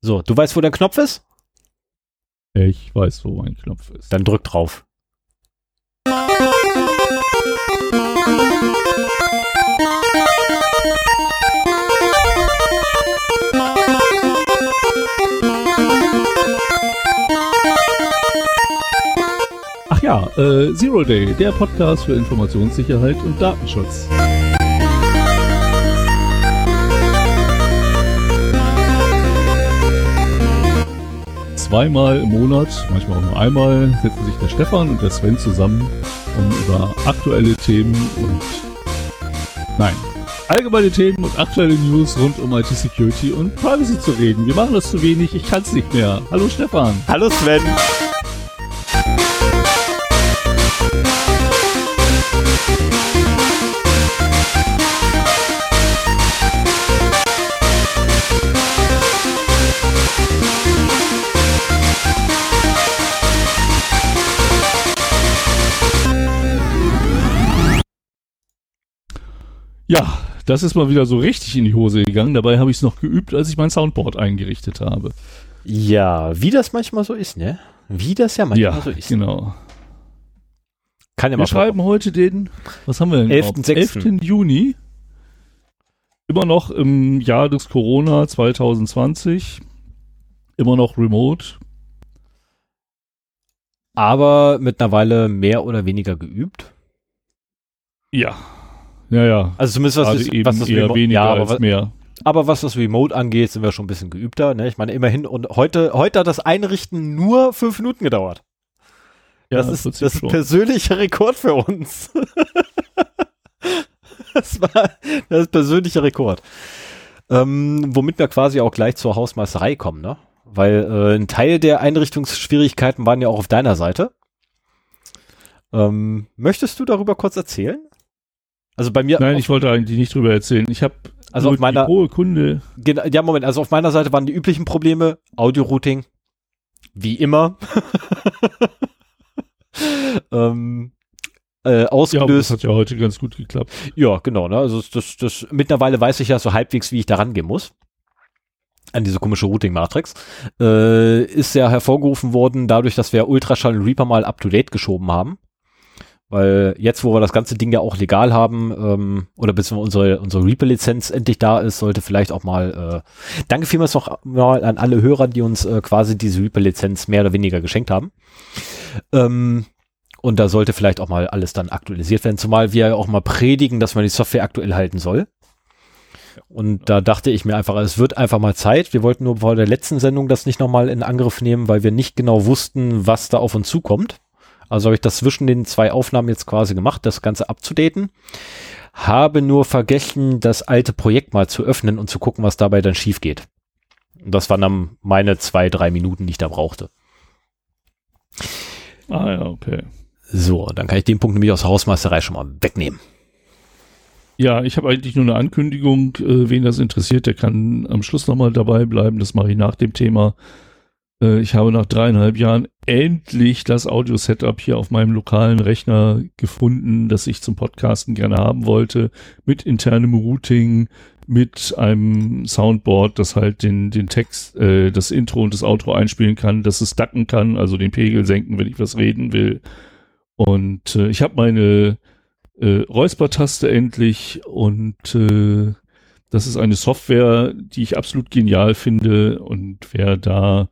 So, du weißt, wo der Knopf ist? Ich weiß, wo mein Knopf ist. Dann drück drauf. Ach ja, äh, Zero Day, der Podcast für Informationssicherheit und Datenschutz. Zweimal im Monat, manchmal auch nur einmal, setzen sich der Stefan und der Sven zusammen, um über aktuelle Themen und nein, allgemeine Themen und aktuelle News rund um IT-Security und Privacy zu reden. Wir machen das zu wenig, ich kann es nicht mehr. Hallo Stefan. Hallo Sven. Ja, das ist mal wieder so richtig in die Hose gegangen. Dabei habe ich es noch geübt, als ich mein Soundboard eingerichtet habe. Ja, wie das manchmal so ist, ne? Wie das ja manchmal Ja, so ist. genau. Kann ja Wir schreiben heute den, was haben wir denn? 11.6.. 11. Juni. Immer noch im Jahr des Corona 2020. Immer noch remote. Aber mittlerweile mehr oder weniger geübt. Ja. Ja, ja. Also zumindest was, das, eben was das eher weniger ja, aber, als mehr. aber was das Remote angeht, sind wir schon ein bisschen geübter. Ne? Ich meine, immerhin, und heute, heute hat das Einrichten nur fünf Minuten gedauert. Ja, das ist das ist schon. persönlicher Rekord für uns. das war das ist persönlicher Rekord. Ähm, womit wir quasi auch gleich zur Hausmeisterei kommen, ne? Weil äh, ein Teil der Einrichtungsschwierigkeiten waren ja auch auf deiner Seite. Ähm, möchtest du darüber kurz erzählen? Also bei mir, Nein, ich wollte eigentlich nicht drüber erzählen. Ich habe Also auf meiner- hohe Kunde. Ja, Moment, also auf meiner Seite waren die üblichen Probleme, Audio-Routing, wie immer. ähm, äh, Ja, aber das ausgelöst. hat ja heute ganz gut geklappt. Ja, genau. Ne? Also das, das, mittlerweile weiß ich ja so halbwegs, wie ich da rangehen muss. An diese komische Routing-Matrix. Äh, ist ja hervorgerufen worden, dadurch, dass wir Ultraschall und Reaper mal up-to-date geschoben haben. Weil jetzt, wo wir das ganze Ding ja auch legal haben, ähm, oder beziehungsweise unsere, unsere Reaper-Lizenz endlich da ist, sollte vielleicht auch mal, äh, danke vielmals noch mal an alle Hörer, die uns äh, quasi diese Reaper-Lizenz mehr oder weniger geschenkt haben. Ähm, und da sollte vielleicht auch mal alles dann aktualisiert werden, zumal wir ja auch mal predigen, dass man die Software aktuell halten soll. Und da dachte ich mir einfach, es wird einfach mal Zeit. Wir wollten nur vor der letzten Sendung das nicht nochmal in Angriff nehmen, weil wir nicht genau wussten, was da auf uns zukommt. Also habe ich das zwischen den zwei Aufnahmen jetzt quasi gemacht, das Ganze abzudaten. Habe nur vergessen, das alte Projekt mal zu öffnen und zu gucken, was dabei dann schief geht. Und das waren dann meine zwei, drei Minuten, die ich da brauchte. Ah ja, okay. So, dann kann ich den Punkt nämlich aus der Hausmeisterei schon mal wegnehmen. Ja, ich habe eigentlich nur eine Ankündigung. Äh, wen das interessiert, der kann am Schluss nochmal dabei bleiben. Das mache ich nach dem Thema. Äh, ich habe nach dreieinhalb Jahren endlich das Audio-Setup hier auf meinem lokalen Rechner gefunden, das ich zum Podcasten gerne haben wollte. Mit internem Routing, mit einem Soundboard, das halt den, den Text, äh, das Intro und das Outro einspielen kann, dass es ducken kann, also den Pegel senken, wenn ich was reden will. Und äh, ich habe meine äh, Räuspertaste endlich und äh, das ist eine Software, die ich absolut genial finde und wer da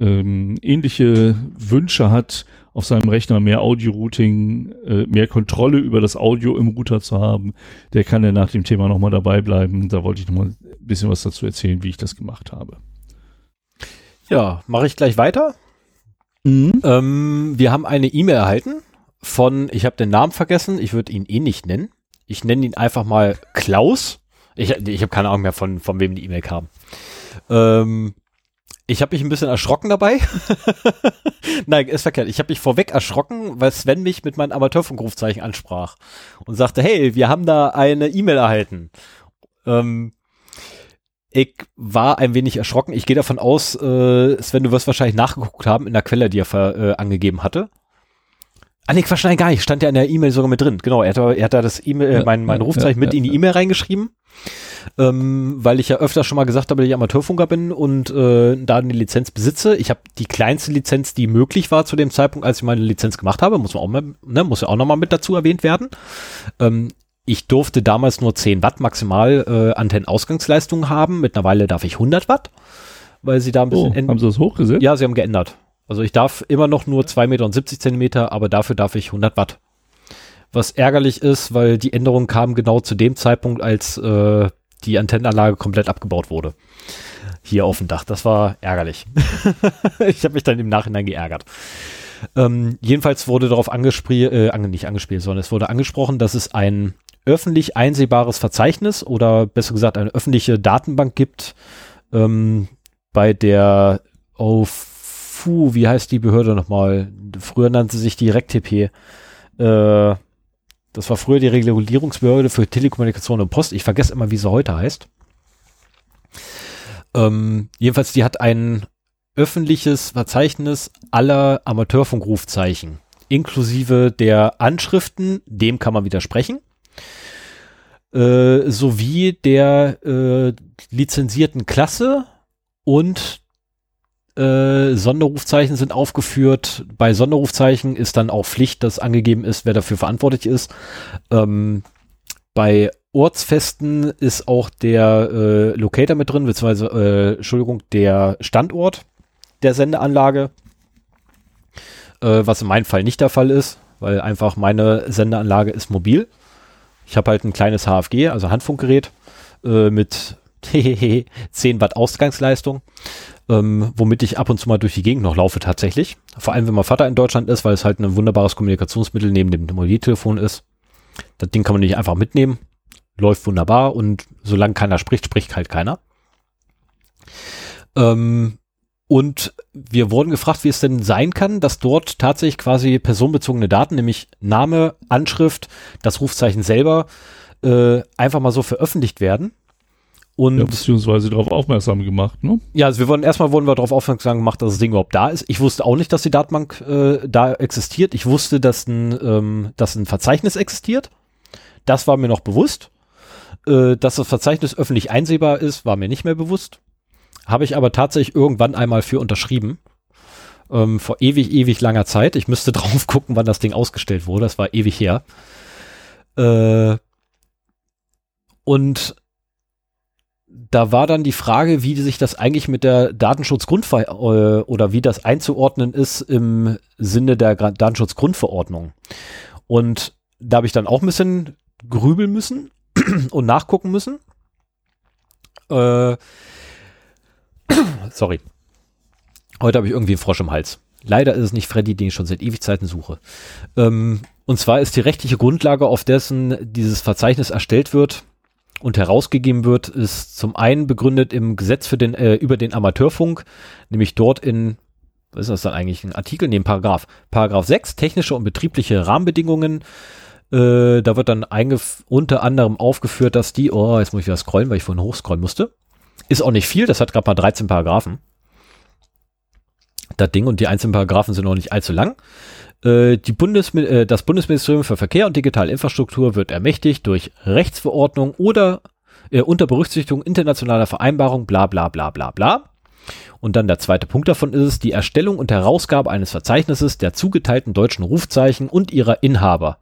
ähm, ähnliche Wünsche hat, auf seinem Rechner mehr Audio-Routing, äh, mehr Kontrolle über das Audio im Router zu haben, der kann ja nach dem Thema nochmal dabei bleiben. Da wollte ich nochmal ein bisschen was dazu erzählen, wie ich das gemacht habe. Ja, mache ich gleich weiter. Mhm. Ähm, wir haben eine E-Mail erhalten von, ich habe den Namen vergessen, ich würde ihn eh nicht nennen. Ich nenne ihn einfach mal Klaus. Ich, ich habe keine Ahnung mehr, von, von wem die E-Mail kam. Ähm, ich habe mich ein bisschen erschrocken dabei. Nein, ist verkehrt. Ich habe mich vorweg erschrocken, weil Sven mich mit meinem Amateurfunkrufzeichen ansprach und sagte, hey, wir haben da eine E-Mail erhalten. Ähm, ich war ein wenig erschrocken. Ich gehe davon aus, äh, Sven, du wirst wahrscheinlich nachgeguckt haben in der Quelle, die er äh, angegeben hatte. Ah nee, Quatsch, nein, gar nicht. Stand ja in der E-Mail sogar mit drin. Genau, er hat, er hat da das E-Mail, Ja, mein, mein ja, Rufzeichen ja, mit ja, in die ja. E-Mail reingeschrieben. Ähm, weil ich ja öfter schon mal gesagt habe, dass ich Amateurfunker bin und äh, da eine Lizenz besitze. Ich habe die kleinste Lizenz, die möglich war zu dem Zeitpunkt, als ich meine Lizenz gemacht habe, muss man auch mal, ne, muss ja auch nochmal mit dazu erwähnt werden. Ähm, ich durfte damals nur 10 Watt maximal äh, Antennenausgangsleistung haben. Mittlerweile darf ich 100 Watt, weil sie da ein Oh, bisschen haben sie das hochgesetzt? ja, sie haben geändert. Also ich darf immer noch nur 2 Meter und 70 Zentimeter, aber dafür darf ich 100 Watt. Was ärgerlich ist, weil die Änderung kam genau zu dem Zeitpunkt, als äh, die Antennenanlage komplett abgebaut wurde. Hier auf dem Dach. Das war ärgerlich. ich habe mich dann im Nachhinein geärgert. Ähm, jedenfalls wurde darauf angespielt, äh, nicht angespielt, sondern es wurde angesprochen, dass es ein öffentlich einsehbares Verzeichnis oder besser gesagt eine öffentliche Datenbank gibt, ähm, bei der auf Fu, wie heißt die Behörde nochmal? Früher nannte sie sich die RecTP. Äh, das war früher die Regulierungsbehörde für Telekommunikation und Post. Ich vergesse immer, wie sie heute heißt. Ähm, jedenfalls, die hat ein öffentliches Verzeichnis aller Amateurfunkrufzeichen, inklusive der Anschriften, dem kann man widersprechen, äh, sowie der äh, lizenzierten Klasse und äh, Sonderrufzeichen sind aufgeführt. Bei Sonderrufzeichen ist dann auch Pflicht, dass angegeben ist, wer dafür verantwortlich ist. Ähm, bei Ortsfesten ist auch der äh, Locator mit drin, beziehungsweise, äh, Entschuldigung, der Standort der Sendeanlage. Äh, was in meinem Fall nicht der Fall ist, weil einfach meine Sendeanlage ist mobil. Ich habe halt ein kleines HFG, also Handfunkgerät, äh, mit 10 Watt Ausgangsleistung, ähm, womit ich ab und zu mal durch die Gegend noch laufe tatsächlich. Vor allem, wenn mein Vater in Deutschland ist, weil es halt ein wunderbares Kommunikationsmittel neben dem Mobiltelefon ist. Das Ding kann man nicht einfach mitnehmen. Läuft wunderbar und solange keiner spricht, spricht halt keiner. Ähm, und wir wurden gefragt, wie es denn sein kann, dass dort tatsächlich quasi personenbezogene Daten, nämlich Name, Anschrift, das Rufzeichen selber, äh, einfach mal so veröffentlicht werden. Und Ja, beziehungsweise darauf aufmerksam gemacht, ne? ja, also wir wurden erstmal wurden wir darauf aufmerksam gemacht, dass das Ding überhaupt da ist. Ich wusste auch nicht, dass die Datenbank äh, da existiert. Ich wusste, dass ein, ähm, dass ein Verzeichnis existiert. Das war mir noch bewusst. Äh, dass das Verzeichnis öffentlich einsehbar ist, war mir nicht mehr bewusst. Habe ich aber tatsächlich irgendwann einmal für unterschrieben. Ähm, vor ewig, ewig langer Zeit. Ich müsste drauf gucken, wann das Ding ausgestellt wurde. Das war ewig her. Äh, und da war dann die Frage, wie sich das eigentlich mit der Datenschutzgrundver äh, oder wie das einzuordnen ist im Sinne der Datenschutzgrundverordnung. Und da habe ich dann auch ein bisschen grübeln müssen und nachgucken müssen. Äh, sorry. Heute habe ich irgendwie einen Frosch im Hals. Leider ist es nicht Freddy, den ich schon seit Ewigkeiten suche. Ähm, und zwar ist die rechtliche Grundlage, auf dessen dieses Verzeichnis erstellt wird, und herausgegeben wird, ist zum einen begründet im Gesetz für den, äh, über den Amateurfunk, nämlich dort in, was ist das dann eigentlich, ein Artikel, neben Paragraph, Paragraph 6, technische und betriebliche Rahmenbedingungen, äh, da wird dann unter anderem aufgeführt, dass die, oh, jetzt muss ich wieder scrollen, weil ich vorhin hochscrollen musste, ist auch nicht viel, das hat gerade mal 13 Paragraphen, das Ding und die einzelnen Paragraphen sind auch nicht allzu lang. Äh, die Bundes äh, das Bundesministerium für Verkehr und digitale Infrastruktur wird ermächtigt durch Rechtsverordnung oder äh, unter Berücksichtigung internationaler Vereinbarung, bla bla bla bla bla. Und dann der zweite Punkt davon ist es, die Erstellung und Herausgabe eines Verzeichnisses der zugeteilten deutschen Rufzeichen und ihrer Inhaber.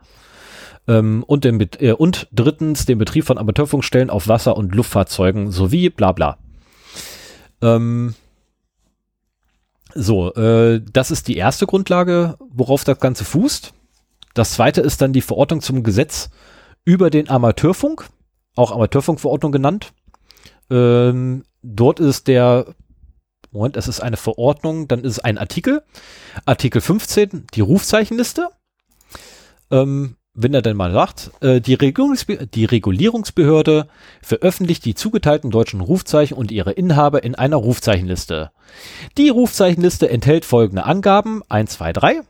Ähm, und, den, äh, und drittens den Betrieb von Amateurfunkstellen auf Wasser- und Luftfahrzeugen sowie bla bla. Ähm, so, äh, das ist die erste Grundlage, worauf das Ganze fußt. Das zweite ist dann die Verordnung zum Gesetz über den Amateurfunk, auch Amateurfunkverordnung genannt. Ähm, dort ist der, Moment, es ist eine Verordnung, dann ist es ein Artikel, Artikel 15, die Rufzeichenliste. Ähm, wenn er denn mal sagt, äh, die, Regulierungsbe die Regulierungsbehörde veröffentlicht die zugeteilten deutschen Rufzeichen und ihre Inhaber in einer Rufzeichenliste. Die Rufzeichenliste enthält folgende Angaben, 1, 2, 3.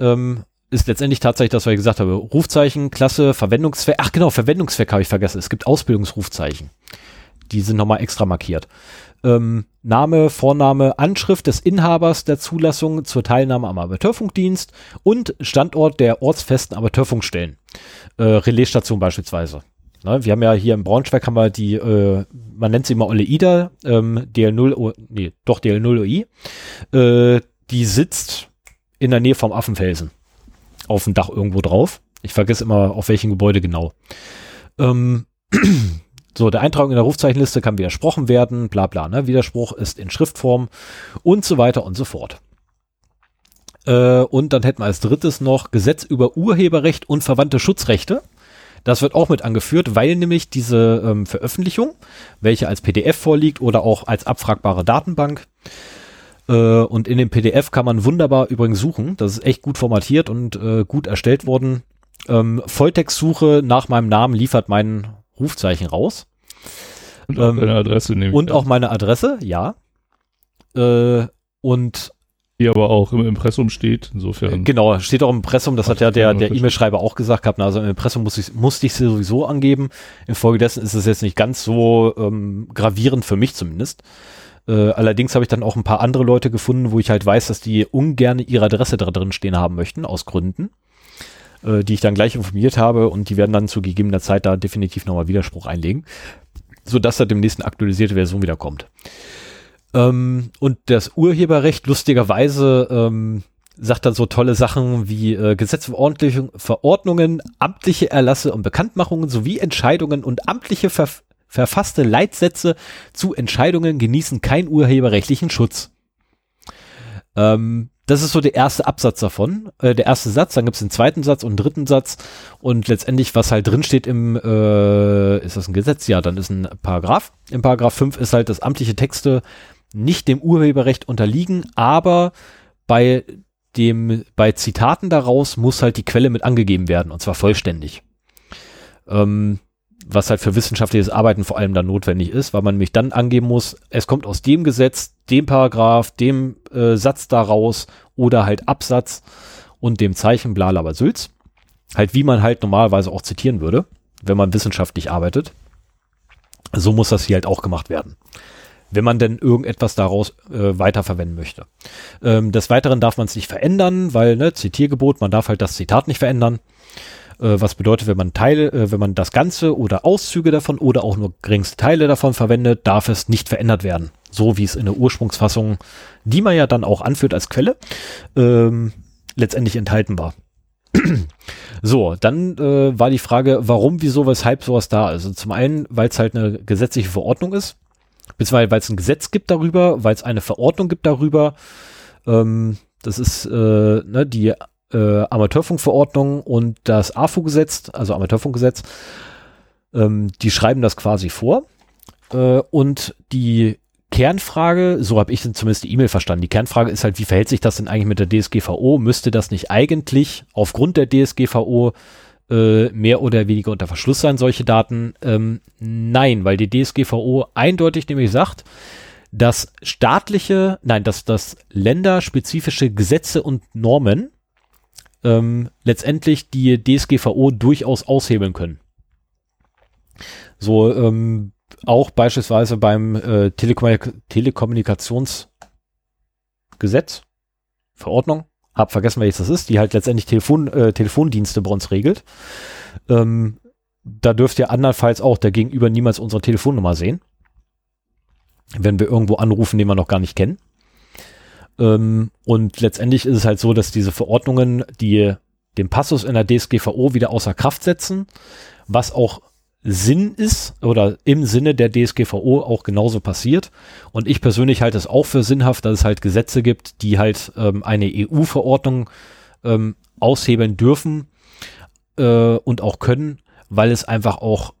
Ähm, ist letztendlich tatsächlich das, was ich gesagt habe. Rufzeichen, Klasse, Verwendungszweck. Ach genau, Verwendungszweck habe ich vergessen. Es gibt Ausbildungsrufzeichen. Die sind nochmal extra markiert. Ähm, Name, Vorname, Anschrift des Inhabers der Zulassung zur Teilnahme am Amateurfunkdienst und Standort der ortsfesten Amateurfunkstellen. Äh, Relaisstation beispielsweise. Ne, wir haben ja hier im Braunschweig haben wir die, äh, man nennt sie immer Olle Ida, ähm, DL0, o, nee, doch DL0OI. Äh, die sitzt in der Nähe vom Affenfelsen. Auf dem Dach irgendwo drauf. Ich vergesse immer, auf welchem Gebäude genau. Ähm, so, der Eintragung in der Rufzeichenliste kann widersprochen werden, bla bla, ne? Widerspruch ist in Schriftform und so weiter und so fort. Äh, und dann hätten wir als drittes noch Gesetz über Urheberrecht und verwandte Schutzrechte. Das wird auch mit angeführt, weil nämlich diese ähm, Veröffentlichung, welche als PDF vorliegt oder auch als abfragbare Datenbank, äh, und in dem PDF kann man wunderbar übrigens suchen. Das ist echt gut formatiert und äh, gut erstellt worden. Ähm, Volltextsuche nach meinem Namen liefert mein Rufzeichen raus. Und auch ähm, deine Adresse nehmen. Und auch meine Adresse, ja. Äh, und die aber auch im Impressum steht, insofern. Genau, steht auch im Impressum, das hat ja der, der E-Mail-Schreiber auch gesagt gehabt. Also im Impressum muss ich, musste ich sowieso angeben. Infolgedessen ist es jetzt nicht ganz so ähm, gravierend für mich zumindest. Äh, allerdings habe ich dann auch ein paar andere Leute gefunden, wo ich halt weiß, dass die ungern ihre Adresse da drin stehen haben möchten, aus Gründen, äh, die ich dann gleich informiert habe und die werden dann zu gegebener Zeit da definitiv nochmal Widerspruch einlegen, sodass da demnächst eine aktualisierte Version wieder kommt. Ähm, und das Urheberrecht lustigerweise ähm, sagt dann so tolle Sachen wie äh, Gesetzverordnungen, amtliche Erlasse und Bekanntmachungen sowie Entscheidungen und amtliche ver verfasste Leitsätze zu Entscheidungen genießen keinen urheberrechtlichen Schutz. Ähm, das ist so der erste Absatz davon, äh, der erste Satz, dann gibt es den zweiten Satz und einen dritten Satz und letztendlich, was halt drin steht im, äh, ist das ein Gesetz? Ja, dann ist ein Paragraph. Im Paragraph 5 ist halt, dass amtliche Texte nicht dem Urheberrecht unterliegen, aber bei dem, bei Zitaten daraus muss halt die Quelle mit angegeben werden und zwar vollständig. Ähm, was halt für wissenschaftliches Arbeiten vor allem dann notwendig ist, weil man mich dann angeben muss, es kommt aus dem Gesetz, dem Paragraph, dem äh, Satz daraus oder halt Absatz und dem Zeichen Blalaba Sülz. Halt wie man halt normalerweise auch zitieren würde, wenn man wissenschaftlich arbeitet. So muss das hier halt auch gemacht werden wenn man denn irgendetwas daraus äh, weiterverwenden möchte. Ähm, des Weiteren darf man es nicht verändern, weil ne, Zitiergebot, man darf halt das Zitat nicht verändern. Äh, was bedeutet, wenn man Teile, äh, wenn man das Ganze oder Auszüge davon oder auch nur geringste Teile davon verwendet, darf es nicht verändert werden. So wie es in der Ursprungsfassung, die man ja dann auch anführt als Quelle, ähm, letztendlich enthalten war. So, dann äh, war die Frage, warum, wieso, weshalb sowas da ist. Also zum einen, weil es halt eine gesetzliche Verordnung ist beziehungsweise weil es ein Gesetz gibt darüber, weil es eine Verordnung gibt darüber. Ähm, das ist äh, ne, die äh, Amateurfunkverordnung und das AFU-Gesetz, also Amateurfunkgesetz. Ähm, die schreiben das quasi vor. Äh, und die Kernfrage, so habe ich zumindest die E-Mail verstanden, die Kernfrage ist halt, wie verhält sich das denn eigentlich mit der DSGVO? Müsste das nicht eigentlich aufgrund der DSGVO äh, mehr oder weniger unter Verschluss sein, solche Daten? Ähm, nein, weil die DSGVO eindeutig nämlich sagt, dass staatliche, nein, dass das länderspezifische Gesetze und Normen ähm, letztendlich die DSGVO durchaus aushebeln können. So ähm, auch beispielsweise beim äh, Telekommunik Telekommunikationsgesetz, Verordnung, hab vergessen, welches das ist, die halt letztendlich Telefon, äh, Telefondienste bei uns regelt. Ähm, da dürft ihr andernfalls auch der Gegenüber niemals unsere Telefonnummer sehen. Wenn wir irgendwo anrufen, den wir noch gar nicht kennen. Ähm, und letztendlich ist es halt so, dass diese Verordnungen, die den Passus in der DSGVO wieder außer Kraft setzen, was auch Sinn ist oder im Sinne der DSGVO auch genauso passiert. Und ich persönlich halte es auch für sinnhaft, dass es halt Gesetze gibt, die halt ähm, eine EU-Verordnung ähm, aushebeln dürfen äh, und auch können, weil es einfach auch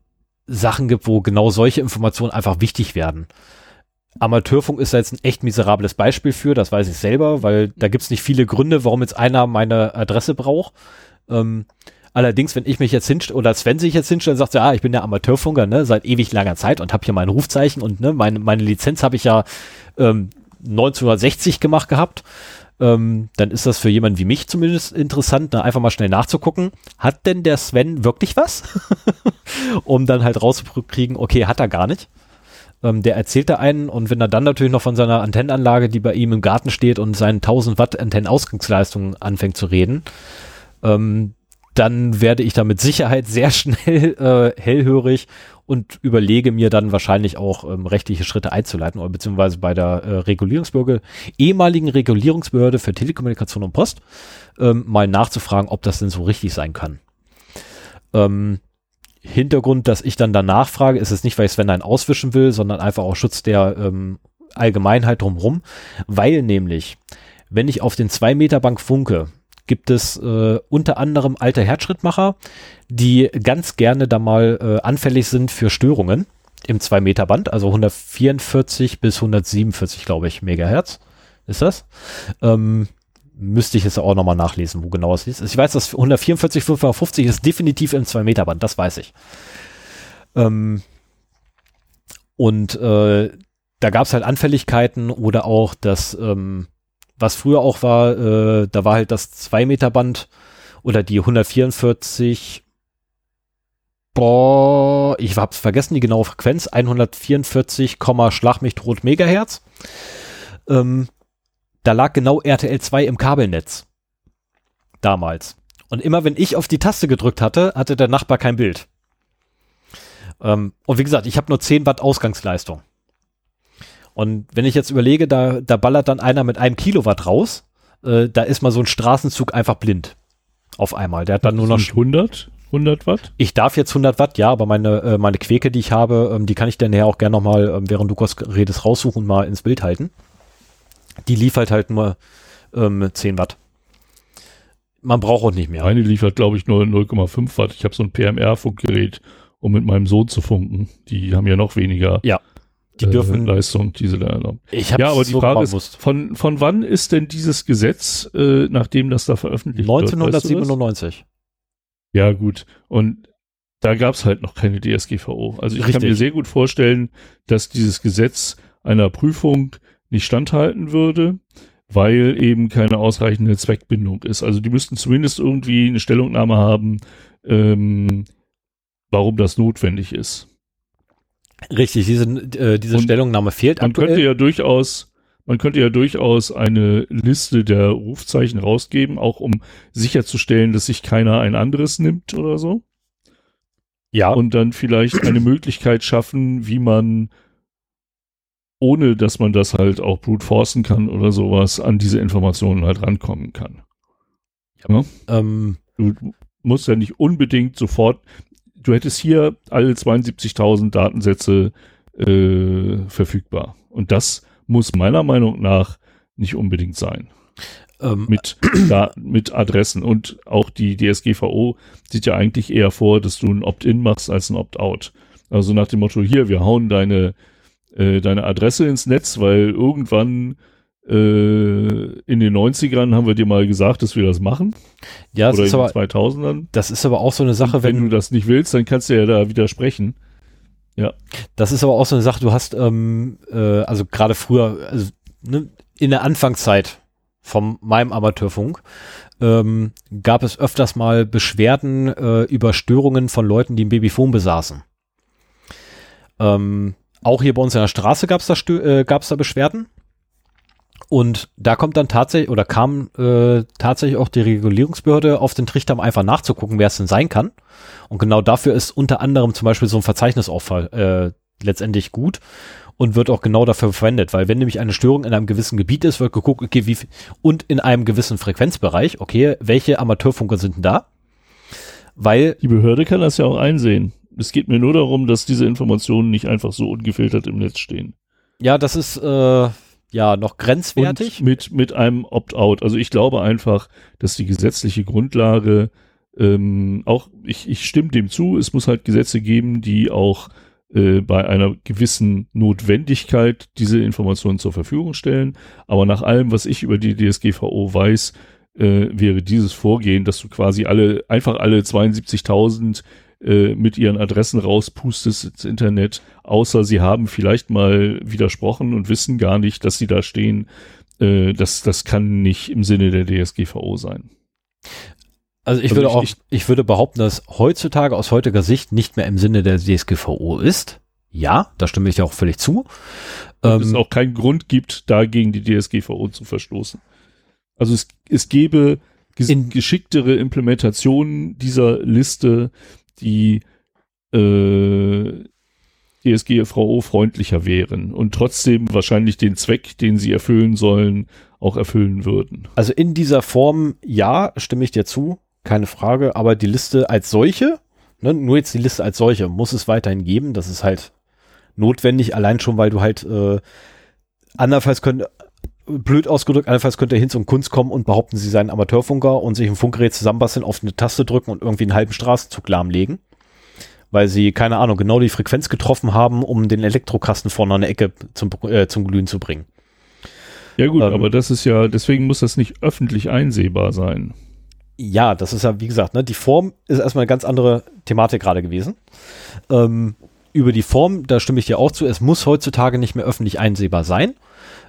Sachen gibt, wo genau solche Informationen einfach wichtig werden. Amateurfunk ist jetzt ein echt miserables Beispiel für, das weiß ich selber, weil da gibt es nicht viele Gründe, warum jetzt einer meine Adresse braucht. Ähm, Allerdings, wenn ich mich jetzt hinstelle, oder Sven sich jetzt hinstellt und sagt, ja, ich bin der Amateurfunker, ne, seit ewig langer Zeit und habe hier mein Rufzeichen und ne, meine, meine Lizenz habe ich ja ähm, 1960 gemacht gehabt, ähm, dann ist das für jemanden wie mich zumindest interessant, ne, einfach mal schnell nachzugucken, hat denn der Sven wirklich was? um dann halt rauszukriegen, okay, hat er gar nicht. Ähm, der erzählt da einen und wenn er dann natürlich noch von seiner Antennenanlage, die bei ihm im Garten steht und seinen 1000 Watt Antennenausgangsleistung anfängt zu reden, ähm, dann werde ich da mit Sicherheit sehr schnell äh, hellhörig und überlege mir dann wahrscheinlich auch ähm, rechtliche Schritte einzuleiten oder beziehungsweise bei der äh, Regulierungsbehörde, ehemaligen Regulierungsbehörde für Telekommunikation und Post, ähm, mal nachzufragen, ob das denn so richtig sein kann. Ähm, Hintergrund, dass ich dann danach frage, ist es nicht, weil ich Sven einen auswischen will, sondern einfach auch Schutz der ähm, Allgemeinheit drumherum, weil nämlich, wenn ich auf den 2-Meter-Bank funke, gibt es äh, unter anderem alte Herzschrittmacher, die ganz gerne da mal äh, anfällig sind für Störungen im 2-Meter-Band, also 144 bis 147, glaube ich, Megahertz ist das. Ähm, müsste ich es auch nochmal nachlesen, wo genau es ist. Ich weiß, dass 144, 550 ist definitiv im 2-Meter-Band, das weiß ich. Ähm, und äh, da gab es halt Anfälligkeiten oder auch das, ähm, was früher auch war, äh, da war halt das 2-Meter-Band oder die 144, boah, ich hab's vergessen, die genaue Frequenz, 144, Schlag mich tot Megahertz. Ähm, da lag genau RTL 2 im Kabelnetz. Damals. Und immer wenn ich auf die Taste gedrückt hatte, hatte der Nachbar kein Bild. Ähm, und wie gesagt, ich habe nur 10 Watt Ausgangsleistung. Und wenn ich jetzt überlege, da, da ballert dann einer mit einem Kilowatt raus, äh, da ist mal so ein Straßenzug einfach blind. Auf einmal. Der hat dann nur noch 100, 100 Watt? Ich darf jetzt 100 Watt, ja, aber meine, äh, meine Quäke, die ich habe, ähm, die kann ich dann nachher auch gerne nochmal, ähm, während du kurz redest, raussuchen und mal ins Bild halten. Die liefert halt nur ähm, 10 Watt. Man braucht auch nicht mehr. Meine liefert, glaube ich, nur 0,5 Watt. Ich habe so ein PMR-Funkgerät, um mit meinem Sohn zu funken. Die haben ja noch weniger ja, die äh, dürfen, Leistung, diese da erlauben. Ich Ja, aber die so Frage ist, von, von wann ist denn dieses Gesetz, äh, nachdem das da veröffentlicht wird? Weißt du? 1997. Ja, gut. Und da gab es halt noch keine DSGVO. Also ich kann Richtig. mir sehr gut vorstellen, dass dieses Gesetz einer Prüfung nicht standhalten würde, weil eben keine ausreichende Zweckbindung ist. Also die müssten zumindest irgendwie eine Stellungnahme haben, ähm, warum das notwendig ist. Richtig, diese, äh, diese Und Stellungnahme fehlt Man könnte aktuell. ja durchaus, man könnte ja durchaus eine Liste der Rufzeichen rausgeben, auch um sicherzustellen, dass sich keiner ein anderes nimmt oder so. Ja, und dann vielleicht eine Möglichkeit schaffen, wie man, ohne dass man das halt auch brute forcen kann oder sowas, an diese Informationen halt rankommen kann. ähm, Du musst ja nicht unbedingt sofort, du hättest hier alle 72.000 Datensätze äh, verfügbar. Und das muss meiner Meinung nach nicht unbedingt sein. ähm, Mit, da, mit Adressen. Und auch die DSGVO sieht ja eigentlich eher vor, dass du ein Opt-in machst als ein Opt-out. Also nach dem Motto, hier, wir hauen deine, äh, deine Adresse ins Netz, weil irgendwann in den 90ern haben wir dir mal gesagt, dass wir das machen. ja, das oder ist, in aber, 2000ern. das ist aber auch so eine Sache, wenn, wenn, du das nicht willst, dann kannst du ja da widersprechen. das ist aber auch so eine Sache, du hast, ähm, äh, also gerade früher, also ne, in der Anfangszeit von meinem Amateurfunk, ähm, gab es öfters mal Beschwerden äh, über Störungen von Leuten, die ein Babyphone besaßen. Ähm, auch hier bei uns in der Straße gab es da, äh, da Beschwerden. Und da kommt dann tatsächlich, oder kam äh, tatsächlich auch die Regulierungsbehörde auf den Trichter, um einfach nachzugucken, wer es denn sein kann. Und genau dafür ist unter anderem zum Beispiel so ein Verzeichnisaufall äh, letztendlich gut und wird auch genau dafür verwendet, weil wenn nämlich eine Störung in einem gewissen Gebiet ist, wird geguckt, okay, wie und in einem gewissen Frequenzbereich, okay, welche Amateurfunker sind denn da? Weil Die Behörde kann das ja auch einsehen. Es geht mir nur darum, dass diese Informationen nicht einfach so ungefiltert im Netz stehen. ja, das ist äh, ja noch grenzwertig. Und mit, mit einem Opt-out. Also ich glaube einfach, dass die gesetzliche Grundlage ähm, auch, ich, ich stimme dem zu, es muss halt Gesetze geben, die auch äh, bei einer gewissen Notwendigkeit diese Informationen zur Verfügung stellen. Aber nach allem, was ich über die DSGVO weiß, äh, wäre dieses Vorgehen, dass du quasi alle, einfach alle 72.000 äh, mit ihren Adressen rauspustest ins Internet, außer sie haben vielleicht mal widersprochen und wissen gar nicht, dass sie da stehen. Äh, das, das kann nicht im Sinne der DSGVO sein. Also ich Also würde ich- auch, ich- ich würde behaupten, dass heutzutage aus heutiger Sicht nicht mehr im Sinne der DSGVO ist. Ja, da stimme ich ja auch völlig zu. Und ähm, es auch keinen Grund gibt, dagegen die DSGVO zu verstoßen. Also es, es gäbe ges geschicktere Implementationen dieser Liste, die äh, DSGVO-freundlicher wären und trotzdem wahrscheinlich den Zweck, den sie erfüllen sollen, auch erfüllen würden. Also in dieser Form, ja, stimme ich dir zu, keine Frage, aber die Liste als solche, ne, nur jetzt die Liste als solche, muss es weiterhin geben. Das ist halt notwendig, allein schon, weil du halt äh, andernfalls könnte, blöd ausgedrückt, andernfalls könnte Hinz und Kunst kommen und behaupten, sie seien Amateurfunker und sich ein Funkgerät zusammenbasteln, auf eine Taste drücken und irgendwie einen halben Straßenzug lahmlegen weil sie, keine Ahnung, genau die Frequenz getroffen haben, um den Elektrokasten vorne an der Ecke zum, äh, zum Glühen zu bringen. Ja gut, ähm, aber das ist ja, deswegen muss das nicht öffentlich einsehbar sein. Ja, das ist ja, wie gesagt, ne, die Form ist erstmal eine ganz andere Thematik gerade gewesen. Ähm, über die Form, da stimme ich dir auch zu, es muss heutzutage nicht mehr öffentlich einsehbar sein,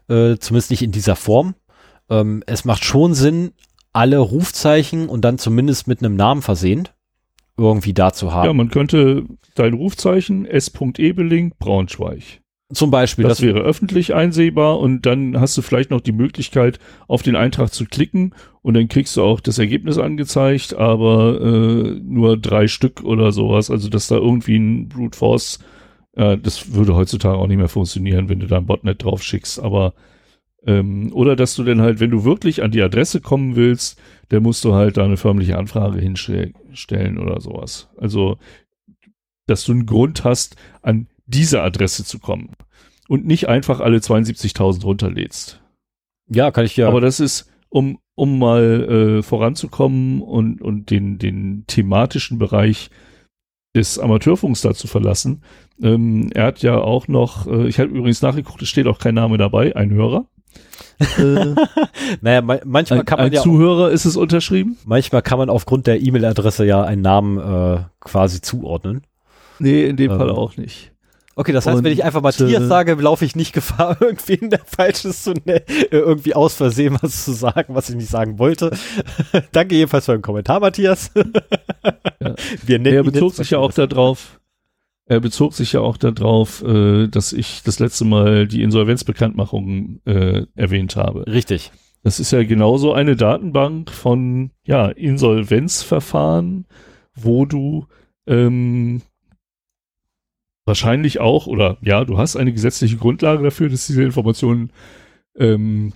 äh, zumindest nicht in dieser Form. Ähm, es macht schon Sinn, alle Rufzeichen und dann zumindest mit einem Namen versehen irgendwie da zu haben. Ja, man könnte dein Rufzeichen S.Ebeling Braunschweig. Zum Beispiel. Das, das wäre öffentlich einsehbar und dann hast du vielleicht noch die Möglichkeit, auf den Eintrag zu klicken und dann kriegst du auch das Ergebnis angezeigt, aber äh, nur drei Stück oder sowas. Also, dass da irgendwie ein Brute Force, äh, das würde heutzutage auch nicht mehr funktionieren, wenn du da ein Botnet drauf schickst, aber ähm, oder dass du dann halt, wenn du wirklich an die Adresse kommen willst, dann musst du halt da eine förmliche Anfrage hinstellen oder sowas. Also, dass du einen Grund hast, an diese Adresse zu kommen und nicht einfach alle 72.000 runterlädst. Ja, kann ich ja. Aber das ist, um, um mal äh, voranzukommen und, und den, den thematischen Bereich des Amateurfunks da zu verlassen. Ähm, er hat ja auch noch, äh, ich habe übrigens nachgeguckt, es steht auch kein Name dabei, ein Hörer. Äh, naja, ma manchmal ein, kann man ein ja. Zuhörer ist es unterschrieben? Manchmal kann man aufgrund der E-Mail-Adresse ja einen Namen äh, quasi zuordnen. Nee, in dem ähm, Fall auch nicht. Okay, das heißt, und, wenn ich einfach Matthias äh, sage, laufe ich nicht Gefahr, irgendwen der Falsches zu ne irgendwie aus Versehen was zu sagen, was ich nicht sagen wollte. Danke jedenfalls für den Kommentar, Matthias. ja. Wir nennen er bezog sich ja auch darauf, er bezog sich ja auch darauf, äh, dass ich das letzte Mal die Insolvenzbekanntmachung äh, erwähnt habe. Richtig. Das ist ja genauso eine Datenbank von ja, Insolvenzverfahren, wo du ähm, wahrscheinlich auch, oder ja, du hast eine gesetzliche Grundlage dafür, dass diese Informationen ähm,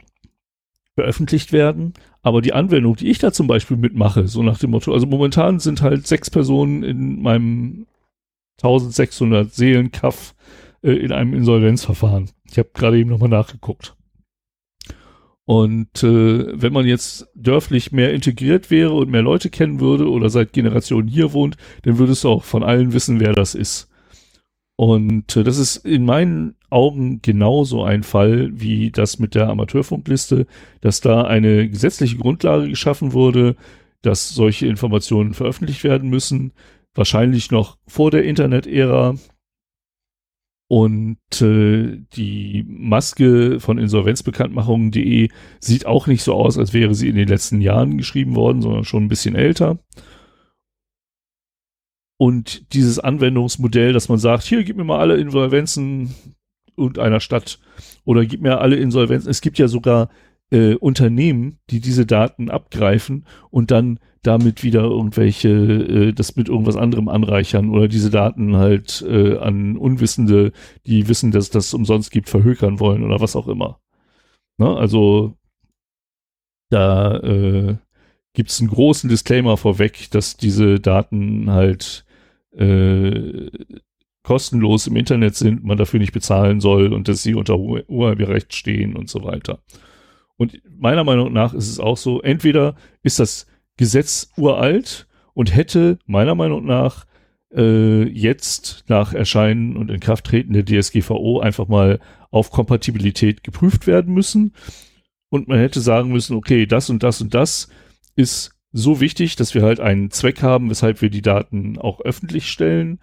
veröffentlicht werden. Aber die Anwendung, die ich da zum Beispiel mitmache, so nach dem Motto, also momentan sind halt sechs Personen in meinem 1600 Seelenkaff äh, in einem Insolvenzverfahren. Ich habe gerade eben nochmal nachgeguckt. Und äh, wenn man jetzt dörflich mehr integriert wäre und mehr Leute kennen würde oder seit Generationen hier wohnt, dann würdest du auch von allen wissen, wer das ist. Und äh, das ist in meinen Augen genauso ein Fall wie das mit der Amateurfunkliste, dass da eine gesetzliche Grundlage geschaffen wurde, dass solche Informationen veröffentlicht werden müssen, wahrscheinlich noch vor der Internet-Ära. Und äh, die Maske von insolvenzbekanntmachungen.de sieht auch nicht so aus, als wäre sie in den letzten Jahren geschrieben worden, sondern schon ein bisschen älter. Und dieses Anwendungsmodell, dass man sagt, hier, gib mir mal alle Insolvenzen und einer Stadt oder gib mir alle Insolvenzen. Es gibt ja sogar äh, Unternehmen, die diese Daten abgreifen und dann damit wieder irgendwelche, äh, das mit irgendwas anderem anreichern oder diese Daten halt äh, an Unwissende, die wissen, dass das umsonst gibt, verhökern wollen oder was auch immer. Ne? Also da äh, gibt es einen großen Disclaimer vorweg, dass diese Daten halt äh, kostenlos im Internet sind, man dafür nicht bezahlen soll und dass sie unter Urheberrecht stehen und so weiter. Und meiner Meinung nach ist es auch so, entweder ist das Gesetz uralt und hätte meiner Meinung nach äh, jetzt nach Erscheinen und Inkrafttreten der DSGVO einfach mal auf Kompatibilität geprüft werden müssen. Und man hätte sagen müssen, okay, das und das und das ist so wichtig, dass wir halt einen Zweck haben, weshalb wir die Daten auch öffentlich stellen.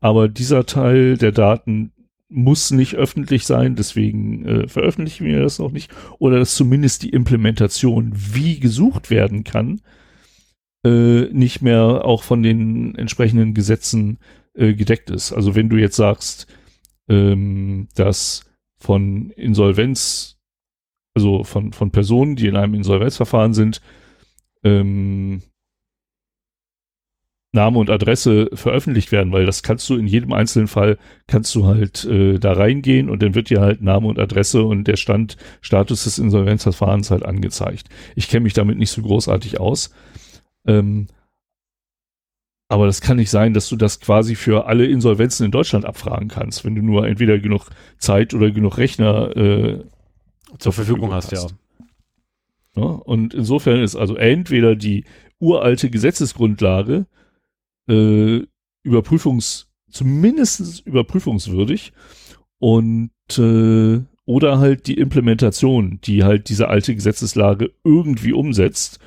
Aber dieser Teil der Daten muss nicht öffentlich sein, deswegen äh, veröffentlichen wir das noch nicht. Oder dass zumindest die Implementation, wie gesucht werden kann, äh, nicht mehr auch von den entsprechenden Gesetzen äh, gedeckt ist. Also wenn du jetzt sagst, ähm, dass von Insolvenz, also von, von Personen, die in einem Insolvenzverfahren sind, ähm, Name und Adresse veröffentlicht werden, weil das kannst du in jedem einzelnen Fall, kannst du halt äh, da reingehen und dann wird dir halt Name und Adresse und der Stand, Status des Insolvenzverfahrens halt angezeigt. Ich kenne mich damit nicht so großartig aus. Ähm, aber das kann nicht sein, dass du das quasi für alle Insolvenzen in Deutschland abfragen kannst, wenn du nur entweder genug Zeit oder genug Rechner äh, zur Verfügung hast, hast. Ja. Ja. Und insofern ist also entweder die uralte Gesetzesgrundlage äh, Überprüfungs, zumindest überprüfungswürdig und äh, oder halt die Implementation, die halt diese alte Gesetzeslage irgendwie umsetzt,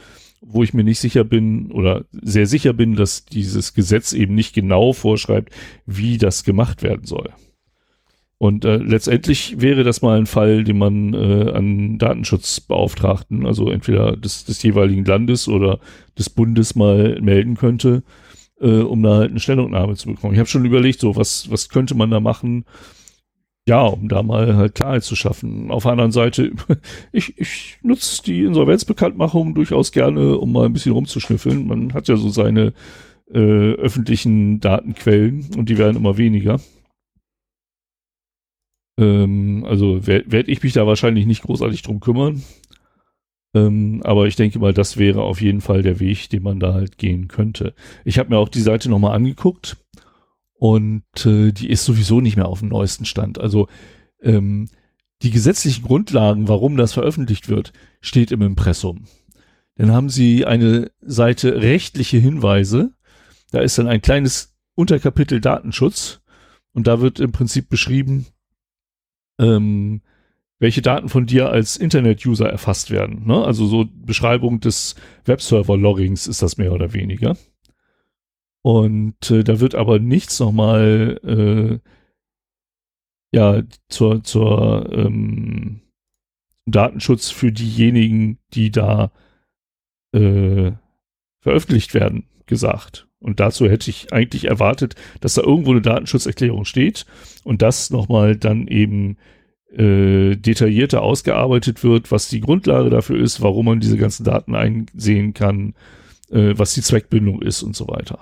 wo ich mir nicht sicher bin oder sehr sicher bin, dass dieses Gesetz eben nicht genau vorschreibt, wie das gemacht werden soll. Und äh, letztendlich wäre das mal ein Fall, den man äh, an Datenschutzbeauftragten, also entweder des, des jeweiligen Landes oder des Bundes mal melden könnte äh, um da halt eine Stellungnahme zu bekommen. Ich habe schon überlegt, so was, was könnte man da machen, ja, um da mal halt Klarheit zu schaffen. Auf der anderen Seite, ich, ich nutze die Insolvenzbekanntmachung durchaus gerne, um mal ein bisschen rumzuschnüffeln. Man hat ja so seine äh, öffentlichen Datenquellen und die werden immer weniger. Ähm, also werde werd ich mich da wahrscheinlich nicht großartig drum kümmern. Ähm, aber ich denke mal, das wäre auf jeden Fall der Weg, den man da halt gehen könnte. Ich habe mir auch die Seite nochmal angeguckt und äh, die ist sowieso nicht mehr auf dem neuesten Stand. Also ähm, die gesetzlichen Grundlagen, warum das veröffentlicht wird, steht im Impressum. Dann haben sie eine Seite rechtliche Hinweise. Da ist dann ein kleines Unterkapitel Datenschutz und da wird im Prinzip beschrieben, ähm, welche Daten von dir als Internet-User erfasst werden. Ne? Also so Beschreibung des Webserver-Loggings ist das mehr oder weniger. Und äh, da wird aber nichts nochmal äh, ja zur, zur ähm, Datenschutz für diejenigen, die da äh, veröffentlicht werden, gesagt. Und dazu hätte ich eigentlich erwartet, dass da irgendwo eine Datenschutzerklärung steht und das nochmal dann eben äh, detaillierter ausgearbeitet wird, was die Grundlage dafür ist, warum man diese ganzen Daten einsehen kann, äh, was die Zweckbindung ist und so weiter.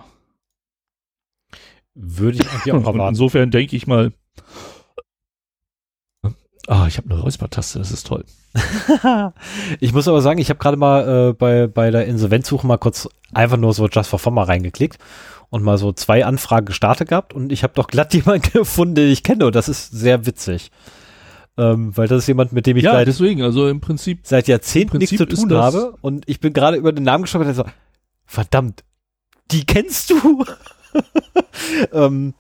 Würde ich eigentlich auch erwarten. Insofern denke ich mal, Ah, ich habe eine Räuspertaste, das ist toll. ich muss aber sagen, ich habe gerade mal äh, bei, bei der Insolvenzsuche mal kurz einfach nur so Just for Fun mal reingeklickt und mal so zwei Anfragen gestartet gehabt und ich habe doch glatt jemanden gefunden, den ich kenne und das ist sehr witzig. Ähm, weil das ist jemand, mit dem ich ja, seit, deswegen, also im Prinzip, seit Jahrzehnten nichts zu tun habe. Und ich bin gerade über den Namen geschaut und so, verdammt, die kennst du. ähm,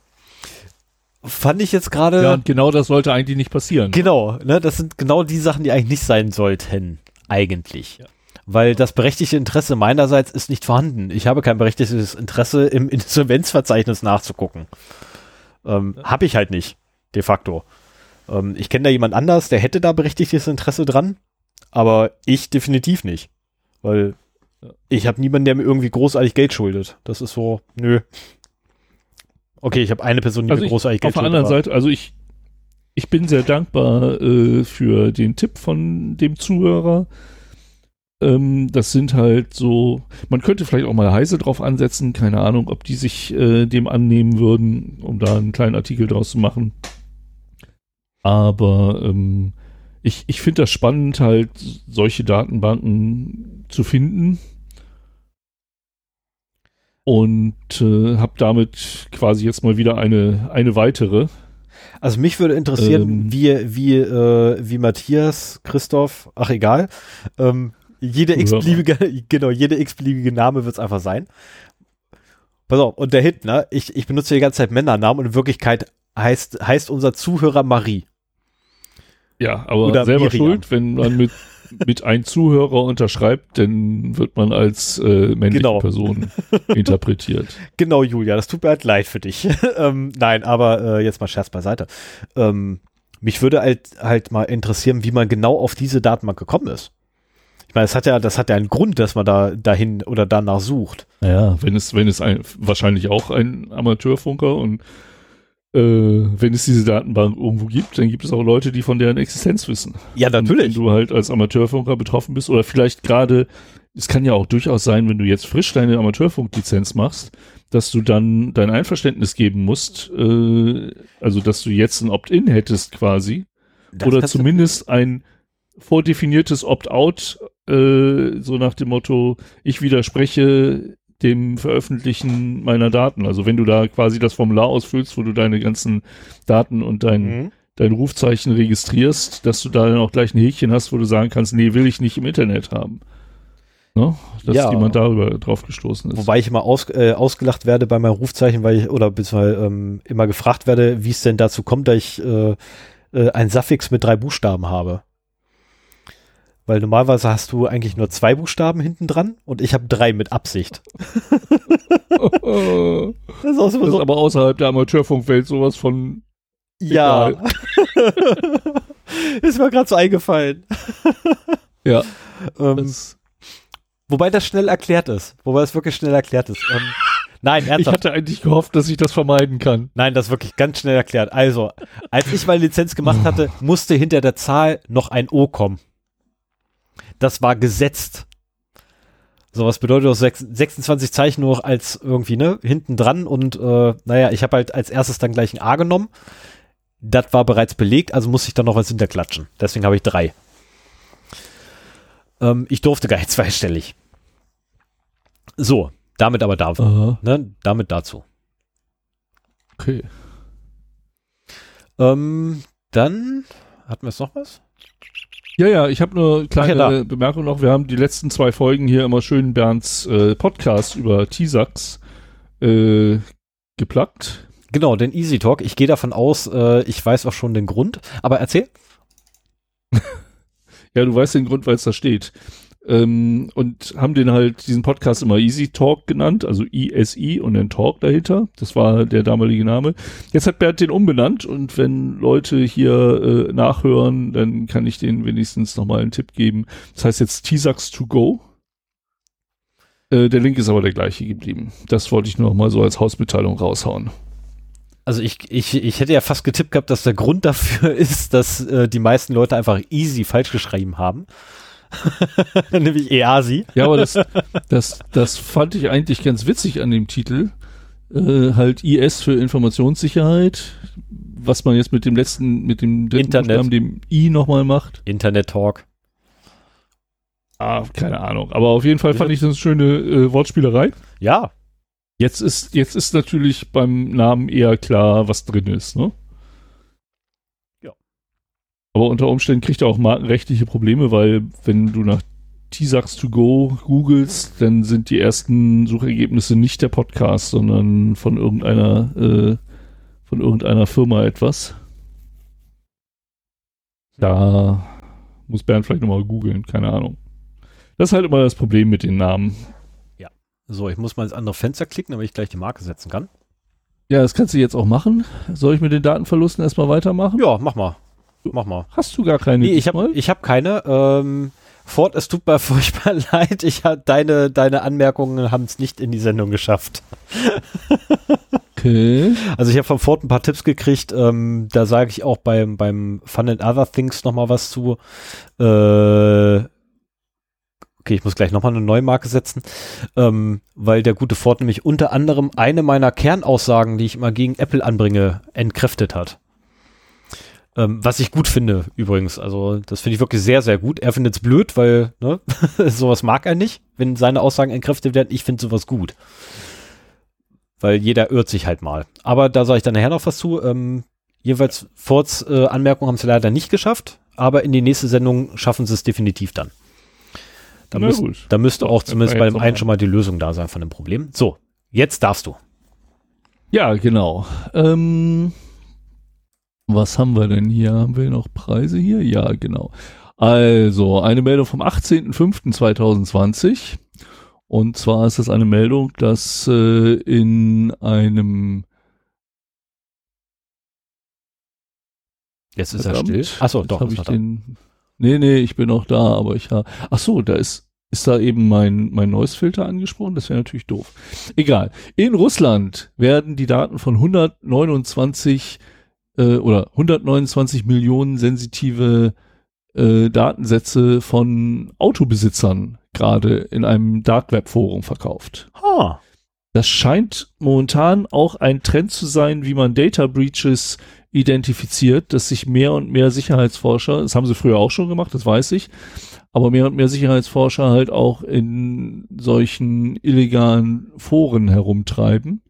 fand ich jetzt gerade. Ja, und genau das sollte eigentlich nicht passieren. Genau, ne, das sind genau die Sachen, die eigentlich nicht sein sollten. Eigentlich. Ja. Weil das berechtigte Interesse meinerseits ist nicht vorhanden. Ich habe kein berechtigtes Interesse, im Insolvenzverzeichnis nachzugucken. Ähm, ja. Habe ich halt nicht, de facto. Ähm, ich kenne da jemand anders, der hätte da berechtigtes Interesse dran, aber ich definitiv nicht. Weil ich habe niemanden, der mir irgendwie großartig Geld schuldet. Das ist so, nö. Okay, ich habe eine Person, die also mir großartig. Auf der anderen Seite, also ich, ich bin sehr dankbar äh, für den Tipp von dem Zuhörer. Ähm, das sind halt so, man könnte vielleicht auch mal Heise drauf ansetzen, keine Ahnung, ob die sich äh, dem annehmen würden, um da einen kleinen Artikel draus zu machen. Aber ähm, ich, ich finde das spannend, halt solche Datenbanken zu finden. Und äh, habe damit quasi jetzt mal wieder eine, eine weitere. Also mich würde interessieren, ähm, wie, wie, äh, wie Matthias, Christoph, ach egal, ähm, jede x-beliebige, genau, jede x-beliebige Name wird es einfach sein. Pass auf, und der Hit, ne? Ich, ich benutze die ganze Zeit Männernamen und in Wirklichkeit heißt, heißt unser Zuhörer Marie. Ja, aber Oder selber Miriam. schuld, wenn man mit, mit einem Zuhörer unterschreibt, dann wird man als äh, männliche genau. Person interpretiert. Genau, Julia, das tut mir halt leid für dich. ähm, nein, aber äh, jetzt mal Scherz beiseite. Ähm, mich würde halt, halt mal interessieren, wie man genau auf diese Datenbank gekommen ist. Ich meine, das hat ja, das hat ja einen Grund, dass man da dahin oder danach sucht. Ja, wenn es, wenn es ein, wahrscheinlich auch ein Amateurfunker und äh, wenn es diese Datenbank irgendwo gibt, dann gibt es auch Leute, die von deren Existenz wissen. Ja, Und wenn du halt als Amateurfunker betroffen bist oder vielleicht gerade, es kann ja auch durchaus sein, wenn du jetzt frisch deine Amateurfunklizenz machst, dass du dann dein Einverständnis geben musst, äh, also dass du jetzt ein Opt-in hättest quasi Das oder zumindest ein vordefiniertes Opt-out, äh, so nach dem Motto, ich widerspreche dem Veröffentlichen meiner Daten. Also wenn du da quasi das Formular ausfüllst, wo du deine ganzen Daten und dein, Mhm. dein Rufzeichen registrierst, dass du da dann auch gleich ein Häkchen hast, wo du sagen kannst, nee, will ich nicht im Internet haben. Ne? Dass Ja. jemand darüber drauf gestoßen ist. Wobei ich immer aus, äh, ausgelacht werde bei meinem Rufzeichen, weil ich, oder beziehungsweise ähm, immer gefragt werde, wie es denn dazu kommt, dass ich äh, äh, ein Suffix mit drei Buchstaben habe. Weil normalerweise hast du eigentlich nur zwei Buchstaben hinten dran und ich habe drei mit Absicht. Das ist so, das ist aber außerhalb der Amateurfunkwelt sowas von ja. ist mir gerade so eingefallen. Ja. Ähm, das, wobei das schnell erklärt ist. Wobei es wirklich schnell erklärt ist. Ähm, nein, ich ernsthaft. hatte eigentlich gehofft, dass ich das vermeiden kann. Nein, das wirklich ganz schnell erklärt. Also, als ich meine Lizenz gemacht hatte, musste hinter der Zahl noch ein O kommen. Das war gesetzt. So, was bedeutet auch sechs- 26 Zeichen nur als irgendwie, ne, hinten dran und, äh, naja, ich habe halt als erstes dann gleich ein A genommen. Das war bereits belegt, also musste ich dann noch was hinterklatschen. Deswegen habe ich drei. Ähm, ich durfte gar nicht zweistellig. So, damit aber da, Aha. ne, damit dazu. Okay. Ähm, dann hatten wir jetzt noch was? Ja, ja, ich habe nur kleine Ach ja. Bemerkung noch. Wir haben die letzten zwei Folgen hier immer schön Bernds äh, Podcast über T-Sax äh, geplackt. Genau, den Easy Talk. Ich gehe davon aus, äh, ich weiß auch schon den Grund. Aber erzähl. Ja, du weißt den Grund, weil es da steht. Ähm, und haben den halt diesen Podcast immer Easy Talk genannt, also ISI und den Talk dahinter. Das war der damalige Name. Jetzt hat Bernd den umbenannt und wenn Leute hier äh, nachhören, dann kann ich denen wenigstens nochmal einen Tipp geben. Das heißt jetzt T-Sax to go. Äh, der Link ist aber der gleiche geblieben. Das wollte ich nur noch mal so als Hausmitteilung raushauen. Also ich, ich, ich hätte ja fast getippt gehabt, dass der Grund dafür ist, dass äh, die meisten Leute einfach Easy falsch geschrieben haben. Nämlich EASI. Ja, aber das, das, das fand ich eigentlich ganz witzig an dem Titel. Äh, halt IS für Informationssicherheit, was man jetzt mit dem letzten, mit dem dritten Internet. Buchstaben, dem I nochmal macht. Internet Talk. Ah, keine Ahnung. Aber auf jeden Fall fand ich das eine schöne äh, Wortspielerei. Ja, Jetzt ist, jetzt ist natürlich beim Namen eher klar, was drin ist, ne? Ja. Aber unter Umständen kriegt er auch markenrechtliche Probleme, weil wenn du nach T-Sax to go googelst, dann sind die ersten Suchergebnisse nicht der Podcast, sondern von irgendeiner, äh, von irgendeiner Firma etwas. Da muss Bernd vielleicht nochmal googeln, keine Ahnung. Das ist halt immer das Problem mit den Namen. so, ich muss mal ins andere Fenster klicken, damit ich gleich die Marke setzen kann. Ja, das kannst du jetzt auch machen. Soll ich mit den Datenverlusten erstmal weitermachen? Ja, mach mal. Mach mal. Hast du gar keine? Nee, ich habe ich hab keine. Ähm, Ford, es tut mir furchtbar leid. Ich hab, deine, deine Anmerkungen haben es nicht in die Sendung geschafft. Okay. Also ich habe von Ford ein paar Tipps gekriegt. Ähm, da sage ich auch beim, beim Fun and Other Things nochmal was zu. Äh, okay, ich muss gleich nochmal eine neue Marke setzen. Ähm, weil der gute Ford nämlich unter anderem eine meiner Kernaussagen, die ich immer gegen Apple anbringe, entkräftet hat. Ähm, was ich gut finde, übrigens. Also, das finde ich wirklich sehr, sehr gut. Er findet es blöd, weil, ne, sowas mag er nicht, wenn seine Aussagen entkräftet werden. Ich finde sowas gut. Weil jeder irrt sich halt mal. Aber da sage ich dann nachher noch was zu. Ähm, jeweils Fords äh, Anmerkungen haben sie leider nicht geschafft, aber in die nächste Sendung schaffen sie es definitiv dann. Da, Na müsst, gut. da müsste auch zumindest bei dem einen schon mal die Lösung da sein von dem Problem. So, jetzt darfst du. Ja, genau. Ähm, was haben wir denn hier? Haben wir noch Preise hier? Ja, genau. Also, eine Meldung vom 18.05.2020. Und zwar ist es eine Meldung, dass äh, in einem Jetzt ist Verdammt, er still. Achso, doch. hab ich den. Nee, nee, ich bin noch da, aber ich habe. Ach so, da ist. ist da eben mein, mein Noise-Filter angesprochen? Das wäre natürlich doof. Egal. In Russland werden die Daten von 129 äh, oder 129 Millionen sensitive äh, Datensätze von Autobesitzern gerade in einem Dark Web Forum verkauft. Ah. Das scheint momentan auch ein Trend zu sein, wie man Data Breaches identifiziert, dass sich mehr und mehr Sicherheitsforscher, das haben sie früher auch schon gemacht, das weiß ich, aber mehr und mehr Sicherheitsforscher halt auch in solchen illegalen Foren herumtreiben,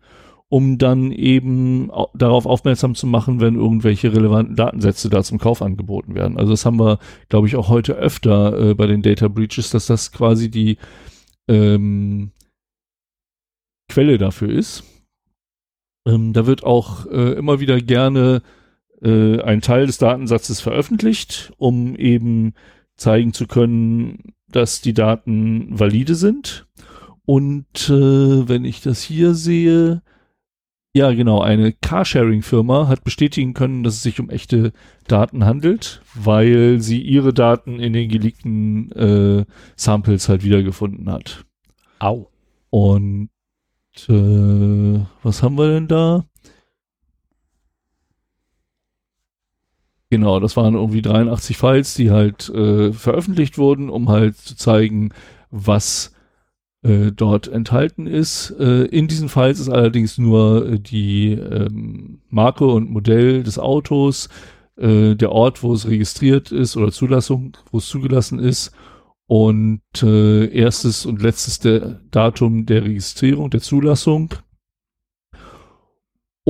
um dann eben darauf aufmerksam zu machen, wenn irgendwelche relevanten Datensätze da zum Kauf angeboten werden. Also das haben wir, glaube ich, auch heute öfter äh, bei den Data Breaches, dass das quasi die ähm, Quelle dafür ist. Ähm, da wird auch äh, immer wieder gerne äh, ein Teil des Datensatzes veröffentlicht, um eben zeigen zu können, dass die Daten valide sind. Und äh, wenn ich das hier sehe, ja genau, eine Carsharing-Firma hat bestätigen können, dass es sich um echte Daten handelt, weil sie ihre Daten in den geleakten äh, Samples halt wiedergefunden hat. Au. Und äh, was haben wir denn da? Genau, das waren irgendwie 83 Files, die halt äh, veröffentlicht wurden, um halt zu zeigen, was äh, dort enthalten ist. Äh, in diesen Files ist allerdings nur äh, die ähm, Marke und Modell des Autos, äh, der Ort, wo es registriert ist oder Zulassung, wo es zugelassen ist und äh, erstes und letztes der Datum der Registrierung, der Zulassung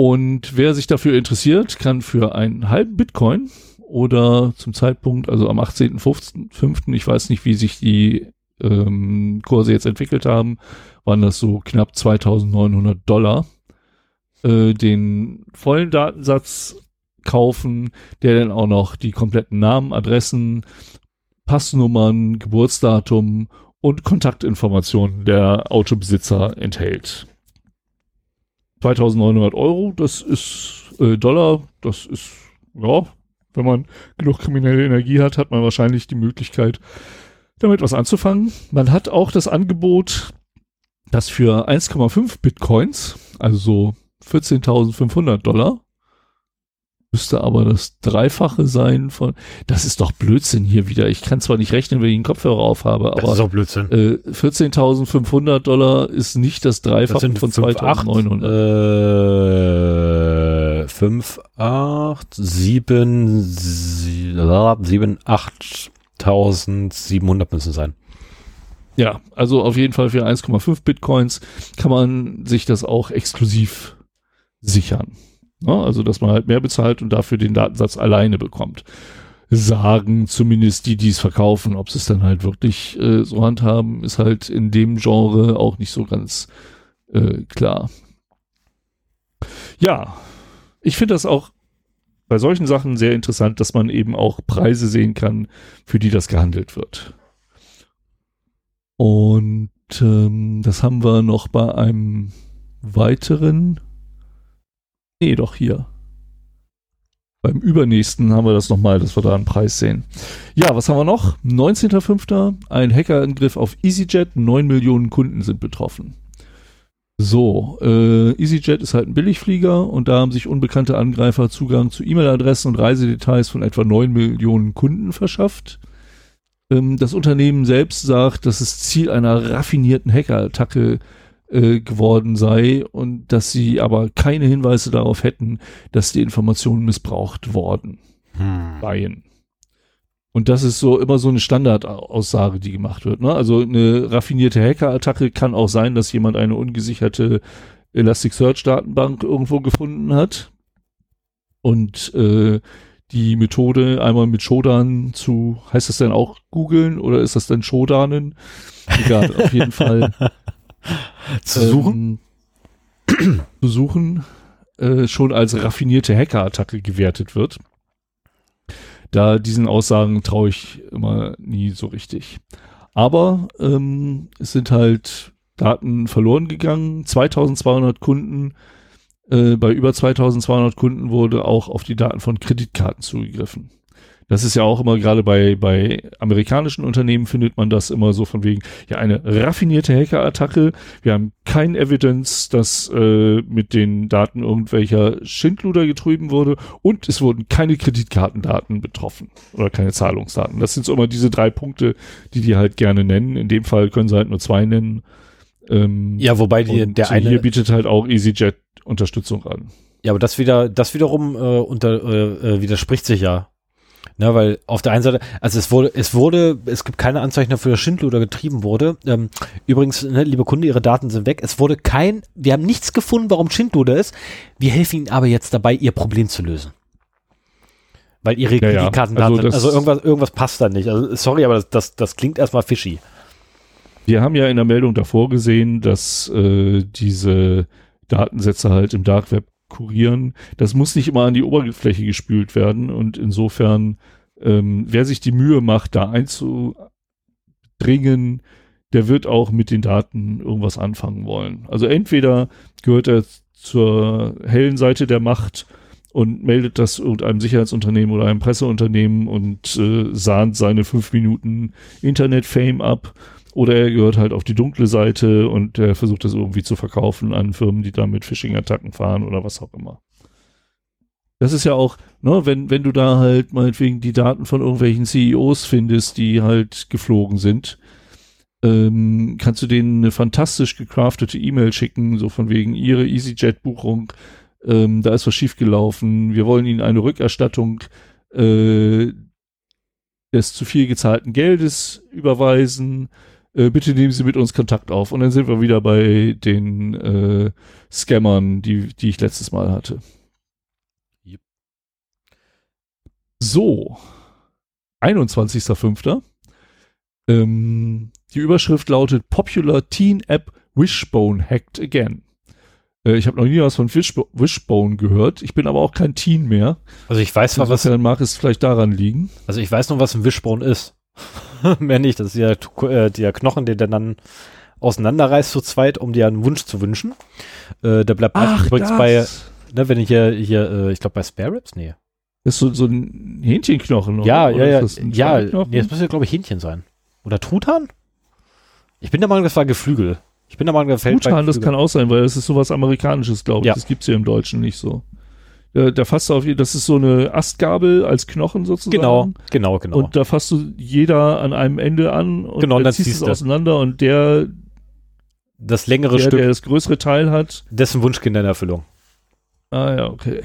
und wer sich dafür interessiert, kann für einen halben Bitcoin oder zum Zeitpunkt, also am 18.05., ich weiß nicht, wie sich die ähm, Kurse jetzt entwickelt haben, waren das so knapp 2900 Dollar, äh, den vollen Datensatz kaufen, der dann auch noch die kompletten Namen, Adressen, Passnummern, Geburtsdatum und Kontaktinformationen der Autobesitzer enthält. 2900 Euro, das ist äh, Dollar, das ist, ja, wenn man genug kriminelle Energie hat, hat man wahrscheinlich die Möglichkeit, damit was anzufangen. Man hat auch das Angebot, dass für 1,5 Bitcoins, also so 14.500 Dollar, Müsste aber das Dreifache sein von. Das ist doch Blödsinn hier wieder. Ich kann zwar nicht rechnen, wenn ich einen Kopfhörer aufhabe, aber. Das ist auch Blödsinn. Äh, 14.500 Dollar ist nicht das Dreifache das von 2.900. Äh, 5, 8, 7, 7, 8.700 müssen sein. Ja, also auf jeden Fall für 1,5 Bitcoins kann man sich das auch exklusiv sichern. Ne? Also, dass man halt mehr bezahlt und dafür den Datensatz alleine bekommt. Sagen zumindest die, die es verkaufen. Ob sie es dann halt wirklich äh, so handhaben, ist halt in dem Genre auch nicht so ganz äh, klar. Ja, ich finde das auch bei solchen Sachen sehr interessant, dass man eben auch Preise sehen kann, für die das gehandelt wird. Und ähm, das haben wir noch bei einem weiteren Nee, doch hier. Beim übernächsten haben wir das nochmal, dass wir da einen Preis sehen. Ja, was haben wir noch? 19.05. Ein Hackerangriff auf EasyJet. 9 Millionen Kunden sind betroffen. So, äh, EasyJet ist halt ein Billigflieger und da haben sich unbekannte Angreifer Zugang zu E-Mail-Adressen und Reisedetails von etwa 9 Millionen Kunden verschafft. Ähm, das Unternehmen selbst sagt, dass es Ziel einer raffinierten Hackerattacke äh, geworden sei und dass sie aber keine Hinweise darauf hätten, dass die Informationen missbraucht worden hm. seien. Und das ist so immer so eine Standardaussage, die gemacht wird. Ne? Also eine raffinierte Hackerattacke kann auch sein, dass jemand eine ungesicherte Elasticsearch-Datenbank irgendwo gefunden hat und äh, die Methode einmal mit Shodan zu, heißt das denn auch googeln oder ist das denn Shodanen? Egal, auf jeden Fall zu suchen, ähm, zu suchen äh, schon als raffinierte Hackerattacke gewertet wird. Da diesen Aussagen traue ich immer nie so richtig. Aber ähm, es sind halt Daten verloren gegangen. 2200 Kunden, äh, bei über 2200 Kunden wurde auch auf die Daten von Kreditkarten zugegriffen. Das ist ja auch immer gerade bei, bei amerikanischen Unternehmen findet man das immer so von wegen, ja, eine raffinierte Hackerattacke. Wir haben kein Evidence, dass äh, mit den Daten irgendwelcher Schindluder getrieben wurde und es wurden keine Kreditkartendaten betroffen oder keine Zahlungsdaten. Das sind so immer diese drei Punkte, die die halt gerne nennen. In dem Fall können sie halt nur zwei nennen. Ähm, ja, wobei die, der eine. Hier bietet halt auch EasyJet Unterstützung an. Ja, aber das wieder, das wiederum äh, unter, äh, äh widerspricht sich ja Ne, weil auf der einen Seite, also es wurde, es wurde, es gibt keine Anzeichen dafür, dass Schindluder getrieben wurde. Ähm, übrigens, ne, liebe Kunde, Ihre Daten sind weg. Es wurde kein, wir haben nichts gefunden, warum Schindluder ist. Wir helfen Ihnen aber jetzt dabei, Ihr Problem zu lösen. Weil Ihre ja, Kreditkarten ja. also. Also irgendwas, irgendwas passt da nicht. Also sorry, aber das, das, das klingt erstmal fishy. Wir haben ja in der Meldung davor gesehen, dass äh, diese Datensätze halt im Dark Web kurieren. Das muss nicht immer an die Oberfläche gespült werden und insofern, ähm, wer sich die Mühe macht, da einzudringen, der wird auch mit den Daten irgendwas anfangen wollen. Also entweder gehört er zur hellen Seite der Macht und meldet das irgendeinem Sicherheitsunternehmen oder einem Presseunternehmen und äh, sahnt seine fünf Minuten Internet-Fame ab oder er gehört halt auf die dunkle Seite und er versucht das irgendwie zu verkaufen an Firmen, die da mit Phishing-Attacken fahren oder was auch immer. Das ist ja auch, ne, wenn, wenn du da halt meinetwegen die Daten von irgendwelchen CEOs findest, die halt geflogen sind, ähm, kannst du denen eine fantastisch gecraftete E-Mail schicken, so von wegen ihre EasyJet-Buchung, ähm, da ist was schiefgelaufen, wir wollen ihnen eine Rückerstattung äh, des zu viel gezahlten Geldes überweisen, äh, bitte nehmen Sie mit uns Kontakt auf. Und dann sind wir wieder bei den äh, Scammern, die, die ich letztes Mal hatte. Yep. So, 21.05. Ähm, die Überschrift lautet Popular Teen App Wishbone hacked again. Äh, ich habe noch nie was von Wishbone gehört. Ich bin aber auch kein Teen mehr. Also ich weiß zwar, was dann mag es vielleicht daran liegen. Also ich weiß noch, was ein Wishbone ist. Mehr nicht. Das ist ja äh, der Knochen, den der dann auseinanderreißt zu zweit, um dir einen Wunsch zu wünschen. Äh, der bleibt Ach, übrigens bei, ne, wenn ich hier, hier äh, ich glaube bei Spare Ribs, nee. Das ist so, so ein Hähnchenknochen, Ja, oder? ja, ja. Das ja, nee, das muss ja, glaube ich, Hähnchen sein. Oder Truthahn? Ich bin der Meinung, das war Geflügel. Ich bin der Meinung, das fällt Truthahn, das kann auch sein, weil das ist sowas Amerikanisches, glaube ich. Ja. Das gibt's hier im Deutschen nicht so. Da, da fasst du auf, das ist so eine Astgabel als Knochen sozusagen. Genau, genau, genau. Und da fasst du jeder an einem Ende an und genau, dann, dann ziehst du es auseinander und der, das längere der, Stück, der das größere Teil hat, dessen Wunschkind in Erfüllung. Ah ja, okay.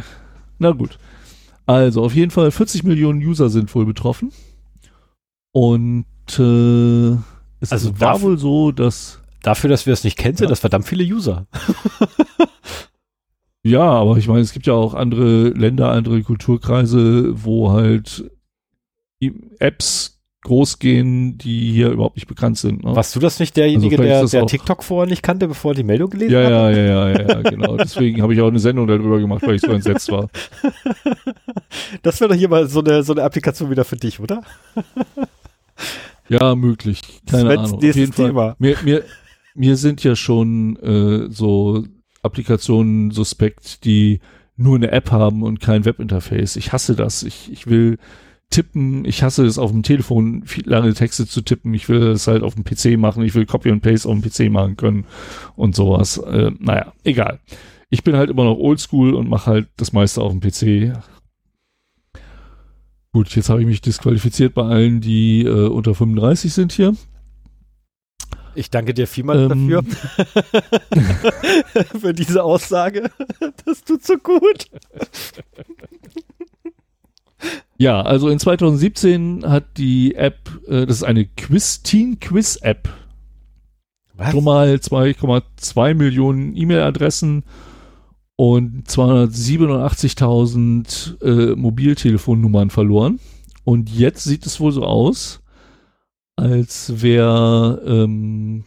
Na gut. Also auf jeden Fall 40 Millionen User sind wohl betroffen. Und äh, es also war wohl so, dass dafür, dass wir es nicht kennen, sind das verdammt viele User. Ja, aber ich meine, es gibt ja auch andere Länder, andere Kulturkreise, wo halt Apps groß gehen, die hier überhaupt nicht bekannt sind. Ne? Warst du das nicht derjenige, also der, der TikTok vorher nicht kannte, bevor er die Meldung gelesen ja, hat? Ja, ja, ja, ja, genau. Deswegen habe ich auch eine Sendung darüber gemacht, weil ich so entsetzt war. Das wäre doch hier mal so eine, so eine Applikation wieder für dich, oder? Ja, möglich. Keine Ahnung. Auf jeden Fall. Mir, mir, mir sind ja schon äh, so Applikationen suspekt, die nur eine App haben und kein Webinterface. Ich hasse das. Ich, ich will tippen. Ich hasse es auf dem Telefon, viel lange Texte zu tippen. Ich will es halt auf dem PC machen. Ich will Copy und Paste auf dem PC machen können und sowas. Äh, naja, egal. Ich bin halt immer noch oldschool und mache halt das meiste auf dem PC. Gut, jetzt habe ich mich disqualifiziert bei allen, die äh, unter 35 sind hier. Ich danke dir vielmals ähm, dafür. Für diese Aussage. Das tut so gut. Ja, also in 2017 hat die App, äh, das ist eine Quiz Teen Quiz App. Was? Schon mal 2,2 Millionen E-Mail-Adressen und 287.000 äh, Mobiltelefonnummern verloren. Und jetzt sieht es wohl so aus, als wäre ähm,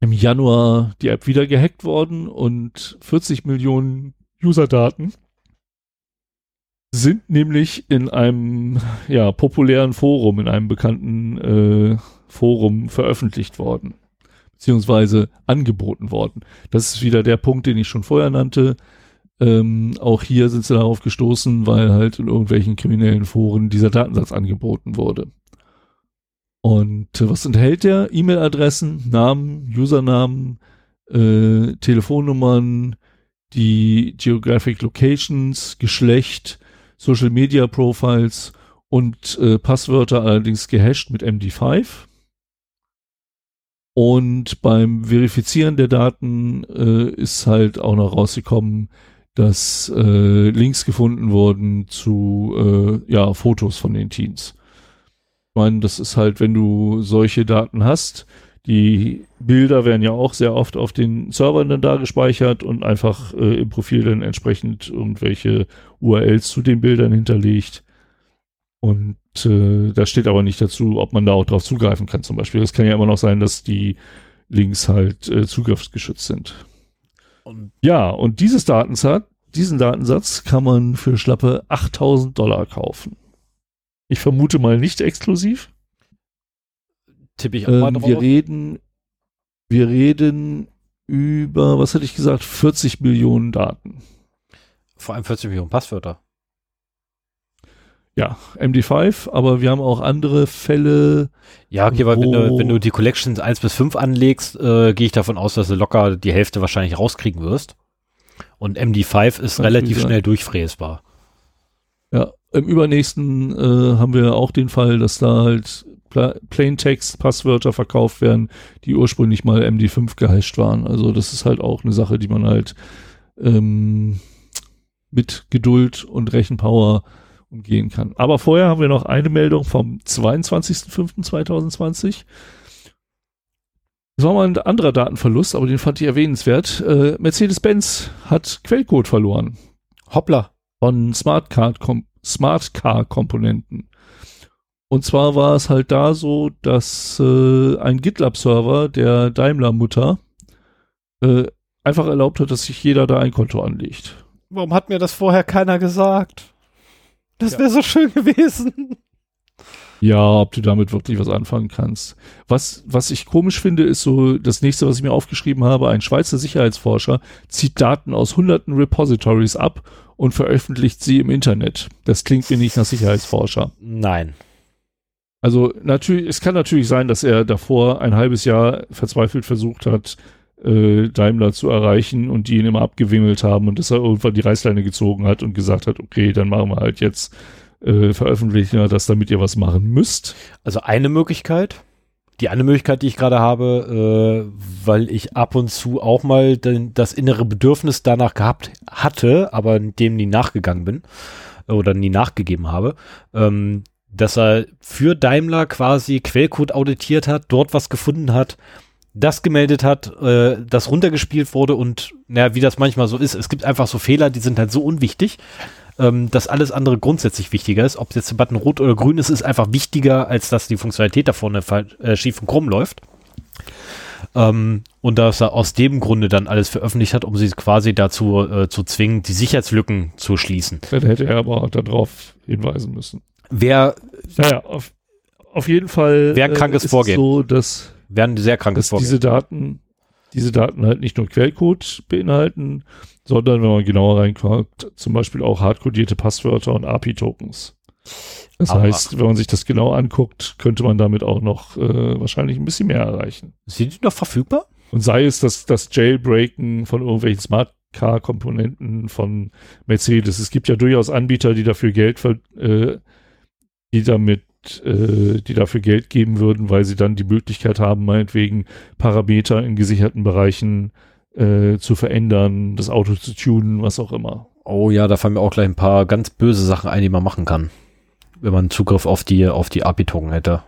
im Januar die App wieder gehackt worden und 40 Millionen User-Daten sind nämlich in einem ja, populären Forum, in einem bekannten äh, Forum veröffentlicht worden, beziehungsweise angeboten worden. Das ist wieder der Punkt, den ich schon vorher nannte. Ähm, auch hier sind sie darauf gestoßen, weil halt in irgendwelchen kriminellen Foren dieser Datensatz angeboten wurde. Und äh, was enthält der? E-Mail-Adressen, Namen, Usernamen, äh, Telefonnummern, die Geographic Locations, Geschlecht, Social Media Profiles und äh, Passwörter allerdings gehasht mit MD5. Und beim Verifizieren der Daten äh, ist halt auch noch rausgekommen, dass äh, Links gefunden wurden zu äh, ja, Fotos von den Teens. Ich meine, das ist halt, wenn du solche Daten hast, die Bilder werden ja auch sehr oft auf den Servern dann da gespeichert und einfach äh, im Profil dann entsprechend irgendwelche URLs zu den Bildern hinterlegt. Und äh, da steht aber nicht dazu, ob man da auch drauf zugreifen kann zum Beispiel. Es kann ja immer noch sein, dass die Links halt äh, zugriffsgeschützt sind. Und ja, und dieses Datensatz, diesen Datensatz kann man für schlappe 8000 Dollar kaufen. Ich vermute mal nicht exklusiv. Tippe ich auch ähm, mal drauf. Wir reden, wir reden über, was hätte ich gesagt, 40 Millionen Daten. Vor allem 40 Millionen Passwörter. Ja, MD5, aber wir haben auch andere Fälle. Ja, okay, weil wenn du, wenn du die Collections 1 bis 5 anlegst, äh, gehe ich davon aus, dass du locker die Hälfte wahrscheinlich rauskriegen wirst. Und MD5 ist relativ schnell durchfräsbar. Ja, im übernächsten äh, haben wir auch den Fall, dass da halt Plaintext-Passwörter verkauft werden, die ursprünglich mal MD5 gehasht waren. Also das ist halt auch eine Sache, die man halt ähm, mit Geduld und Rechenpower umgehen kann. Aber vorher haben wir noch eine Meldung vom 22.05.2020. Das war mal ein anderer Datenverlust, aber den fand ich erwähnenswert. Äh, Mercedes-Benz hat Quellcode verloren. Hoppla. Von Smart Car Komponenten. Und zwar war es halt da so, dass äh, ein GitLab-Server der Daimler-Mutter äh, einfach erlaubt hat, dass sich jeder da ein Konto anlegt. Warum hat mir das vorher keiner gesagt? Das wäre ja. so schön gewesen. Ja, ob du damit wirklich was anfangen kannst. Was, was ich komisch finde, ist so das nächste, was ich mir aufgeschrieben habe. Ein Schweizer Sicherheitsforscher zieht Daten aus hunderten Repositories ab und veröffentlicht sie im Internet. Das klingt mir nicht nach Sicherheitsforscher. Nein. Also natürlich, es kann natürlich sein, dass er davor ein halbes Jahr verzweifelt versucht hat, äh, Daimler zu erreichen und die ihn immer abgewimmelt haben und dass er irgendwann die Reißleine gezogen hat und gesagt hat, okay, dann machen wir halt jetzt äh, veröffentlichen wir das, damit ihr was machen müsst. Also eine Möglichkeit. Die andere Möglichkeit, die ich gerade habe, äh, weil ich ab und zu auch mal den, das innere Bedürfnis danach gehabt hatte, aber dem nie nachgegangen bin oder nie nachgegeben habe, ähm, dass er für Daimler quasi Quellcode auditiert hat, dort was gefunden hat, das gemeldet hat, äh, das runtergespielt wurde und naja, wie das manchmal so ist, es gibt einfach so Fehler, die sind halt so unwichtig, ähm, dass alles andere grundsätzlich wichtiger ist. Ob jetzt der Button rot oder grün ist, ist einfach wichtiger, als dass die Funktionalität da vorne äh, schief und krumm läuft. Ähm, und dass er aus dem Grunde dann alles veröffentlicht hat, um sie quasi dazu äh, zu zwingen, die Sicherheitslücken zu schließen. Dann hätte er aber auch darauf hinweisen müssen. Wer, naja, auf, auf jeden Fall wer krankes äh, Vorgehen. so, dass, werden sehr krankes dass diese Daten, diese Daten halt nicht nur Quellcode beinhalten, sondern wenn man genauer reinguckt, zum Beispiel auch hardcodierte Passwörter und API-Tokens. Das Aber heißt, wenn man sich das genau anguckt, könnte man damit auch noch äh, wahrscheinlich ein bisschen mehr erreichen. Sind die noch verfügbar? Und sei es das, das Jailbreaken von irgendwelchen Smart Car-Komponenten von Mercedes. Es gibt ja durchaus Anbieter, die dafür Geld, äh, die damit äh, die dafür Geld geben würden, weil sie dann die Möglichkeit haben, meinetwegen Parameter in gesicherten Bereichen äh, zu verändern, das Auto zu tunen, was auch immer. Oh ja, da fallen mir auch gleich ein paar ganz böse Sachen ein, die man machen kann, wenn man Zugriff auf die, auf die API-Token hätte.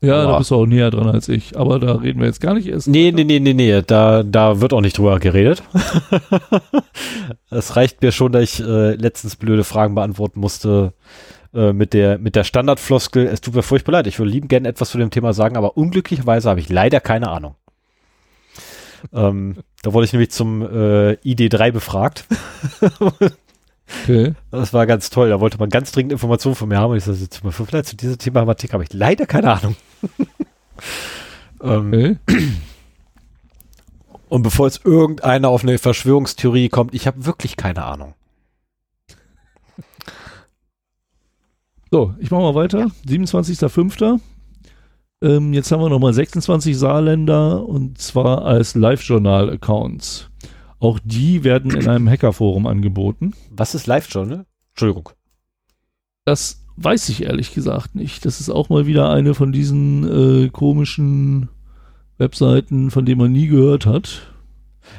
Ja, Boah. da bist du auch näher dran als ich, aber da reden wir jetzt gar nicht erst. Nee, nee, nee, nee, nee, da, da wird auch nicht drüber geredet. Es reicht mir schon, dass ich äh, letztens blöde Fragen beantworten musste, äh, mit der, mit der Standardfloskel, es tut mir furchtbar leid, ich würde lieben gerne etwas zu dem Thema sagen, aber unglücklicherweise habe ich leider keine Ahnung. ähm, da wurde ich nämlich zum äh, ID3 befragt. okay. Das war ganz toll. Da wollte man ganz dringend Informationen von mir haben. Und ich sagte, leid, zu dieser Thematik habe ich leider keine Ahnung. ähm, okay. Und bevor jetzt irgendeiner auf eine Verschwörungstheorie kommt, ich habe wirklich keine Ahnung. So, ich mache mal weiter. 27.05. Ähm, jetzt haben wir nochmal 26 Saarländer und zwar als Live-Journal-Accounts. Auch die werden in einem Hackerforum angeboten. Was ist Live-Journal? Entschuldigung. Das weiß ich ehrlich gesagt nicht. Das ist auch mal wieder eine von diesen äh, komischen Webseiten, von denen man nie gehört hat.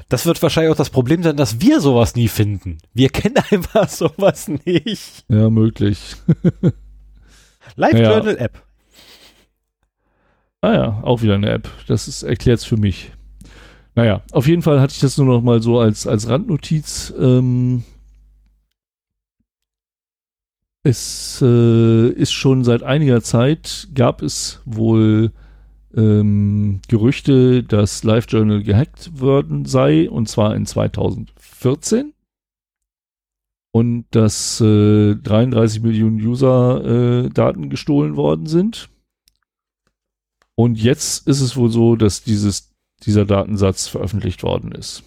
Das wird wahrscheinlich auch das Problem sein, dass wir sowas nie finden. Wir kennen einfach sowas nicht. Ja, möglich. Live-Journal-App. Ah ja, auch wieder eine App. Das erklärt es für mich. Naja, auf jeden Fall hatte ich das nur noch mal so als, als Randnotiz. Ähm, es äh, ist schon seit einiger Zeit, gab es wohl ähm, Gerüchte, dass LiveJournal gehackt worden sei, und zwar in 2014. Und dass äh, 33 Millionen User äh, gestohlen worden sind. Und jetzt ist es wohl so, dass dieses, dieser Datensatz veröffentlicht worden ist.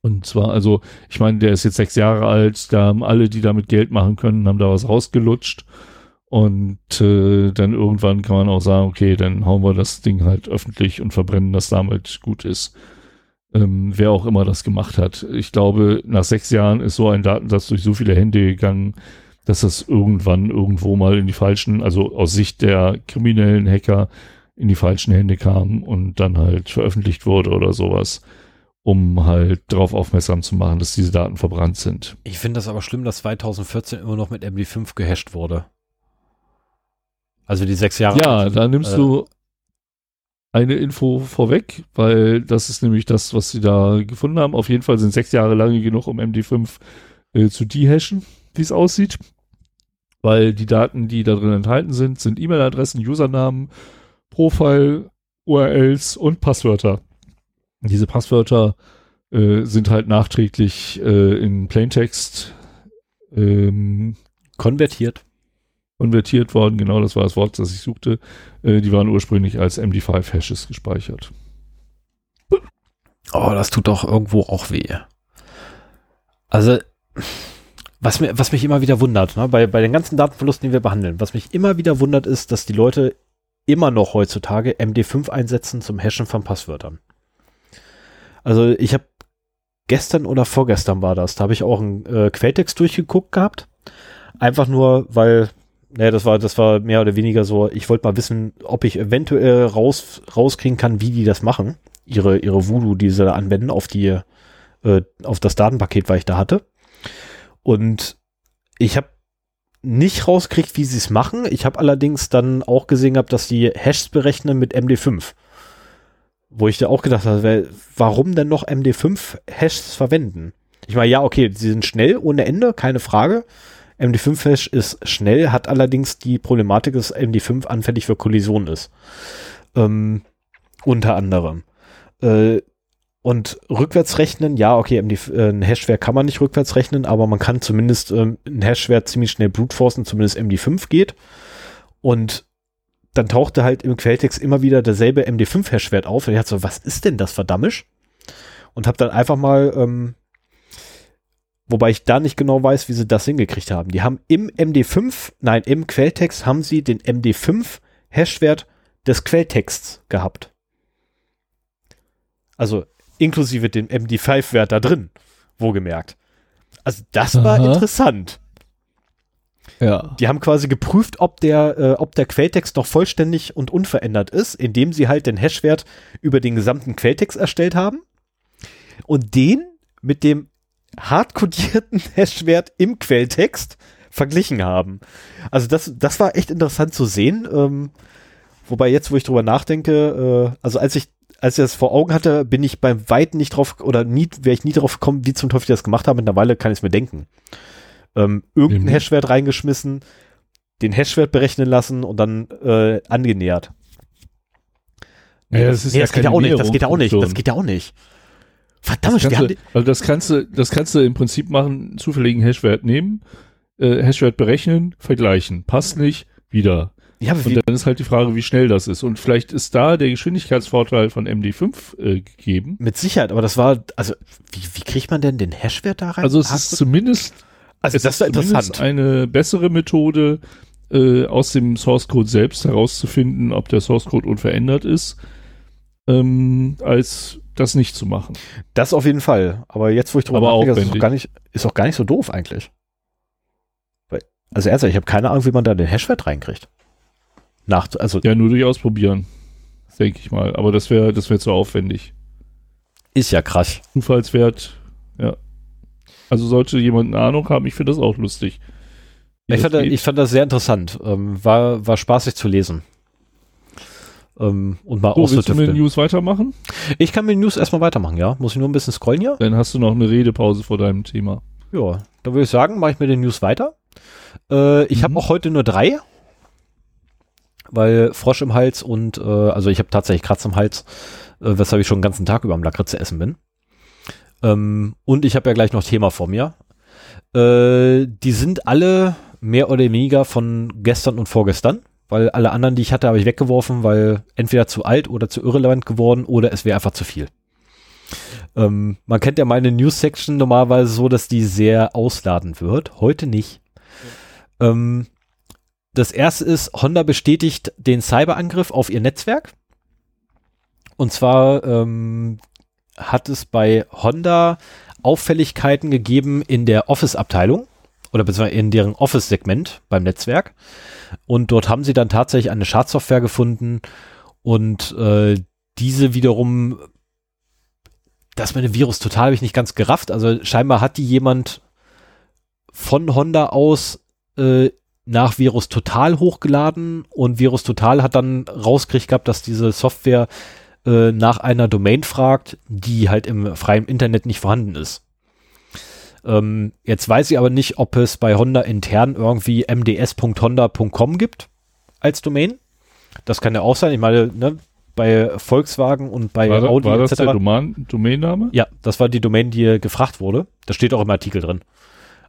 Und zwar, also, ich meine, der ist jetzt sechs Jahre alt, da haben alle, die damit Geld machen können, haben da was rausgelutscht. Und äh, dann irgendwann kann man auch sagen, okay, dann hauen wir das Ding halt öffentlich und verbrennen das damit gut ist. Ähm, wer auch immer das gemacht hat. Ich glaube, nach sechs Jahren ist so ein Datensatz durch so viele Hände gegangen, dass das irgendwann irgendwo mal in die falschen, also aus Sicht der kriminellen Hacker, in die falschen Hände kam und dann halt veröffentlicht wurde oder sowas, um halt darauf aufmerksam zu machen, dass diese Daten verbrannt sind. Ich finde das aber schlimm, dass 2014 immer noch mit MD5 gehasht wurde. Also die sechs Jahre. Ja, da nimmst äh, du eine Info vorweg, weil das ist nämlich das, was sie da gefunden haben. Auf jeden Fall sind sechs Jahre lange genug, um MD5 äh, zu dehashen, wie es aussieht. Weil die Daten, die da drin enthalten sind, sind E-Mail-Adressen, Usernamen, Profile, URLs und Passwörter. Diese Passwörter äh, sind halt nachträglich äh, in Plaintext ähm, konvertiert. Konvertiert worden, genau das war das Wort, das ich suchte. Äh, die waren ursprünglich als MD5-Hashes gespeichert. Oh, das tut doch irgendwo auch weh. Also, was, mir, was mich immer wieder wundert, ne, bei, bei den ganzen Datenverlusten, die wir behandeln, was mich immer wieder wundert, ist, dass die Leute immer noch heutzutage MD5 einsetzen zum Hashen von Passwörtern. Also ich habe gestern oder vorgestern war das, da habe ich auch einen äh, Quelltext durchgeguckt gehabt. Einfach nur, weil, naja, das war, das war mehr oder weniger so, ich wollte mal wissen, ob ich eventuell raus, rauskriegen kann, wie die das machen. Ihre, ihre Voodoo, die sie da anwenden auf die, äh, auf das Datenpaket, was ich da hatte. Und ich habe nicht rauskriegt, wie sie es machen. Ich habe allerdings dann auch gesehen gehabt, dass die Hashes berechnen mit MD5. Wo ich da auch gedacht habe, warum denn noch MD5-Hashes verwenden? Ich meine, ja, okay, sie sind schnell ohne Ende, keine Frage. MD5-Hash ist schnell, hat allerdings die Problematik, dass MD5 anfällig für Kollisionen ist. Ähm, unter anderem. Äh, und rückwärts rechnen, ja, okay, äh, ein Hashwert kann man nicht rückwärts rechnen, aber man kann zumindest ähm, ein Hashwert ziemlich schnell brutforcen, zumindest MD5 geht. Und dann tauchte halt im Quelltext immer wieder derselbe MD5-Hashwert auf. Und ich hatte so, was ist denn das verdammt? Und habe dann einfach mal, ähm, wobei ich da nicht genau weiß, wie sie das hingekriegt haben. Die haben im MD5, nein, im Quelltext haben sie den MD5-Hashwert des Quelltexts gehabt. Also inklusive dem MD5-Wert da drin, wohlgemerkt. Also das Aha. war interessant. Ja. Die haben quasi geprüft, ob der, äh, ob der Quelltext noch vollständig und unverändert ist, indem sie halt den Hashwert über den gesamten Quelltext erstellt haben und den mit dem hardcodierten Hashwert im Quelltext verglichen haben. Also das, das war echt interessant zu sehen. Ähm, wobei jetzt, wo ich drüber nachdenke, äh, also als ich als ich das vor Augen hatte, bin ich beim Weiten nicht drauf, oder nie, wäre ich nie drauf gekommen, wie zum Teufel die das gemacht haben. Mittlerweile kann ich es mir denken. Ähm, irgendeinen mhm. Hashwert reingeschmissen, den Hashwert berechnen lassen und dann äh, angenähert. Ja, das, ist nee, das geht ja auch nicht, das geht ja auch nicht, das geht ja auch nicht. Verdammt, das kannst, du, also das kannst du, das kannst du im Prinzip machen, zufälligen Hashwert nehmen, äh, Hashwert berechnen, vergleichen. Passt nicht, wieder. Ja, Und dann ist halt die Frage, wie schnell das ist. Und vielleicht ist da der Geschwindigkeitsvorteil von MD5 äh, gegeben. mit Sicherheit, aber das war, also, wie, wie kriegt man denn den Hashwert da rein? Also es Hast ist zumindest, also es das ist zumindest interessant. eine bessere Methode, äh, aus dem Source Code selbst herauszufinden, ob der Source Code unverändert ist, ähm, als das nicht zu machen. Das auf jeden Fall. Aber jetzt, wo ich drüber nachdenke, ist, auch gar nicht, ist auch gar nicht so doof eigentlich. Also ernsthaft, ich habe keine Ahnung, wie man da den Hashwert reinkriegt. Nach, also Ja, nur durch Ausprobieren, denke ich mal. Aber das wäre das wäre zu aufwendig. ist ja krass. Zufallswert, ja. Also sollte jemand eine Ahnung haben, ich finde das auch lustig. Ich fand, ich fand das sehr interessant. Ähm, war, war spaßig zu lesen. Ähm, und mal so, willst du mit den. News weitermachen? Ich kann mit den News erstmal weitermachen, ja? Muss ich nur ein bisschen scrollen hier? Dann hast du noch eine Redepause vor deinem Thema. Ja, dann würde ich sagen, mache ich mit den News weiter. Äh, ich Mhm. habe auch heute nur drei, weil Frosch im Hals und, äh, also ich habe tatsächlich Kratz im Hals, äh, weshalb ich schon den ganzen Tag über am Lakritze essen bin. Ähm, und ich habe ja gleich noch Thema vor mir. Äh, die sind alle mehr oder weniger von gestern und vorgestern, weil alle anderen, die ich hatte, habe ich weggeworfen, weil entweder zu alt oder zu irrelevant geworden oder es wäre einfach zu viel. Ähm, man kennt ja meine News-Section normalerweise so, dass die sehr ausladend wird. Heute nicht. Ähm, das erste ist, Honda bestätigt den Cyberangriff auf ihr Netzwerk. Und zwar ähm, hat es bei Honda Auffälligkeiten gegeben in der Office-Abteilung oder beziehungsweise in deren Office-Segment beim Netzwerk. Und dort haben sie dann tatsächlich eine Schadsoftware gefunden und äh, diese wiederum, das dem Virus total habe ich nicht ganz gerafft. Also scheinbar hat die jemand von Honda aus äh, nach Virus Total hochgeladen und Virus Total hat dann rausgekriegt gehabt, dass diese Software äh, nach einer Domain fragt, die halt im freien Internet nicht vorhanden ist. Ähm, jetzt weiß ich aber nicht, ob es bei Honda intern irgendwie mds.honda.com gibt als Domain. Das kann ja auch sein. Ich meine, ne, bei Volkswagen und bei War, Audi war das etc. der Domain, Domainname? Ja, das war die Domain, die gefragt wurde. Das steht auch im Artikel drin.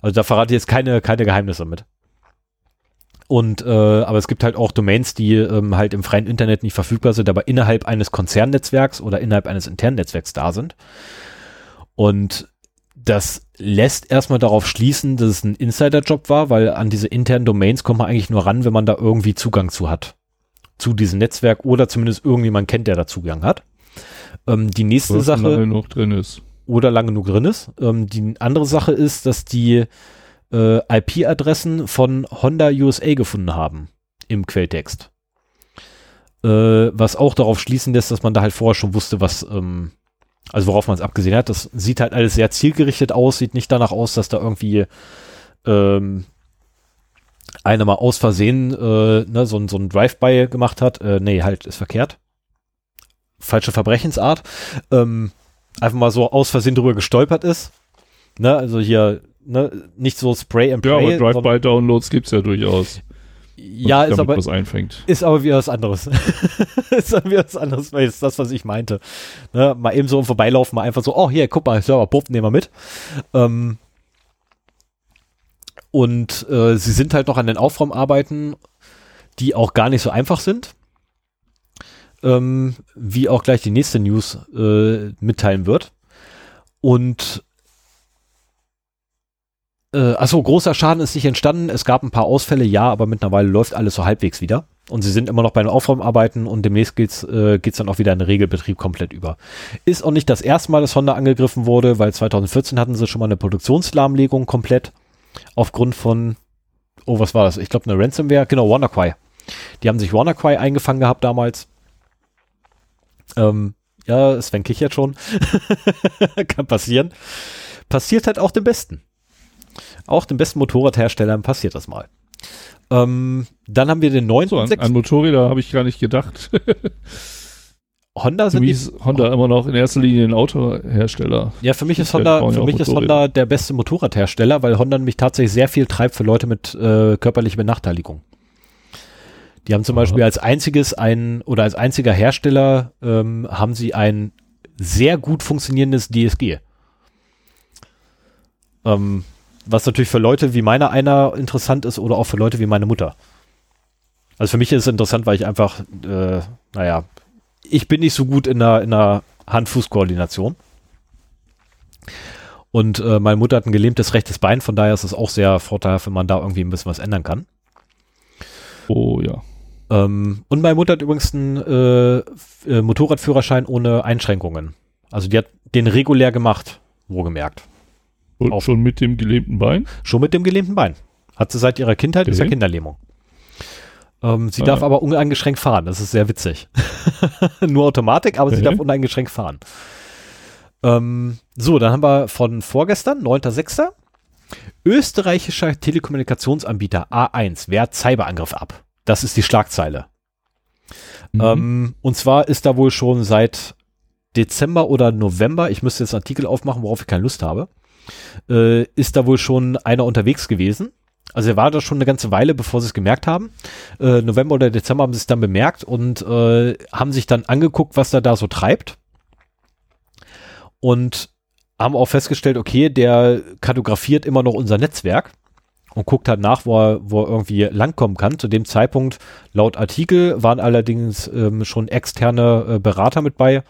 Also da verrate ich jetzt keine, keine Geheimnisse mit. Und, äh, aber es gibt halt auch Domains, die ähm, halt im freien Internet nicht verfügbar sind, aber innerhalb eines Konzernnetzwerks oder innerhalb eines internen Netzwerks da sind. Und das lässt erstmal darauf schließen, dass es ein Insider-Job war, weil an diese internen Domains kommt man eigentlich nur ran, wenn man da irgendwie Zugang zu hat. Zu diesem Netzwerk oder zumindest irgendjemand kennt, der da Zugang hat. Ähm, die nächste Was Sache lange noch drin ist. oder lange genug drin ist. Ähm, die andere Sache ist, dass die äh, IP-Adressen von Honda USA gefunden haben im Quelltext. Äh, was auch darauf schließen lässt, dass man da halt vorher schon wusste, was, ähm, also worauf man es abgesehen hat. Das sieht halt alles sehr zielgerichtet aus, sieht nicht danach aus, dass da irgendwie ähm, einer mal aus Versehen äh, ne, so, ein- so ein Drive-by gemacht hat. Äh, nee, halt, ist verkehrt. Falsche Verbrechensart. Ähm, einfach mal so aus Versehen drüber gestolpert ist. Ne, also hier, ne, nicht so Spray and Ja, Pray. aber sondern- Drive-by-Downloads gibt es ja durchaus. Ja, ist aber, ist aber wieder was anderes. ist aber wieder was anderes, weil ist das, was ich meinte. Ne, mal eben so im Vorbeilaufen, mal einfach so, oh, hier, guck mal, Server, Puff, nehmen wir mit. Ähm, und äh, sie sind halt noch an den Aufräumarbeiten, die auch gar nicht so einfach sind. Ähm, wie auch gleich die nächste News äh, mitteilen wird. Und äh, achso, großer Schaden ist nicht entstanden. Es gab ein paar Ausfälle, ja, aber mittlerweile läuft alles so halbwegs wieder. Und sie sind immer noch bei den Aufräumarbeiten und demnächst geht's, äh, dann auch wieder in den Regelbetrieb komplett über. Ist auch nicht das erste Mal, dass Honda angegriffen wurde, weil 2014 hatten sie schon mal eine Produktionslahmlegung komplett aufgrund von, oh, was war das? Ich glaube, eine Ransomware. Genau, WannaCry. Die haben sich WannaCry eingefangen gehabt damals. Ähm, ja, Sven kichert schon. Kann passieren. Passiert halt auch dem Besten. Auch den besten Motorradherstellern passiert das mal. Ähm, dann haben wir den neuen So, an, an Motorräder habe ich gar nicht gedacht. Honda Für sind mich die, ist Honda immer noch in erster Linie ein Autohersteller. ja, für mich ist Honda, für mich ist. Honda der beste Motorradhersteller, weil Honda nämlich tatsächlich sehr viel treibt für Leute mit äh, körperlicher Benachteiligung. Die haben zum Aha. Beispiel als einziges ein oder als einziger Hersteller ähm, haben sie ein sehr gut funktionierendes DSG. Ähm, was natürlich für Leute wie meiner einer interessant ist oder auch für Leute wie meine Mutter. Also für mich ist es interessant, weil ich einfach, äh, naja, ich bin nicht so gut in der, in der Hand-Fuß-Koordination. Und äh, meine Mutter hat ein gelähmtes rechtes Bein, von daher ist es auch sehr vorteilhaft, wenn man da irgendwie ein bisschen was ändern kann. Oh ja. Ähm, und meine Mutter hat übrigens einen äh, äh, Motorradführerschein ohne Einschränkungen. Also die hat den regulär gemacht, wohlgemerkt. Und Auch- schon mit dem gelähmten Bein? Schon mit dem gelähmten Bein. Hat sie seit ihrer Kindheit, ist ja Okay. Kinderlähmung. Ähm, sie Ah. darf aber uneingeschränkt fahren, das ist sehr witzig. Nur Automatik, aber sie Okay. darf uneingeschränkt fahren. Ähm, so, dann haben wir von vorgestern, 9.6. Österreichischer Telekommunikationsanbieter A1 wehrt Cyberangriff ab. Das ist die Schlagzeile. Mhm. Ähm, und zwar ist da wohl schon seit Dezember oder November, ich müsste jetzt einen Artikel aufmachen, worauf ich keine Lust habe, äh, ist da wohl schon einer unterwegs gewesen. Also er war da schon eine ganze Weile, bevor sie es gemerkt haben. Äh, November oder Dezember haben sie es dann bemerkt und äh, haben sich dann angeguckt, was er da so treibt. Und haben auch festgestellt, okay, der kartografiert immer noch unser Netzwerk und guckt halt nach, wo er, wo er irgendwie langkommen kann. Zu dem Zeitpunkt, laut Artikel, waren allerdings ähm, schon externe äh, Berater mit bei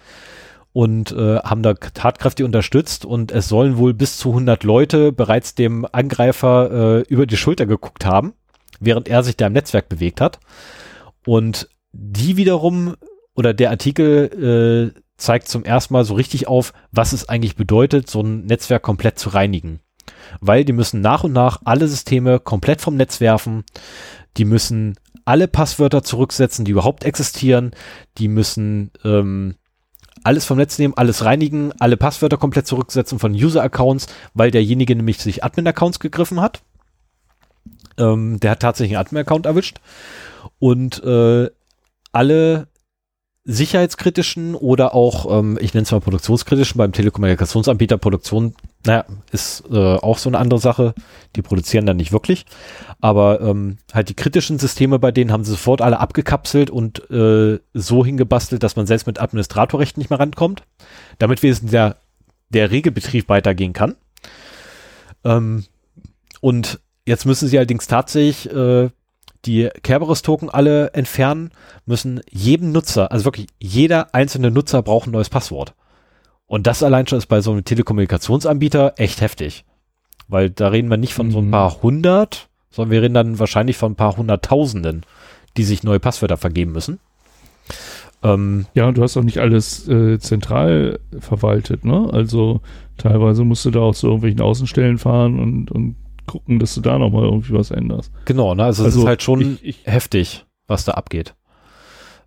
und äh, haben da tatkräftig unterstützt und es sollen wohl bis zu 100 Leute bereits dem Angreifer äh, über die Schulter geguckt haben, während er sich da im Netzwerk bewegt hat. Und die wiederum, oder der Artikel äh, zeigt zum ersten Mal so richtig auf, was es eigentlich bedeutet, so ein Netzwerk komplett zu reinigen. Weil die müssen nach und nach alle Systeme komplett vom Netz werfen. Die müssen alle Passwörter zurücksetzen, die überhaupt existieren. Die müssen ähm, alles vom Netz nehmen, alles reinigen, alle Passwörter komplett zurücksetzen von User-Accounts, weil derjenige nämlich sich Admin-Accounts gegriffen hat. Ähm, der hat tatsächlich einen Admin-Account erwischt. Und äh, alle sicherheitskritischen oder auch, ähm, ich nenne es mal produktionskritischen, beim Telekommunikationsanbieter Produktion, naja, ist äh, auch so eine andere Sache. Die produzieren dann nicht wirklich. Aber ähm, halt die kritischen Systeme bei denen haben sie sofort alle abgekapselt und äh, so hingebastelt, dass man selbst mit Administratorrechten nicht mehr rankommt. Damit wenigstens der, der Regelbetrieb weitergehen kann. Ähm, und jetzt müssen sie allerdings tatsächlich äh, die Kerberos-Token alle entfernen, müssen jedem Nutzer, also wirklich jeder einzelne Nutzer braucht ein neues Passwort. Und das allein schon ist bei so einem Telekommunikationsanbieter echt heftig. Weil da reden wir nicht von so ein Mhm. paar hundert, sondern wir reden dann wahrscheinlich von ein paar hunderttausenden, die sich neue Passwörter vergeben müssen. Ähm, Ja, und du hast auch nicht alles äh, zentral verwaltet, ne? Also teilweise musst du da auch zu irgendwelchen Außenstellen fahren und, und gucken, dass du da nochmal irgendwie was änderst. genau, ne? Also, es ist halt schon ich, ich, heftig, was da abgeht.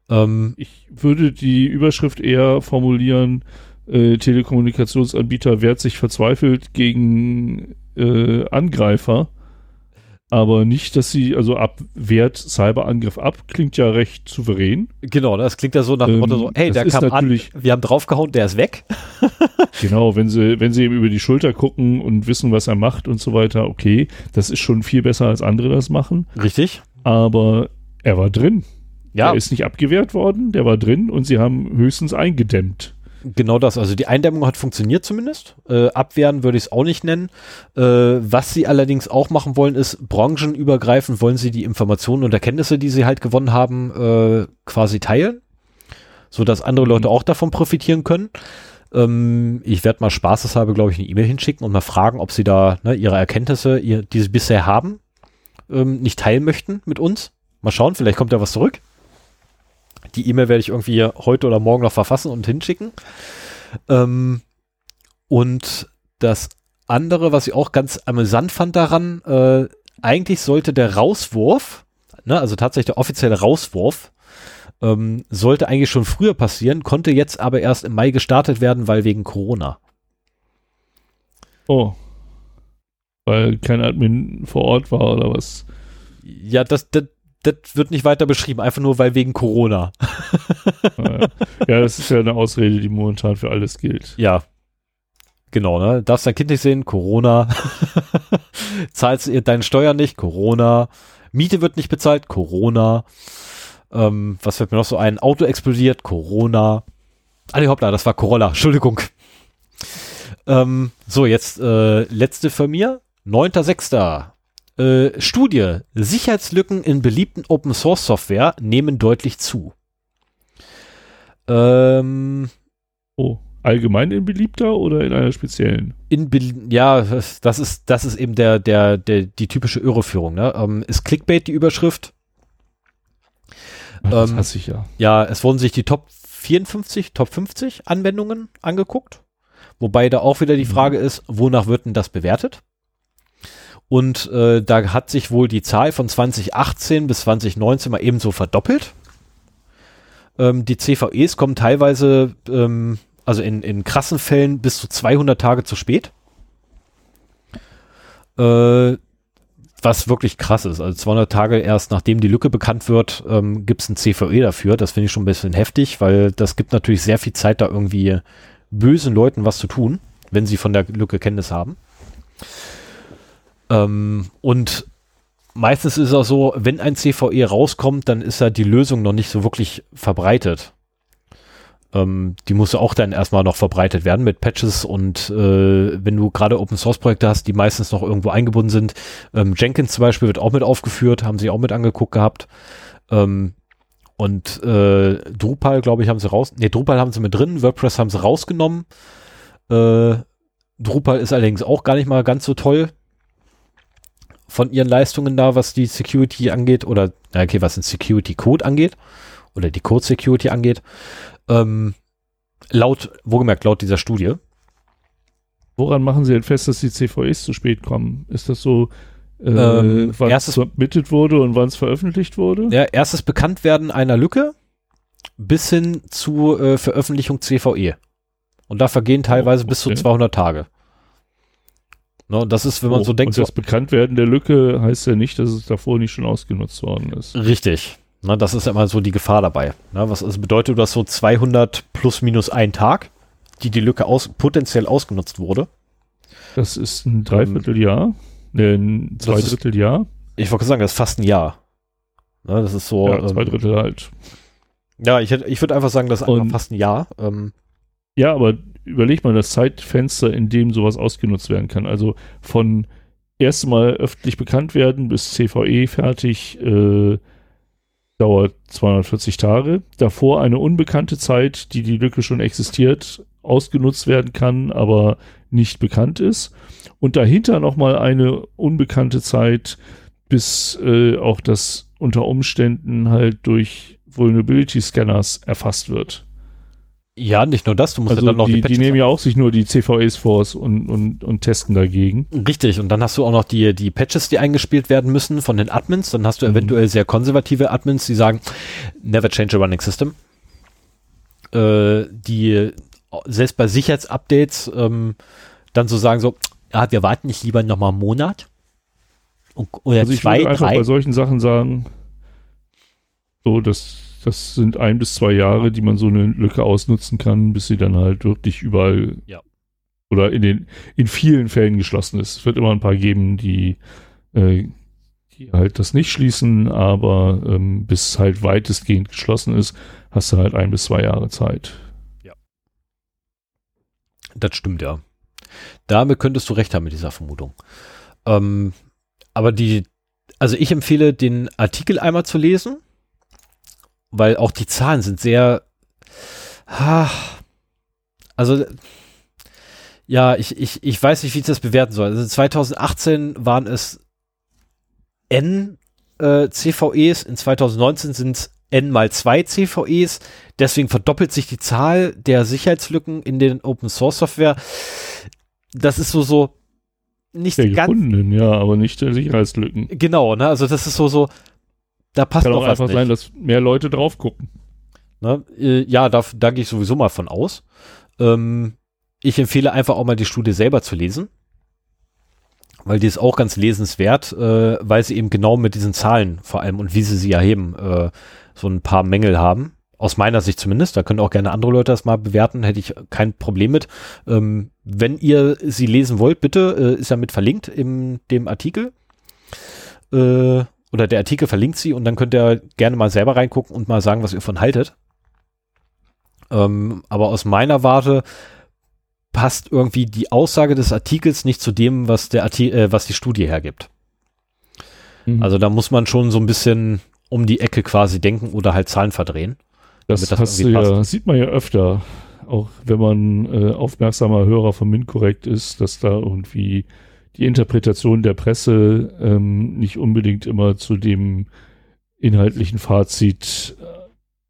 Ähm, ich würde die Überschrift eher formulieren, äh, Telekommunikationsanbieter wehrt sich verzweifelt gegen äh, Angreifer, aber nicht, dass sie, also ab, wehrt Cyberangriff ab, klingt ja recht souverän. genau, ne? das klingt ja so nach dem Ähm, Motto so, hey, das der kam an, natürlich- wir haben draufgehauen, der ist weg. Genau, wenn sie, wenn sie ihm über die Schulter gucken und wissen, was er macht und so weiter, okay, das ist schon viel besser, als andere das machen, Richtig. aber er war drin. Ja, Er ist nicht abgewehrt worden, der war drin und sie haben höchstens eingedämmt. Genau das. Also die Eindämmung hat funktioniert zumindest. Äh, abwehren würde ich es auch nicht nennen. Äh, was sie allerdings auch machen wollen, ist branchenübergreifend wollen sie die Informationen und Erkenntnisse, die sie halt gewonnen haben, äh, quasi teilen, so dass andere Leute auch davon profitieren können. Ähm, ich werde mal spaßeshalber, glaube ich, eine E-Mail hinschicken und mal fragen, ob sie da ne, ihre Erkenntnisse, ihr, die sie bisher haben, ähm, nicht teilen möchten mit uns. Mal schauen, vielleicht kommt da was zurück. Die E-Mail werde ich irgendwie heute oder morgen noch verfassen und hinschicken. Ähm, und das andere, was ich auch ganz amüsant fand daran, äh, eigentlich sollte der Rauswurf, ne, also tatsächlich der offizielle Rauswurf, ähm, sollte eigentlich schon früher passieren, konnte jetzt aber erst im Mai gestartet werden, weil wegen Corona. Oh. Weil kein Admin vor Ort war oder was. Ja, das, das, das wird nicht weiter beschrieben, einfach nur weil wegen Corona. Ja, das ist ja eine Ausrede, die momentan für alles gilt. Ja. Genau, ne? Darfst dein Kind nicht sehen? Corona. Zahlst deine Steuern nicht? Corona. Miete wird nicht bezahlt? Corona. Ähm, was fällt mir noch so ein? Auto explodiert? Corona. Ah, nee, hoppla, das war Corolla. Entschuldigung. Ähm, so, jetzt äh, letzte von mir. 9.6. Äh, Studie. Sicherheitslücken in beliebten Open Source Software nehmen deutlich zu. Ähm, oh, allgemein in beliebter oder in einer speziellen? In ja, das ist, das ist eben der, der, der, die typische Irreführung. Ne? Ähm, ist Clickbait die Überschrift? Ach, das ähm, hasse ich ja. Ja, es wurden sich die Top 54, Top 50 Anwendungen angeguckt. Wobei da auch wieder die mhm. Frage ist, wonach wird denn das bewertet? Und äh, da hat sich wohl die Zahl von 2018 bis 2019 mal ebenso verdoppelt. Ähm, die CVEs kommen teilweise, ähm, also in, in krassen Fällen, bis zu 200 Tage zu spät. Äh, was wirklich krass ist. Also 200 Tage erst nachdem die Lücke bekannt wird, ähm, gibt es ein CVE dafür. Das finde ich schon ein bisschen heftig, weil das gibt natürlich sehr viel Zeit, da irgendwie bösen Leuten was zu tun, wenn sie von der Lücke Kenntnis haben. Ähm, und meistens ist es auch so, wenn ein CVE rauskommt, dann ist ja die Lösung noch nicht so wirklich verbreitet. Ähm, die muss auch dann erstmal noch verbreitet werden mit Patches und äh, wenn du gerade Open Source Projekte hast, die meistens noch irgendwo eingebunden sind. Ähm, Jenkins zum Beispiel wird auch mit aufgeführt, haben sie auch mit angeguckt gehabt. Ähm, und äh, Drupal, glaube ich, haben sie raus. Ne, Drupal haben sie mit drin, WordPress haben sie rausgenommen. Äh, Drupal ist allerdings auch gar nicht mal ganz so toll von ihren Leistungen da, was die Security angeht, oder okay, was den Security Code angeht, oder die Code Security angeht. Ähm, laut, wohlgemerkt, laut dieser Studie. Woran machen Sie denn fest, dass die CVEs zu spät kommen? Ist das so, äh, ähm, wann es submitted wurde und wann es veröffentlicht wurde? Ja, erstes Bekanntwerden einer Lücke bis hin zu äh, Veröffentlichung CVE. Und da vergehen teilweise oh, okay. bis zu 200 Tage. Ne, das ist, wenn man oh, so denkt. Und das so, Bekanntwerden der Lücke heißt ja nicht, dass es davor nicht schon ausgenutzt worden ist. Richtig. Ne, das ist ja immer so die Gefahr dabei. Ne, was also bedeutet das so 200 plus minus ein Tag, die die Lücke aus, potenziell ausgenutzt wurde? Das ist ein Dreivierteljahr, ähm, ein Zweidritteljahr. Ich wollte sagen, das ist fast ein Jahr. Ne, das ist so. Ja, zwei ähm, Drittel halt. Ja, ich, ich würde einfach sagen, das ist fast ein Jahr. Ähm, ja, aber überleg mal das Zeitfenster, in dem sowas ausgenutzt werden kann. Also von erstmal öffentlich bekannt werden bis CVE fertig äh, dauert 240 Tage. Davor eine unbekannte Zeit, die die Lücke schon existiert, ausgenutzt werden kann, aber nicht bekannt ist. Und dahinter nochmal eine unbekannte Zeit, bis äh, auch das unter Umständen halt durch Vulnerability Scanners erfasst wird. Ja, nicht nur das, du musst also ja dann noch die, die, die nehmen ja auch sich nur die CVEs vor und, und, und testen dagegen. Richtig, und dann hast du auch noch die, die Patches, die eingespielt werden müssen von den Admins. Dann hast du mhm. eventuell sehr konservative Admins, die sagen, never change a running system. Äh, die selbst bei Sicherheitsupdates ähm, dann so sagen so, ja, wir warten nicht lieber nochmal einen Monat. Oder also ich zwei, würde einfach drei. bei solchen Sachen sagen, so, dass das sind ein bis zwei Jahre, die man so eine Lücke ausnutzen kann, bis sie dann halt wirklich überall ja. oder in den in vielen Fällen geschlossen ist. Es wird immer ein paar geben, die, äh, die halt das nicht schließen, aber ähm, bis halt weitestgehend geschlossen ist, hast du halt ein bis zwei Jahre Zeit. Ja. Das stimmt, ja. Damit könntest du recht haben mit dieser Vermutung. Ähm, aber die, also ich empfehle, den Artikel einmal zu lesen weil auch die Zahlen sind sehr, also ja, ich, ich, ich weiß nicht, wie ich das bewerten soll. Also 2018 waren es N äh, CVEs, in 2019 sind es N mal 2 CVEs, deswegen verdoppelt sich die Zahl der Sicherheitslücken in den Open Source Software. Das ist so, so nicht der ganz. Gefundenen, ja, aber nicht der Sicherheitslücken. Genau, ne, also das ist so, so, da passt Kann doch auch einfach nicht. sein, dass mehr Leute drauf gucken. Ne? Äh, ja, da, da gehe ich sowieso mal von aus. Ähm, ich empfehle einfach auch mal die Studie selber zu lesen, weil die ist auch ganz lesenswert, äh, weil sie eben genau mit diesen Zahlen vor allem und wie sie sie erheben, äh, so ein paar Mängel haben. Aus meiner Sicht zumindest. Da können auch gerne andere Leute das mal bewerten, hätte ich kein Problem mit. Ähm, wenn ihr sie lesen wollt, bitte, äh, ist ja mit verlinkt in dem Artikel. Äh, oder der Artikel verlinkt sie und dann könnt ihr gerne mal selber reingucken und mal sagen, was ihr von haltet. Ähm, aber aus meiner Warte passt irgendwie die Aussage des Artikels nicht zu dem, was der Arti äh, was die Studie hergibt. Mhm. Also da muss man schon so ein bisschen um die Ecke quasi denken oder halt Zahlen verdrehen. Das, das ja, sieht man ja öfter, auch wenn man äh, aufmerksamer Hörer von MINT ist, dass da irgendwie die Interpretation der Presse ähm, nicht unbedingt immer zu dem inhaltlichen Fazit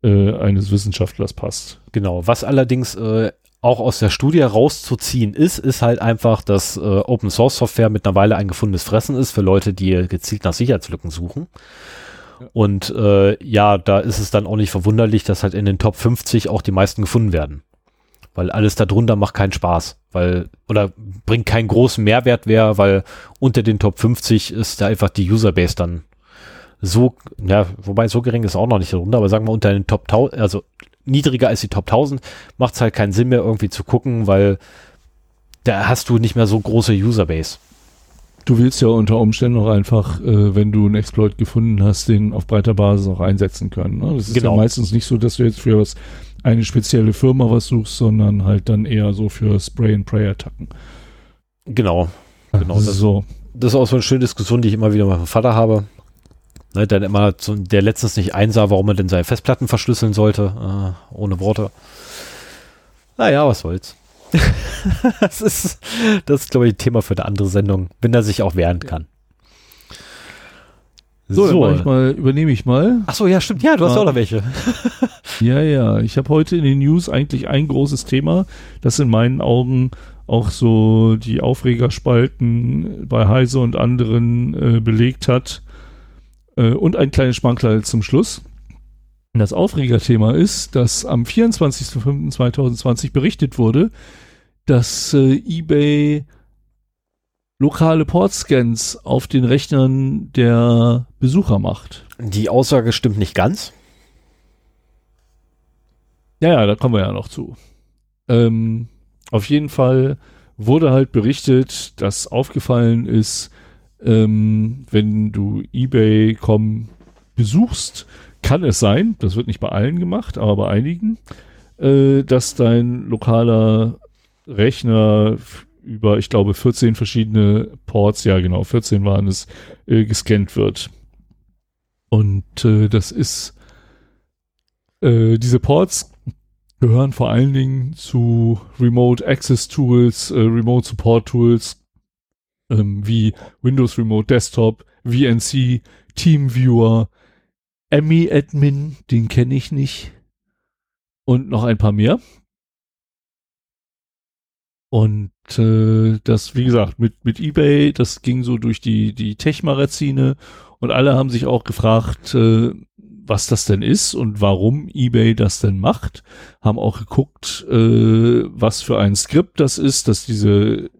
äh, eines Wissenschaftlers passt. Genau, was allerdings äh, auch aus der Studie rauszuziehen ist, ist halt einfach, dass äh, Open Source Software mittlerweile ein gefundenes Fressen ist für Leute, die gezielt nach Sicherheitslücken suchen. Und äh, ja, da ist es dann auch nicht verwunderlich, dass halt in den Top 50 auch die meisten gefunden werden. Weil alles darunter macht keinen Spaß, weil, oder bringt keinen großen Mehrwert mehr, weil unter den Top 50 ist da einfach die Userbase dann so, ja, wobei so gering ist auch noch nicht darunter, aber sagen wir unter den Top 1000, also niedriger als die Top 1000, macht es halt keinen Sinn mehr irgendwie zu gucken, weil da hast du nicht mehr so große Userbase. Du willst ja unter Umständen auch einfach, äh, wenn du einen Exploit gefunden hast, den auf breiter Basis auch einsetzen können. Ne? Das ist genau. ja meistens nicht so, dass du jetzt für was eine spezielle Firma was suchst, sondern halt dann eher so für Spray-and-Pray-Attacken. Genau. Genau. Das, so. das ist auch so eine schöne Diskussion, die ich immer wieder mit meinem Vater habe. Ne, dann immer, so, der letztens nicht einsah, warum er denn seine Festplatten verschlüsseln sollte, äh, ohne Worte. Naja, was soll's. das ist, das ist, glaube ich, ein Thema für eine andere Sendung, wenn er sich auch wehren kann. So, so. Ich mal, übernehme ich mal. Ach so, ja, stimmt. Ja, du hast ah. auch noch welche. ja, ja. Ich habe heute in den News eigentlich ein großes Thema, das in meinen Augen auch so die Aufregerspalten bei Heise und anderen äh, belegt hat. Äh, und ein kleines Schmankerl zum Schluss. Das Aufregerthema ist, dass am 24.05.2020 berichtet wurde, dass äh, eBay lokale Portscans auf den Rechnern der Besucher macht. Die Aussage stimmt nicht ganz. Ja, ja, da kommen wir ja noch zu. Ähm, auf jeden Fall wurde halt berichtet, dass aufgefallen ist, ähm, wenn du eBay.com besuchst, kann es sein, das wird nicht bei allen gemacht, aber bei einigen, äh, dass dein lokaler Rechner über, ich glaube, 14 verschiedene Ports, ja genau, 14 waren es, äh, gescannt wird. Und äh, das ist, äh, diese Ports gehören vor allen Dingen zu Remote Access Tools, äh, Remote Support Tools, ähm, wie Windows Remote Desktop, VNC, TeamViewer, Emmy Admin, den kenne ich nicht. Und noch ein paar mehr. Und äh, das, wie gesagt, mit, mit eBay, das ging so durch die, die Tech-Magazine und alle haben sich auch gefragt, äh, was das denn ist und warum eBay das denn macht. Haben auch geguckt, äh, was für ein Skript das ist, dass diese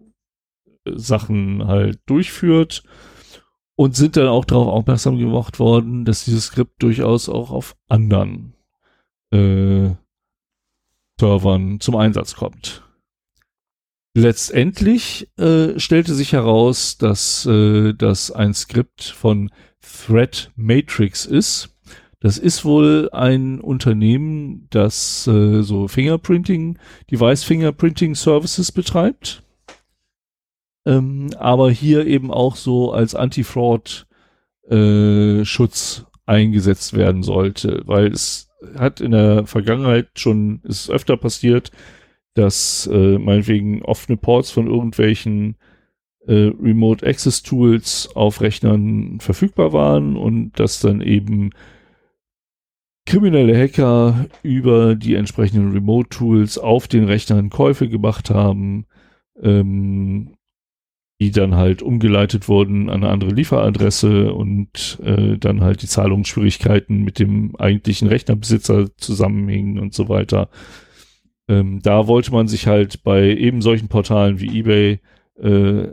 Sachen halt durchführt und sind dann auch darauf aufmerksam gemacht worden, dass dieses Skript durchaus auch auf anderen äh, Servern zum Einsatz kommt. Letztendlich äh, stellte sich heraus, dass äh, das ein Skript von Threat Matrix ist. Das ist wohl ein Unternehmen, das äh, so Fingerprinting, Device Fingerprinting Services betreibt ähm, aber hier eben auch so als Anti-Fraud äh, eingesetzt werden sollte, weil es hat in der Vergangenheit schon, ist öfter passiert, dass äh, meinetwegen offene Ports von irgendwelchen äh, Remote Access Tools auf Rechnern verfügbar waren und dass dann eben kriminelle Hacker über die entsprechenden Remote Tools auf den Rechnern Käufe gemacht haben, ähm, die dann halt umgeleitet wurden an eine andere Lieferadresse und äh, dann halt die Zahlungsschwierigkeiten mit dem eigentlichen Rechnerbesitzer zusammenhingen und so weiter. Ähm, da wollte man sich halt bei eben solchen Portalen wie eBay äh,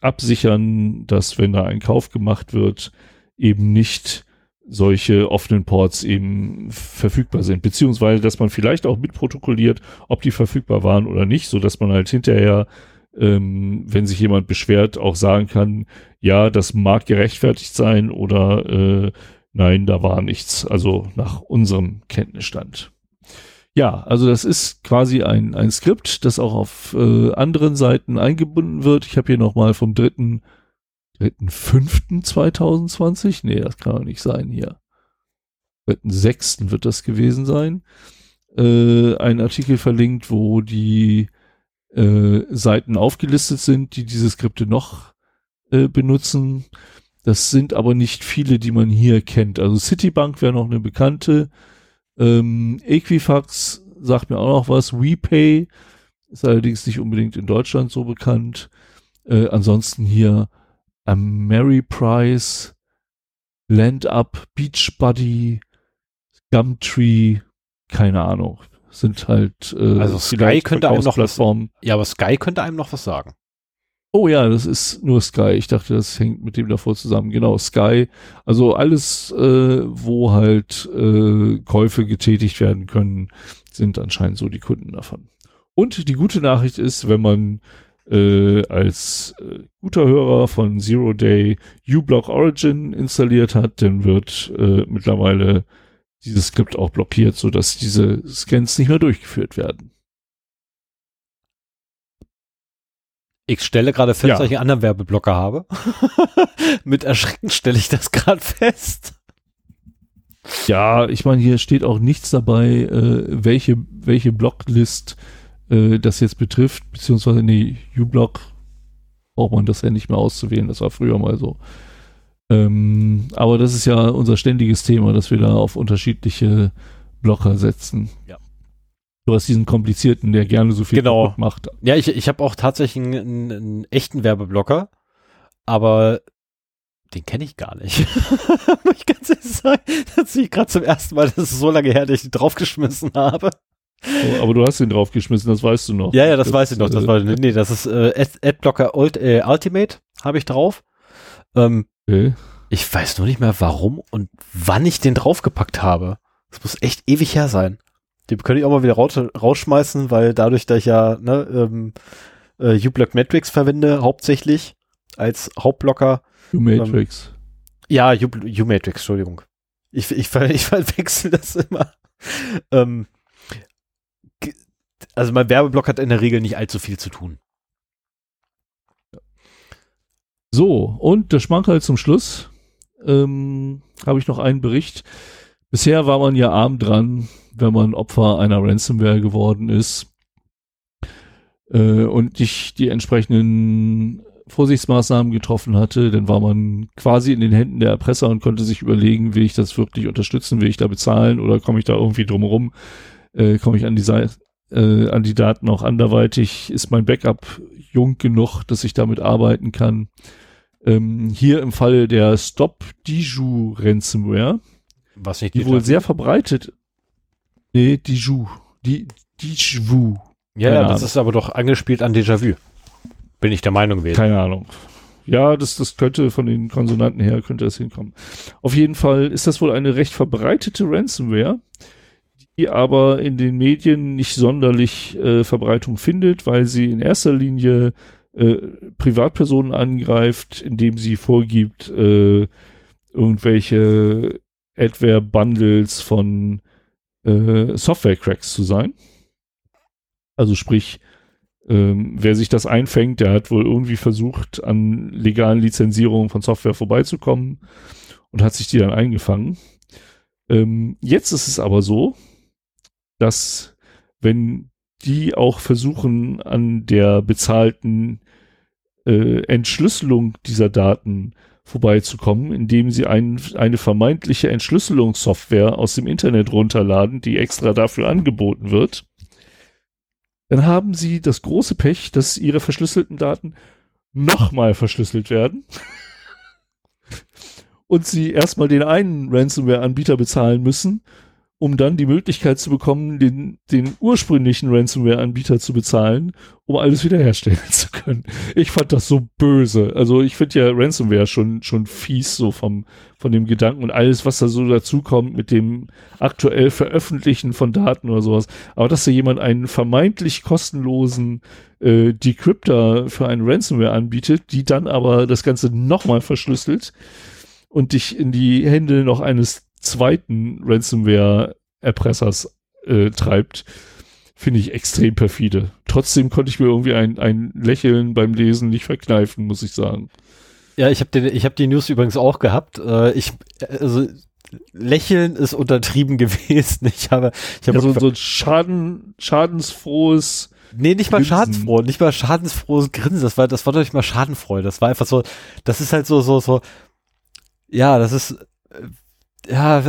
absichern, dass wenn da ein Kauf gemacht wird, eben nicht solche offenen Ports eben verfügbar sind, beziehungsweise dass man vielleicht auch mitprotokolliert, ob die verfügbar waren oder nicht, so dass man halt hinterher ähm, wenn sich jemand beschwert, auch sagen kann, ja, das mag gerechtfertigt sein oder äh, nein, da war nichts. Also nach unserem Kenntnisstand. Ja, also das ist quasi ein, ein Skript, das auch auf äh, anderen Seiten eingebunden wird. Ich habe hier nochmal vom 3. 3.5.2020? Nee, das kann doch nicht sein hier. 3.6. wird das gewesen sein. Äh, ein Artikel verlinkt, wo die äh, Seiten aufgelistet sind, die diese Skripte noch äh, benutzen. Das sind aber nicht viele, die man hier kennt. Also Citibank wäre noch eine bekannte. Ähm, Equifax sagt mir auch noch was. WePay ist allerdings nicht unbedingt in Deutschland so bekannt. Äh, ansonsten hier Ameriprice, LandUp, Beachbuddy, Gumtree, keine Ahnung. Sind halt äh, also Sky könnte einem noch was, ja, aber Sky könnte einem noch was sagen. Oh ja, das ist nur Sky. Ich dachte, das hängt mit dem davor zusammen. Genau, Sky. Also alles, äh, wo halt äh, Käufe getätigt werden können, sind anscheinend so die Kunden davon. Und die gute Nachricht ist, wenn man äh, als äh, guter Hörer von Zero Day uBlock Origin installiert hat, dann wird äh, mittlerweile dieses Skript auch blockiert, sodass diese Scans nicht mehr durchgeführt werden. Ich stelle gerade fest, ja. dass ich einen anderen Werbeblocker habe. Mit Erschrecken stelle ich das gerade fest. Ja, ich meine, hier steht auch nichts dabei, äh, welche, welche Blocklist äh, das jetzt betrifft, beziehungsweise nee, uBlock braucht man das ja nicht mehr auszuwählen, das war früher mal so. Ähm, aber das ist ja unser ständiges Thema, dass wir da auf unterschiedliche Blocker setzen. Du hast diesen komplizierten, der gerne so viel genau. macht. Ja, ich, ich habe auch tatsächlich einen, einen, echten Werbeblocker, aber den kenne ich gar nicht. Muss ich ganz ehrlich sagen, das sehe ich gerade zum ersten Mal, das ist so lange her, dass ich ihn draufgeschmissen habe. Oh, aber du hast ihn draufgeschmissen, das weißt du noch. Ja, ja, das, das weiß ich noch. Das äh, war, nee, das ist äh, Adblocker Ult, äh, Ultimate, habe ich drauf. Ähm, okay. Ich weiß nur nicht mehr, warum und wann ich den draufgepackt habe. Das muss echt ewig her sein. Den könnte ich auch mal wieder raus, rausschmeißen, weil dadurch, dass ich ja ne, ähm, äh, U-Block Matrix verwende, hauptsächlich als Hauptblocker. U-Matrix. Ähm, ja, U-Matrix, Entschuldigung. Ich, ich, ich verwechsel das immer. ähm, also mein Werbeblock hat in der Regel nicht allzu viel zu tun. So, und der Schmankerl zum Schluss. Ähm, habe ich noch einen Bericht. Bisher war man ja arm dran, wenn man Opfer einer Ransomware geworden ist. Äh, und nicht die entsprechenden Vorsichtsmaßnahmen getroffen hatte, dann war man quasi in den Händen der Erpresser und konnte sich überlegen, will ich das wirklich unterstützen, will ich da bezahlen oder komme ich da irgendwie drumherum, äh, komme ich an die äh, an die Daten auch anderweitig, ist mein Backup jung genug, dass ich damit arbeiten kann. Ähm, hier im Fall der Stop Diju Ransomware, was nicht die wohl sehr verbreitet. Nee, Diju, die Diju. Ja, ja, das ist aber doch angespielt an Déjà-vu. Bin ich der Meinung gewesen. Keine Ahnung. Ja, das, das könnte von den Konsonanten her könnte das hinkommen. Auf jeden Fall ist das wohl eine recht verbreitete Ransomware die aber in den Medien nicht sonderlich äh, Verbreitung findet, weil sie in erster Linie äh, Privatpersonen angreift, indem sie vorgibt, äh, irgendwelche Adware-Bundles von äh, Software-Cracks zu sein. Also sprich, ähm, wer sich das einfängt, der hat wohl irgendwie versucht, an legalen Lizenzierungen von Software vorbeizukommen und hat sich die dann eingefangen. Ähm, jetzt ist es aber so, dass wenn die auch versuchen, an der bezahlten äh, Entschlüsselung dieser Daten vorbeizukommen, indem sie ein, eine vermeintliche Entschlüsselungssoftware aus dem Internet runterladen, die extra dafür angeboten wird, dann haben sie das große Pech, dass ihre verschlüsselten Daten nochmal verschlüsselt werden und sie erstmal den einen Ransomware-Anbieter bezahlen müssen um dann die Möglichkeit zu bekommen, den, den ursprünglichen Ransomware-Anbieter zu bezahlen, um alles wiederherstellen zu können. Ich fand das so böse. Also ich finde ja Ransomware schon, schon fies so vom, von dem Gedanken und alles, was da so dazukommt mit dem aktuell Veröffentlichen von Daten oder sowas. Aber dass da jemand einen vermeintlich kostenlosen äh, Decryptor für einen Ransomware anbietet, die dann aber das Ganze nochmal verschlüsselt und dich in die Hände noch eines zweiten Ransomware-Erpressers äh, treibt, finde ich extrem perfide. Trotzdem konnte ich mir irgendwie ein, ein Lächeln beim Lesen nicht verkneifen, muss ich sagen. Ja, ich habe ich hab die News übrigens auch gehabt. Äh, ich, also, Lächeln ist untertrieben gewesen. Ich habe, ich habe ja, so, so ein Schaden, schadensfrohes. Nee, nicht mal Grinsen. schadenfroh, nicht mal schadensfrohes Grinsen. Das war, das war doch nicht mal schadenfreude. Das war einfach so, das ist halt so, so, so, ja, das ist, äh, ja,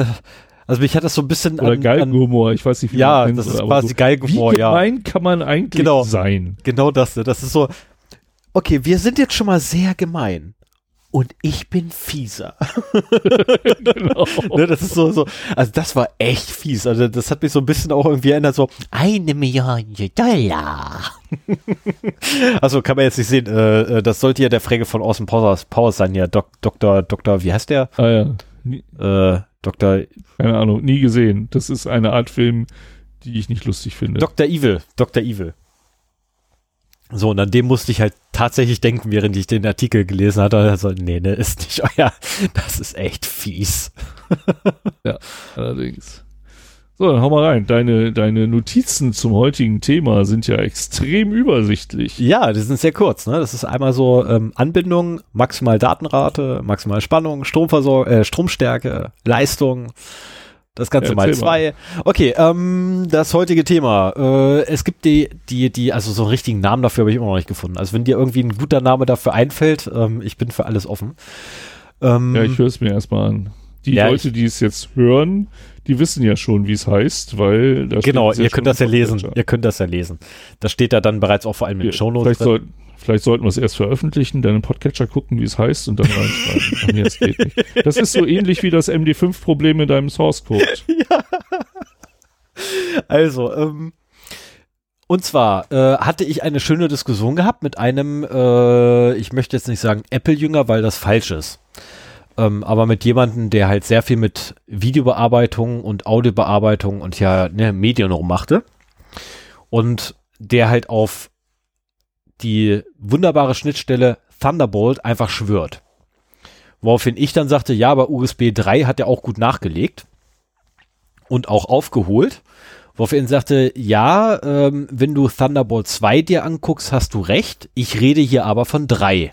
also mich hat das so ein bisschen Oder Galgenhumor, ich weiß nicht, wie Ja, das ist quasi so, Galgenhumor, ja. Wie gemein kann man eigentlich genau, sein? Genau das, ne? das ist so, okay, wir sind jetzt schon mal sehr gemein und ich bin fieser. genau. ne, das ist so, so, also das war echt fies. Also das hat mich so ein bisschen auch irgendwie erinnert, so eine Million Dollar. also kann man jetzt nicht sehen, äh, äh, das sollte ja der Frage von Austin Powers, Powers sein, ja, Dok, Doktor, Doktor, wie heißt der? Ah ja. Äh, Doktor. Keine Ahnung, nie gesehen. Das ist eine Art Film, die ich nicht lustig finde. Dr. Evil, Dr. Evil. So, und an dem musste ich halt tatsächlich denken, während ich den Artikel gelesen hatte. Also, nee, ne, ist nicht euer. Das ist echt fies. ja, allerdings. So, dann hau mal rein. Deine, deine Notizen zum heutigen Thema sind ja extrem übersichtlich. Ja, die sind sehr kurz. Ne? Das ist einmal so ähm, Anbindung, maximal Datenrate, maximal Spannung, Stromversorgung, äh, Stromstärke, Leistung, das Ganze ja, mal zwei. Mal. Okay, ähm, das heutige Thema. Äh, es gibt die, die, die, also so einen richtigen Namen dafür habe ich immer noch nicht gefunden. Also wenn dir irgendwie ein guter Name dafür einfällt, ähm, ich bin für alles offen. Ähm, ja, ich höre es mir erstmal an. Die ja, Leute, die es jetzt hören, die wissen ja schon, wie es heißt, weil da Genau, ihr könnt das ja lesen. Ihr könnt das ja lesen. Das steht da dann bereits auch vor allem in den Shownotes. Vielleicht, soll, vielleicht sollten wir es erst veröffentlichen, dann im Podcatcher gucken, wie es heißt und dann reinschreiben. Nee, das geht nicht. Das ist so ähnlich wie das MD5-Problem in deinem Source Code. Ja. Also, ähm, und zwar äh, hatte ich eine schöne Diskussion gehabt mit einem, äh, ich möchte jetzt nicht sagen Apple-Jünger, weil das falsch ist. Ähm, aber mit jemandem, der halt sehr viel mit Videobearbeitung und Audiobearbeitung und ja ne, Medien rummachte. Und der halt auf die wunderbare Schnittstelle Thunderbolt einfach schwört. Woraufhin ich dann sagte, ja, aber USB 3 hat er auch gut nachgelegt und auch aufgeholt. Woraufhin sagte, ja, ähm, wenn du Thunderbolt 2 dir anguckst, hast du recht. Ich rede hier aber von 3.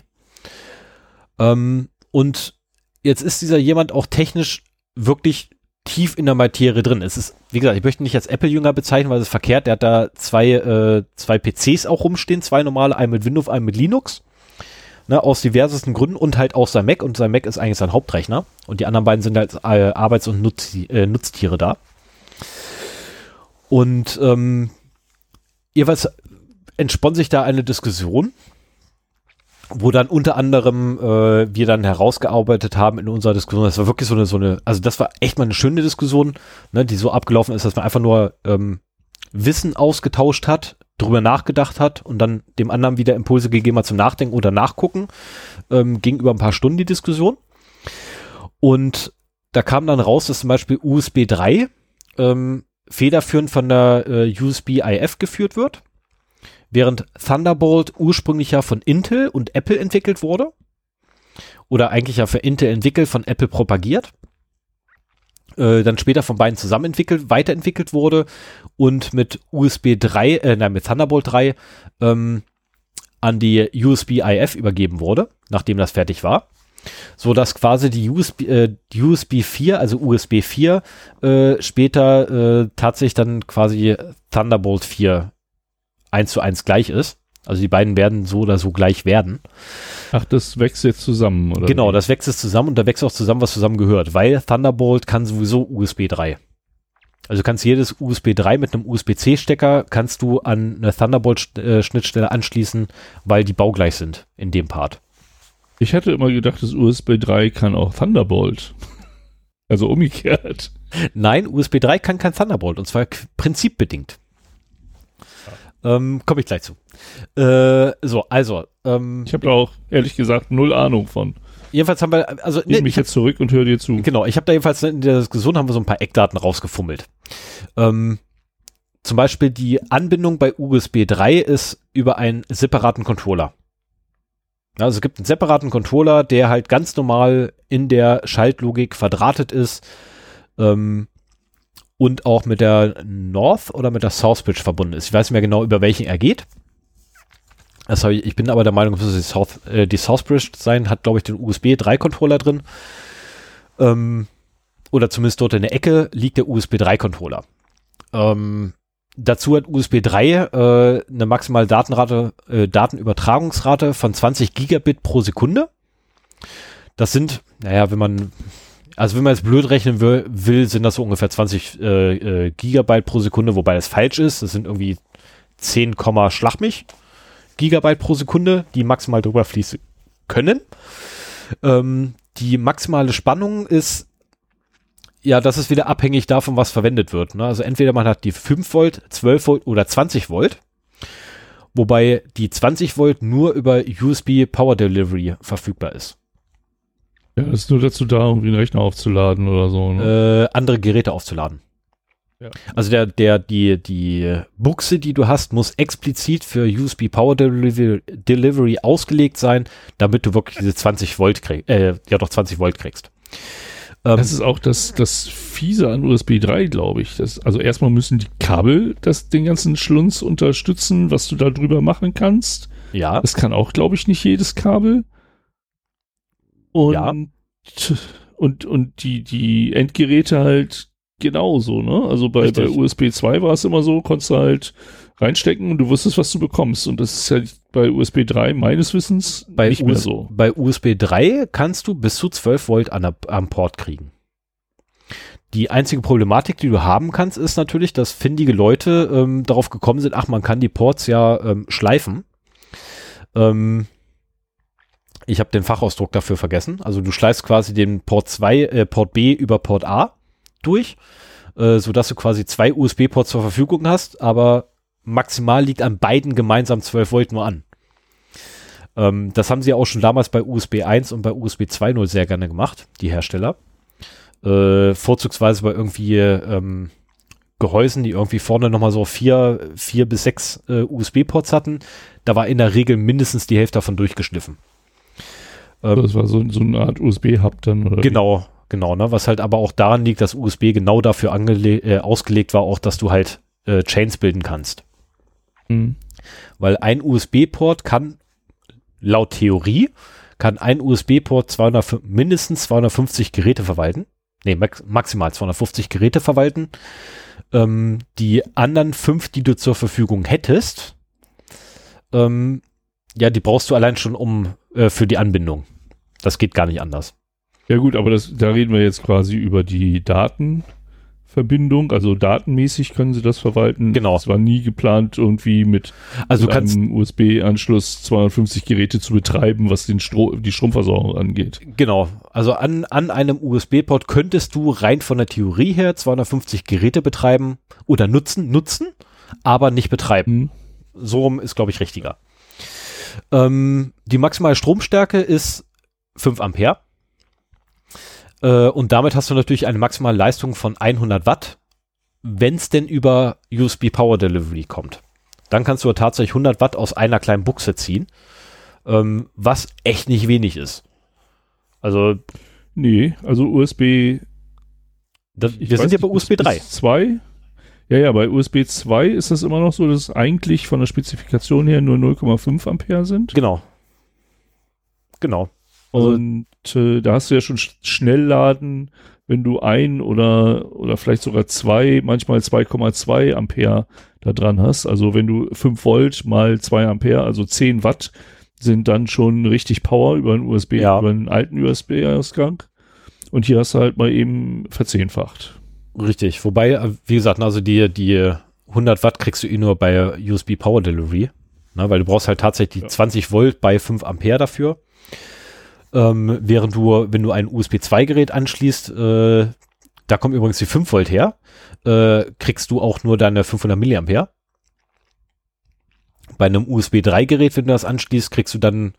Ähm, und jetzt ist dieser jemand auch technisch wirklich tief in der Materie drin. Es ist, wie gesagt, ich möchte nicht als Apple-Jünger bezeichnen, weil es ist verkehrt. Der hat da zwei, äh, zwei PCs auch rumstehen, zwei normale, einen mit Windows, einen mit Linux. Ne, aus diversesten Gründen und halt auch sein Mac und sein Mac ist eigentlich sein Hauptrechner und die anderen beiden sind als äh, Arbeits- und Nutz, äh, Nutztiere da. Und ähm, jeweils entspannt sich da eine Diskussion wo dann unter anderem äh, wir dann herausgearbeitet haben in unserer Diskussion, das war wirklich so eine, so eine, also das war echt mal eine schöne Diskussion, ne, die so abgelaufen ist, dass man einfach nur ähm, Wissen ausgetauscht hat, drüber nachgedacht hat und dann dem anderen wieder Impulse gegeben hat zum Nachdenken oder Nachgucken. Ähm, ging über ein paar Stunden die Diskussion. Und da kam dann raus, dass zum Beispiel USB 3 ähm, federführend von der äh, USB IF geführt wird während Thunderbolt ursprünglich ja von Intel und Apple entwickelt wurde. Oder eigentlich ja für Intel entwickelt, von Apple propagiert. Äh, dann später von beiden zusammen entwickelt, weiterentwickelt wurde und mit USB 3, äh, nein, mit Thunderbolt 3 ähm, an die USB IF übergeben wurde, nachdem das fertig war. So dass quasi die USB, äh, USB 4, also USB 4, äh, später äh, tatsächlich dann quasi Thunderbolt 4 eins zu eins gleich ist. Also die beiden werden so oder so gleich werden. Ach, das wächst jetzt zusammen, oder? Genau, das wächst jetzt zusammen und da wächst auch zusammen, was zusammen gehört, weil Thunderbolt kann sowieso USB 3. Also kannst jedes USB 3 mit einem USB-C-Stecker kannst du an eine Thunderbolt-Schnittstelle anschließen, weil die baugleich sind in dem Part. Ich hätte immer gedacht, das USB 3 kann auch Thunderbolt. Also umgekehrt. Nein, USB 3 kann kein Thunderbolt und zwar prinzipbedingt. Ähm, Komme ich gleich zu. Äh, so, also. Ähm, ich habe da auch ehrlich gesagt null Ahnung von. Jedenfalls haben wir, also. Nehme mich jetzt zurück und höre dir zu. Genau, ich habe da jedenfalls in der Diskussion haben wir so ein paar Eckdaten rausgefummelt. Ähm, zum Beispiel die Anbindung bei USB 3 ist über einen separaten Controller. Also es gibt einen separaten Controller, der halt ganz normal in der Schaltlogik verdrahtet ist. Ähm, und auch mit der North oder mit der South Bridge verbunden ist. Ich weiß nicht mehr genau, über welchen er geht. Das ich, ich bin aber der Meinung, dass die, South, äh, die Southbridge sein hat, glaube ich, den USB 3 Controller drin. Ähm, oder zumindest dort in der Ecke liegt der USB 3 Controller. Ähm, dazu hat USB 3 äh, eine maximale Datenrate, äh, Datenübertragungsrate von 20 Gigabit pro Sekunde. Das sind, naja, wenn man, also wenn man jetzt blöd rechnen will, will sind das so ungefähr 20 äh, äh, Gigabyte pro Sekunde, wobei das falsch ist. Das sind irgendwie 10, Schlag mich Gigabyte pro Sekunde, die maximal drüber fließen können. Ähm, die maximale Spannung ist ja, das ist wieder abhängig davon, was verwendet wird. Ne? Also entweder man hat die 5 Volt, 12 Volt oder 20 Volt. Wobei die 20 Volt nur über USB Power Delivery verfügbar ist. Ja, das ist nur dazu da, um den Rechner aufzuladen oder so. Ne? Äh, andere Geräte aufzuladen. Ja. Also der, der, die, die Buchse, die du hast, muss explizit für USB Power Delivery, Delivery ausgelegt sein, damit du wirklich diese 20 Volt kriegst, äh, ja doch 20 Volt kriegst. Ähm, das ist auch das, das Fiese an USB 3, glaube ich. Das, also erstmal müssen die Kabel das, den ganzen Schlunz unterstützen, was du da drüber machen kannst. Ja. Das kann auch, glaube ich, nicht jedes Kabel. Und, ja. und, und die, die Endgeräte halt genauso, ne? Also bei, bei USB 2 war es immer so, konntest du halt reinstecken und du wusstest, was du bekommst. Und das ist ja bei USB 3 meines Wissens bei nicht US mehr so. Bei USB 3 kannst du bis zu 12 Volt an am Port kriegen. Die einzige Problematik, die du haben kannst, ist natürlich, dass findige Leute ähm, darauf gekommen sind, ach, man kann die Ports ja ähm, schleifen. Ähm, ich habe den Fachausdruck dafür vergessen. Also du schleifst quasi den Port 2, äh, Port B über Port A durch, äh, sodass du quasi zwei USB-Ports zur Verfügung hast, aber maximal liegt an beiden gemeinsam 12 Volt nur an. Ähm, das haben sie auch schon damals bei USB 1 und bei USB 2.0 sehr gerne gemacht, die Hersteller. Äh, vorzugsweise bei irgendwie ähm, Gehäusen, die irgendwie vorne nochmal so vier, vier bis sechs äh, USB-Ports hatten. Da war in der Regel mindestens die Hälfte davon durchgeschliffen. Ähm, das war so, so eine Art USB-Hub dann, oder? Genau, genau, ne? Was halt aber auch daran liegt, dass USB genau dafür äh, ausgelegt war, auch dass du halt äh, Chains bilden kannst. Mhm. Weil ein USB-Port kann laut Theorie kann ein USB-Port mindestens 250 Geräte verwalten. Nee, max maximal 250 Geräte verwalten. Ähm, die anderen fünf, die du zur Verfügung hättest, ähm, ja, die brauchst du allein schon um äh, für die Anbindung. Das geht gar nicht anders. Ja gut, aber das, da reden wir jetzt quasi über die Daten, Verbindung, also datenmäßig können sie das verwalten. Genau. Es war nie geplant, irgendwie mit, also mit einem USB-Anschluss 250 Geräte zu betreiben, was den Stro die Stromversorgung angeht. Genau. Also an, an einem USB-Port könntest du rein von der Theorie her 250 Geräte betreiben oder nutzen, nutzen, aber nicht betreiben. Mhm. So rum ist, glaube ich, richtiger. Ähm, die maximale Stromstärke ist 5 Ampere. Äh, und damit hast du natürlich eine maximale Leistung von 100 Watt, wenn es denn über USB Power Delivery kommt. Dann kannst du tatsächlich 100 Watt aus einer kleinen Buchse ziehen, ähm, was echt nicht wenig ist. Also. Nee, also USB. Das, wir sind ja bei USB 3. 2. Ja, ja, bei USB 2 ist das immer noch so, dass eigentlich von der Spezifikation her nur 0,5 Ampere sind. Genau. Genau. Also und äh, da hast du ja schon Schnellladen, wenn du ein oder, oder vielleicht sogar zwei, manchmal 2,2 Ampere da dran hast. Also wenn du 5 Volt mal 2 Ampere, also 10 Watt, sind dann schon richtig Power über einen USB, ja. über einen alten USB-Ausgang. Und hier hast du halt mal eben verzehnfacht. Richtig. Wobei, äh, wie gesagt, also die, die 100 Watt kriegst du eh nur bei USB Power Delivery. Ne, weil du brauchst halt tatsächlich die ja. 20 Volt bei 5 Ampere dafür. Ähm, während du, wenn du ein USB 2 Gerät anschließt, äh, da kommt übrigens die 5 Volt her, äh, kriegst du auch nur deine 500 Milliampere. Bei einem USB 3 Gerät, wenn du das anschließt, kriegst du dann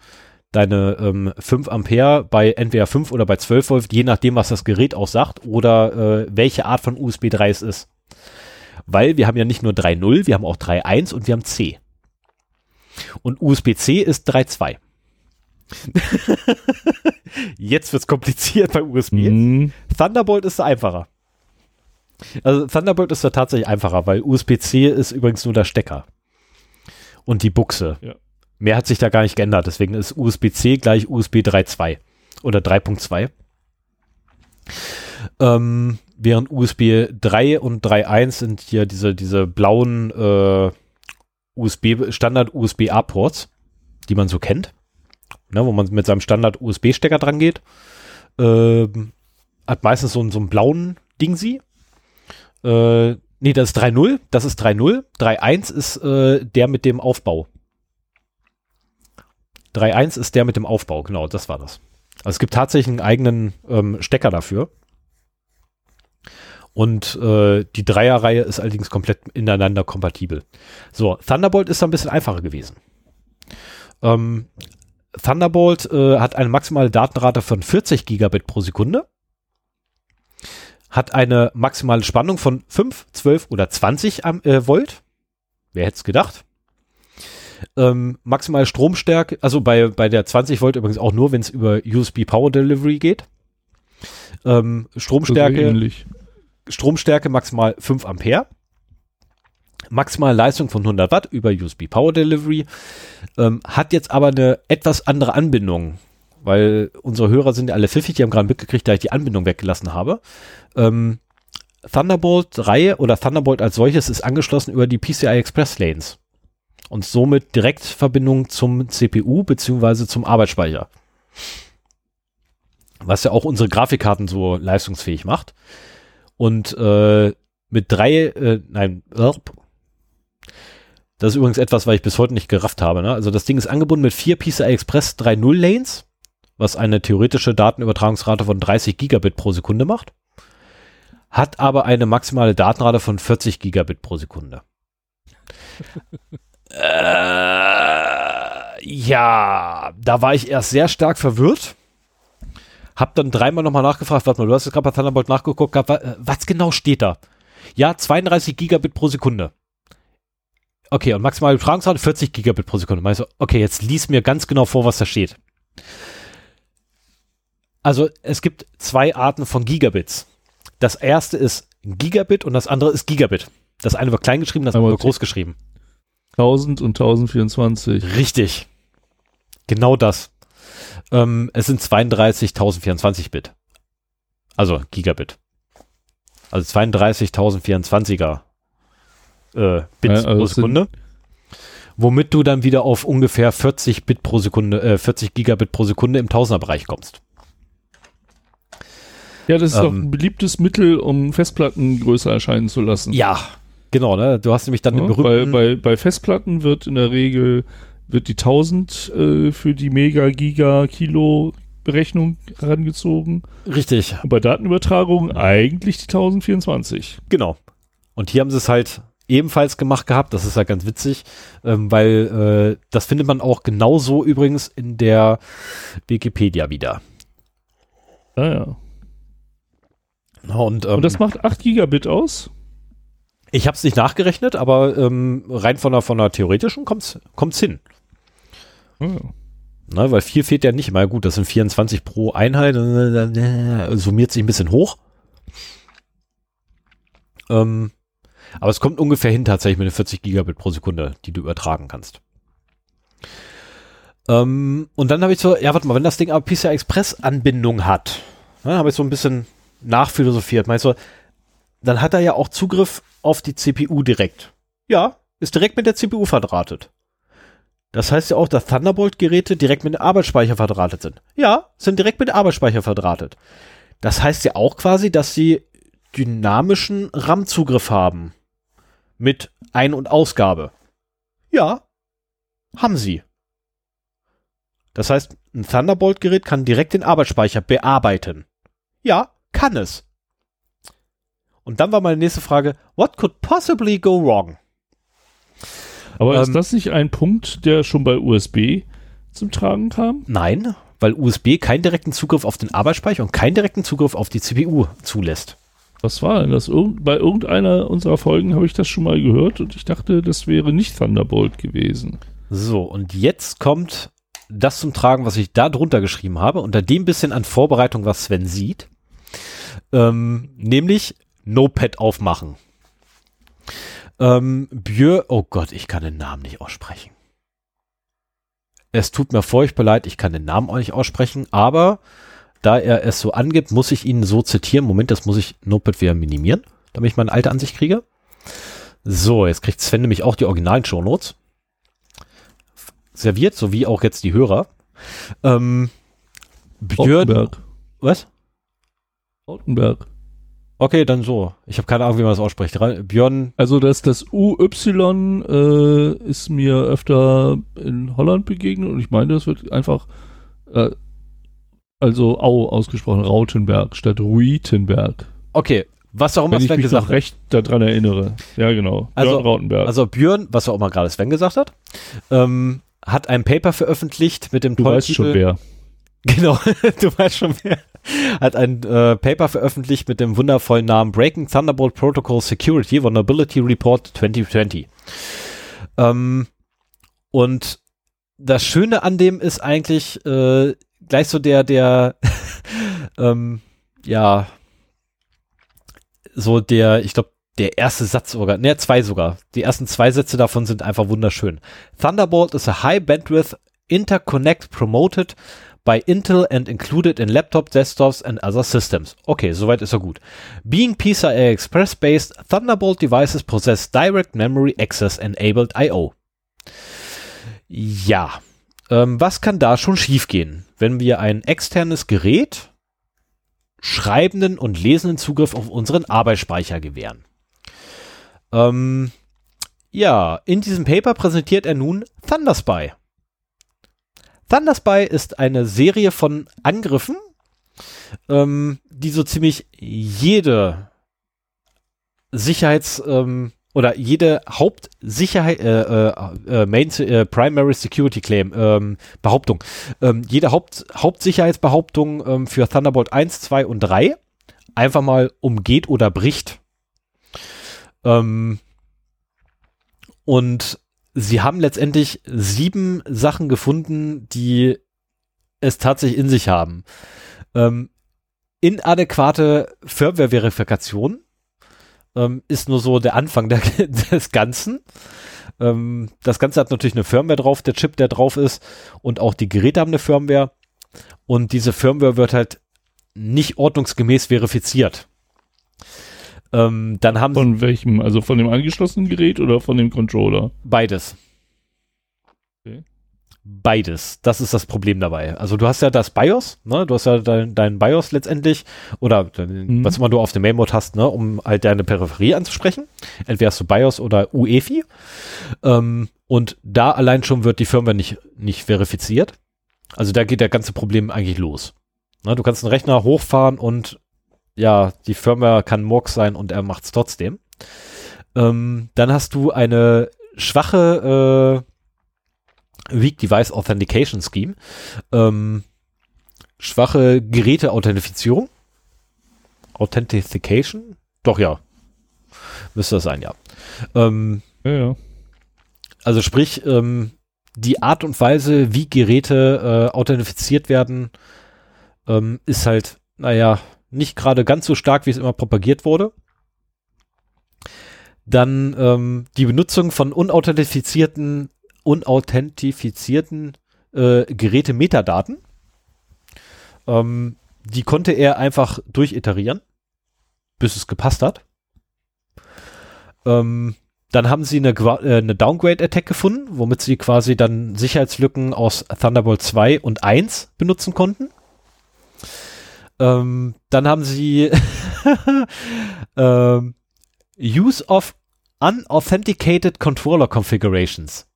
deine ähm, 5 Ampere bei entweder 5 oder bei 12 Volt, je nachdem, was das Gerät auch sagt oder äh, welche Art von USB 3 es ist. Weil wir haben ja nicht nur 3.0, wir haben auch 3.1 und wir haben C. Und USB-C ist 3.2. Jetzt wird's kompliziert bei USB. Mhm. Thunderbolt ist einfacher. Also Thunderbolt ist da tatsächlich einfacher, weil USB-C ist übrigens nur der Stecker. Und die Buchse. Ja. Mehr hat sich da gar nicht geändert. Deswegen ist USB-C gleich USB 3.2 oder 3.2. Ähm, während USB 3 und 3.1 sind hier diese, diese blauen äh, USB, Standard USB-A-Ports, die man so kennt. Ne, wo man mit seinem Standard USB-Stecker dran geht. Ähm, hat meistens so, so einen blauen Ding sie. Äh, nee, das ist 3.0, das ist 3.0. 3.1 ist äh, der mit dem Aufbau. 3.1 ist der mit dem Aufbau, genau, das war das. Also es gibt tatsächlich einen eigenen ähm, Stecker dafür. Und äh, die Dreierreihe ist allerdings komplett ineinander kompatibel. So, Thunderbolt ist da ein bisschen einfacher gewesen. Ähm, Thunderbolt äh, hat eine maximale Datenrate von 40 Gigabit pro Sekunde, hat eine maximale Spannung von 5, 12 oder 20 äh, Volt. Wer hätte es gedacht? Ähm, maximale Stromstärke, also bei, bei der 20 Volt übrigens auch nur, wenn es über USB Power Delivery geht. Ähm, Stromstärke, Stromstärke maximal 5 Ampere. Maximale Leistung von 100 Watt über USB Power Delivery. Ähm, hat jetzt aber eine etwas andere Anbindung, weil unsere Hörer sind ja alle pfiffig, die haben gerade mitgekriegt, da ich die Anbindung weggelassen habe. Ähm, Thunderbolt-Reihe oder Thunderbolt als solches ist angeschlossen über die PCI Express Lanes und somit Direktverbindung zum CPU beziehungsweise zum Arbeitsspeicher. Was ja auch unsere Grafikkarten so leistungsfähig macht. Und äh, mit drei, äh, nein, das ist übrigens etwas, was ich bis heute nicht gerafft habe. Ne? Also das Ding ist angebunden mit vier PCI Express 3.0 Lanes, was eine theoretische Datenübertragungsrate von 30 Gigabit pro Sekunde macht, hat aber eine maximale Datenrate von 40 Gigabit pro Sekunde. Äh, ja, da war ich erst sehr stark verwirrt. Hab dann dreimal nochmal nachgefragt, warte mal, du hast jetzt gerade bei Thunderbolt nachgeguckt, was genau steht da? Ja, 32 Gigabit pro Sekunde. Okay, und maximale Übertragungsrate 40 Gigabit pro Sekunde. Meinst du, okay, jetzt lies mir ganz genau vor, was da steht. Also es gibt zwei Arten von Gigabits. Das erste ist Gigabit und das andere ist Gigabit. Das eine wird klein geschrieben, das andere wird groß geschrieben. 1000 und 1024. Richtig. Genau das. Ähm, es sind 32.024 Bit. Also Gigabit. Also 32.024er äh, Bits ja, also pro Sekunde. Womit du dann wieder auf ungefähr 40 Bit pro Sekunde, äh, 40 Gigabit pro Sekunde im Tausenderbereich kommst. Ja, das ist ähm, doch ein beliebtes Mittel, um Festplatten größer erscheinen zu lassen. Ja, genau. Ne? Du hast nämlich dann ja, den berühmten... Bei, bei, bei Festplatten wird in der Regel wird die 1000 äh, für die Mega, Giga, Kilo Berechnung herangezogen. Richtig. Und bei Datenübertragung eigentlich die 1024. Genau. Und hier haben sie es halt ebenfalls gemacht gehabt. Das ist ja ganz witzig, ähm, weil äh, das findet man auch genauso übrigens in der Wikipedia wieder. Ah ja. Und, ähm, Und das macht 8 Gigabit aus? Ich habe es nicht nachgerechnet, aber ähm, rein von der, von der theoretischen kommt es hin. Oh. Na, weil viel fehlt ja nicht mal. Gut, das sind 24 pro Einheit, äh, summiert sich ein bisschen hoch. Ähm, aber es kommt ungefähr hin tatsächlich mit den 40 Gigabit pro Sekunde, die du übertragen kannst. Ähm, und dann habe ich so, ja, warte mal, wenn das Ding aber PCI Express Anbindung hat, ne, habe ich so ein bisschen nachphilosophiert. Meinst du, dann hat er ja auch Zugriff auf die CPU direkt. Ja, ist direkt mit der CPU verdrahtet. Das heißt ja auch, dass Thunderbolt-Geräte direkt mit dem Arbeitsspeicher verdrahtet sind. Ja, sind direkt mit dem Arbeitsspeicher verdrahtet. Das heißt ja auch quasi, dass sie dynamischen RAM-Zugriff haben mit Ein- und Ausgabe. Ja, haben sie. Das heißt, ein Thunderbolt-Gerät kann direkt den Arbeitsspeicher bearbeiten. Ja, kann es. Und dann war meine nächste Frage, what could possibly go wrong? Aber ähm, ist das nicht ein Punkt, der schon bei USB zum Tragen kam? Nein, weil USB keinen direkten Zugriff auf den Arbeitsspeicher und keinen direkten Zugriff auf die CPU zulässt. Was war denn das? Bei irgendeiner unserer Folgen habe ich das schon mal gehört und ich dachte, das wäre nicht Thunderbolt gewesen. So, und jetzt kommt das zum Tragen, was ich da drunter geschrieben habe, unter dem bisschen an Vorbereitung, was Sven sieht. Ähm, nämlich Notepad aufmachen. Ähm, Björ, oh Gott, ich kann den Namen nicht aussprechen. es tut mir furchtbar leid, ich kann den Namen auch nicht aussprechen, aber da er es so angibt, muss ich ihn so zitieren. Moment, das muss ich Notepad wieder minimieren, damit ich meine alte Ansicht kriege. So, jetzt kriegt Sven nämlich auch die originalen Shownotes. Serviert, sowie auch jetzt die Hörer. Ähm, Björn. Was? Rautenberg. Okay, dann so. Ich habe keine Ahnung, wie man das ausspricht. Björn. Also das, das UY äh, ist mir öfter in Holland begegnet und ich meine, das wird einfach äh, also Au ausgesprochen, Rautenberg statt Ruitenberg. Okay, was auch immer Wenn Sven ich mich gesagt recht daran erinnere. Ja, genau. Also, Björn Rautenberg. Also Björn, was auch immer gerade Sven gesagt hat, ähm, hat ein Paper veröffentlicht mit dem Du weißt schon wer. Genau, du weißt schon wer. Hat ein äh, Paper veröffentlicht mit dem wundervollen Namen Breaking Thunderbolt Protocol Security Vulnerability Report 2020. Ähm, und das Schöne an dem ist eigentlich, äh, gleich so der, der, ähm, ja, so der, ich glaube, der erste Satz sogar, ne, zwei sogar. Die ersten zwei Sätze davon sind einfach wunderschön. Thunderbolt is a high bandwidth interconnect promoted by Intel and included in laptop, desktops and other systems. Okay, soweit ist er gut. Being PCI Express based, Thunderbolt devices possess direct memory access enabled I.O. Ja, ähm, was kann da schon schiefgehen, wenn wir ein externes Gerät schreibenden und lesenden Zugriff auf unseren Arbeitsspeicher gewähren? Ähm, ja, in diesem Paper präsentiert er nun Thunderspy. Thunderspy ist eine Serie von Angriffen, ähm, die so ziemlich jede Sicherheits- ähm, oder jede Hauptsicherheit, äh, äh, äh, Main, äh, Primary Security Claim, ähm, Behauptung, ähm, jede Haupt, Hauptsicherheitsbehauptung ähm, für Thunderbolt 1, 2 und 3 einfach mal umgeht oder bricht. Ähm, und sie haben letztendlich sieben Sachen gefunden, die es tatsächlich in sich haben. Ähm, inadäquate Firmware-Verifikation, ähm, ist nur so der Anfang der, des Ganzen. Ähm, das Ganze hat natürlich eine Firmware drauf, der Chip, der drauf ist, und auch die Geräte haben eine Firmware. Und diese Firmware wird halt nicht ordnungsgemäß verifiziert. Ähm, dann haben von welchem? Also von dem angeschlossenen Gerät oder von dem Controller? Beides. Beides. Das ist das Problem dabei. Also du hast ja das BIOS, ne? Du hast ja dein, dein BIOS letztendlich oder mhm. was immer du auf dem Mainboard hast, ne? Um halt deine Peripherie anzusprechen. Entweder hast du BIOS oder UEFI. Ähm, und da allein schon wird die Firmware nicht, nicht verifiziert. Also da geht der ganze Problem eigentlich los. Ne? Du kannst einen Rechner hochfahren und ja, die Firmware kann Murks sein und er macht es trotzdem. Ähm, dann hast du eine schwache äh, Weak Device Authentication Scheme. Ähm, schwache Geräteauthentifizierung. Authentication? Doch, ja. Müsste das sein, ja. Ähm, ja, ja. Also sprich, ähm, die Art und Weise, wie Geräte äh, authentifiziert werden, ähm, ist halt, naja, nicht gerade ganz so stark, wie es immer propagiert wurde. Dann ähm, die Benutzung von unauthentifizierten unauthentifizierten äh, Geräte Metadaten. Ähm, die konnte er einfach durchiterieren, bis es gepasst hat. Ähm, dann haben sie eine, äh, eine Downgrade-Attack gefunden, womit sie quasi dann Sicherheitslücken aus Thunderbolt 2 und 1 benutzen konnten. Ähm, dann haben sie ähm, Use of Unauthenticated Controller Configurations.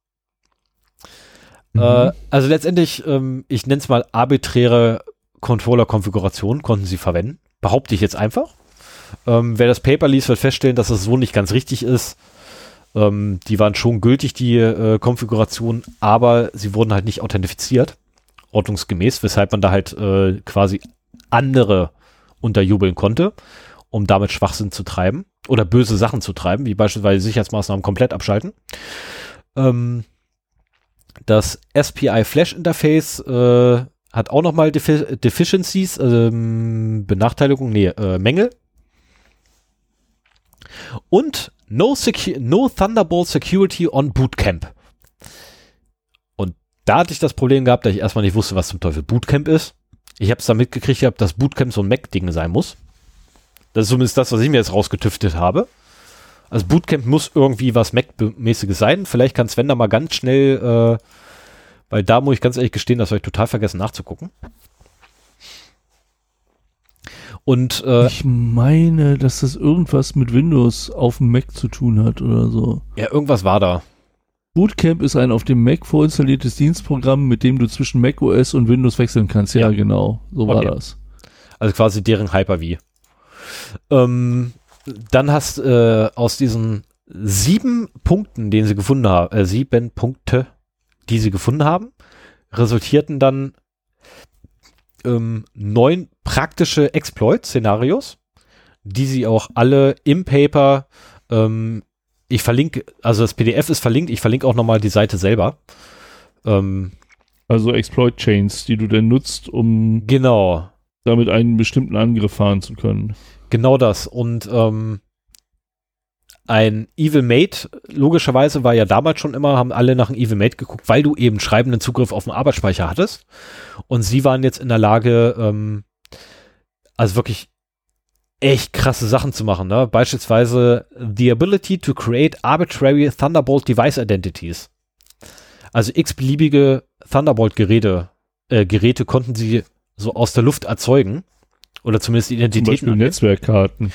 Mhm. Äh, also letztendlich, ähm, ich nenne es mal arbiträre Controller-Konfiguration konnten sie verwenden. Behaupte ich jetzt einfach. Ähm, wer das Paper liest, wird feststellen, dass das so nicht ganz richtig ist. Ähm, die waren schon gültig, die äh, Konfiguration, aber sie wurden halt nicht authentifiziert, ordnungsgemäß, weshalb man da halt äh, quasi andere unterjubeln konnte, um damit Schwachsinn zu treiben oder böse Sachen zu treiben, wie beispielsweise Sicherheitsmaßnahmen komplett abschalten. Ähm, das SPI Flash Interface äh, hat auch nochmal Defi Deficiencies, ähm, Benachteiligung, nee, äh, Mängel. Und no, no Thunderbolt Security on Bootcamp. Und Da hatte ich das Problem gehabt, dass ich erstmal nicht wusste, was zum Teufel Bootcamp ist. Ich habe es dann mitgekriegt, gehabt, dass Bootcamp so ein Mac-Ding sein muss. Das ist zumindest das, was ich mir jetzt rausgetüftet habe. Also Bootcamp muss irgendwie was Mac-mäßiges sein. Vielleicht kann Sven da mal ganz schnell, äh, weil da muss ich ganz ehrlich gestehen, das habe ich total vergessen nachzugucken. Und äh, ich meine, dass das irgendwas mit Windows auf dem Mac zu tun hat oder so. Ja, irgendwas war da. Bootcamp ist ein auf dem Mac vorinstalliertes Dienstprogramm, mit dem du zwischen Mac OS und Windows wechseln kannst. Ja, ja. genau. So war das. Also quasi deren Hyper-V. Ähm, dann hast äh, aus diesen sieben Punkten, den sie gefunden haben, äh, sieben Punkte, die sie gefunden haben, resultierten dann ähm, neun praktische Exploit-Szenarios, die sie auch alle im Paper ähm, ich verlinke, also das PDF ist verlinkt, ich verlinke auch nochmal die Seite selber. Ähm, also Exploit Chains, die du denn nutzt, um genau damit einen bestimmten Angriff fahren zu können. Genau das. Und ähm, ein Evil Mate, logischerweise war ja damals schon immer, haben alle nach einem Evil Mate geguckt, weil du eben schreibenden Zugriff auf den Arbeitsspeicher hattest. Und sie waren jetzt in der Lage, ähm, also wirklich echt krasse Sachen zu machen. Ne? Beispielsweise the ability to create arbitrary Thunderbolt Device Identities. Also x-beliebige Thunderbolt-Geräte äh, Geräte konnten sie so aus der Luft erzeugen. Oder zumindest Identitäten. Zum Beispiel Netzwerkkarten.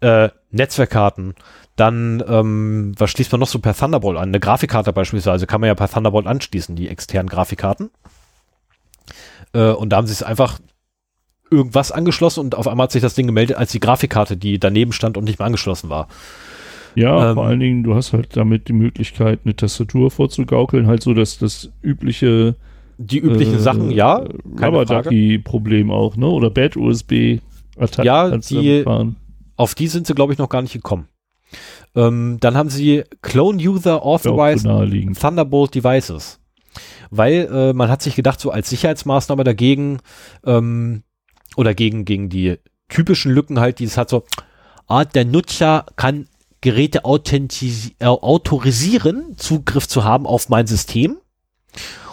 Äh, Netzwerkkarten. Dann, ähm, was schließt man noch so per Thunderbolt an? Eine Grafikkarte beispielsweise kann man ja per Thunderbolt anschließen, die externen Grafikkarten. Äh, und da haben sie es einfach irgendwas angeschlossen und auf einmal hat sich das Ding gemeldet als die Grafikkarte, die daneben stand und nicht mehr angeschlossen war. Ja, ähm, vor allen Dingen, du hast halt damit die Möglichkeit, eine Tastatur vorzugaukeln, halt so, dass das übliche die üblichen äh, Sachen, ja. Rubber-Ducky-Problem auch, ne? Oder Bad-USB-Attacken. Ja, die, auf die sind sie, glaube ich, noch gar nicht gekommen. Ähm, dann haben sie Clone User Authorized Thunderbolt Devices. Weil äh, man hat sich gedacht, so als Sicherheitsmaßnahme dagegen ähm, oder gegen, gegen die typischen Lücken halt, die es hat so, ah, der Nutzer kann Geräte äh, autorisieren, Zugriff zu haben auf mein System.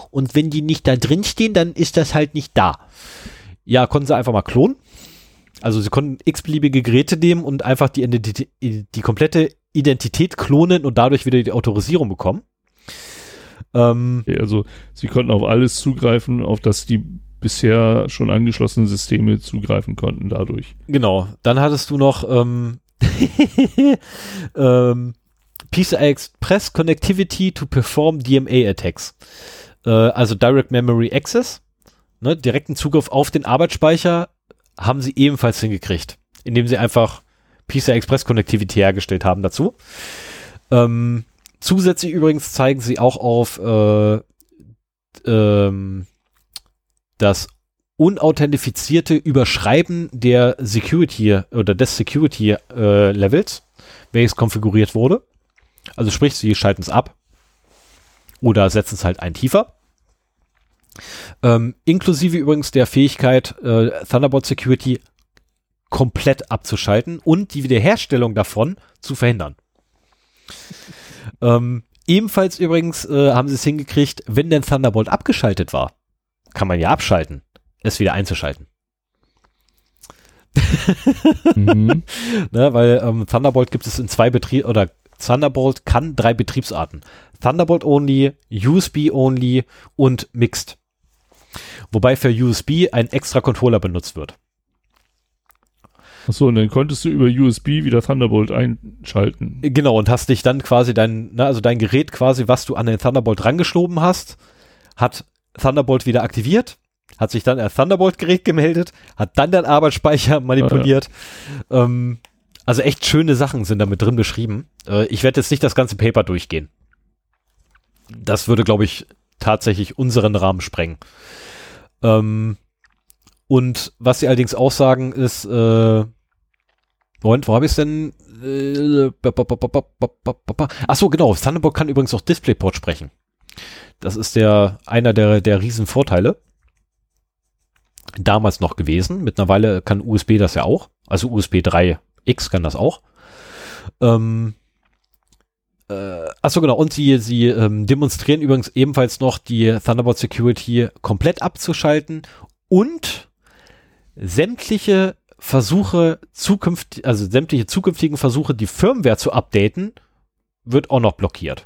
Und wenn die nicht da drin stehen, dann ist das halt nicht da. Ja, konnten sie einfach mal klonen. Also sie konnten x-beliebige Geräte nehmen und einfach die, die komplette Identität klonen und dadurch wieder die Autorisierung bekommen. Ähm, okay, also sie konnten auf alles zugreifen, auf das die bisher schon angeschlossenen Systeme zugreifen konnten dadurch. Genau. Dann hattest du noch ähm, ähm, PCI Express Connectivity to perform DMA Attacks. Äh, also Direct Memory Access. Ne, direkten Zugriff auf den Arbeitsspeicher haben sie ebenfalls hingekriegt, indem sie einfach PCI Express Connectivity hergestellt haben dazu. Ähm, zusätzlich übrigens zeigen sie auch auf äh, ähm, das unauthentifizierte Überschreiben der Security oder des Security äh, Levels, welches konfiguriert wurde. Also sprich, sie schalten es ab oder setzen es halt ein tiefer. Ähm, inklusive übrigens der Fähigkeit, äh, Thunderbolt Security komplett abzuschalten und die Wiederherstellung davon zu verhindern. ähm, ebenfalls übrigens äh, haben sie es hingekriegt, wenn der Thunderbolt abgeschaltet war, kann man ja abschalten, es wieder einzuschalten. mhm. ne, weil ähm, Thunderbolt gibt es in zwei Betrieb oder Thunderbolt kann drei Betriebsarten. Thunderbolt only, USB only und mixed. Wobei für USB ein extra Controller benutzt wird. Achso, und dann konntest du über USB wieder Thunderbolt einschalten. Genau, und hast dich dann quasi dein, ne, also dein Gerät quasi, was du an den Thunderbolt rangeschoben hast, hat Thunderbolt wieder aktiviert, hat sich dann ein Thunderbolt-Gerät gemeldet, hat dann den Arbeitsspeicher manipuliert. Ja. ähm, also echt schöne Sachen sind damit drin beschrieben. Äh, ich werde jetzt nicht das ganze Paper durchgehen. Das würde, glaube ich, tatsächlich unseren Rahmen sprengen. Ähm, und was sie allerdings auch sagen ist, äh, Moment, wo habe ich es denn? Äh, Ach so, genau. Thunderbolt kann übrigens auch DisplayPort sprechen. Das ist der einer der, der Riesenvorteile. Damals noch gewesen. Mittlerweile kann USB das ja auch. Also USB 3X kann das auch. Ähm, Äh, achso, genau. Und sie, sie ähm, demonstrieren übrigens ebenfalls noch die Thunderbolt Security komplett abzuschalten und sämtliche Versuche zukünftig, also sämtliche zukünftigen Versuche, die Firmware zu updaten, wird auch noch blockiert.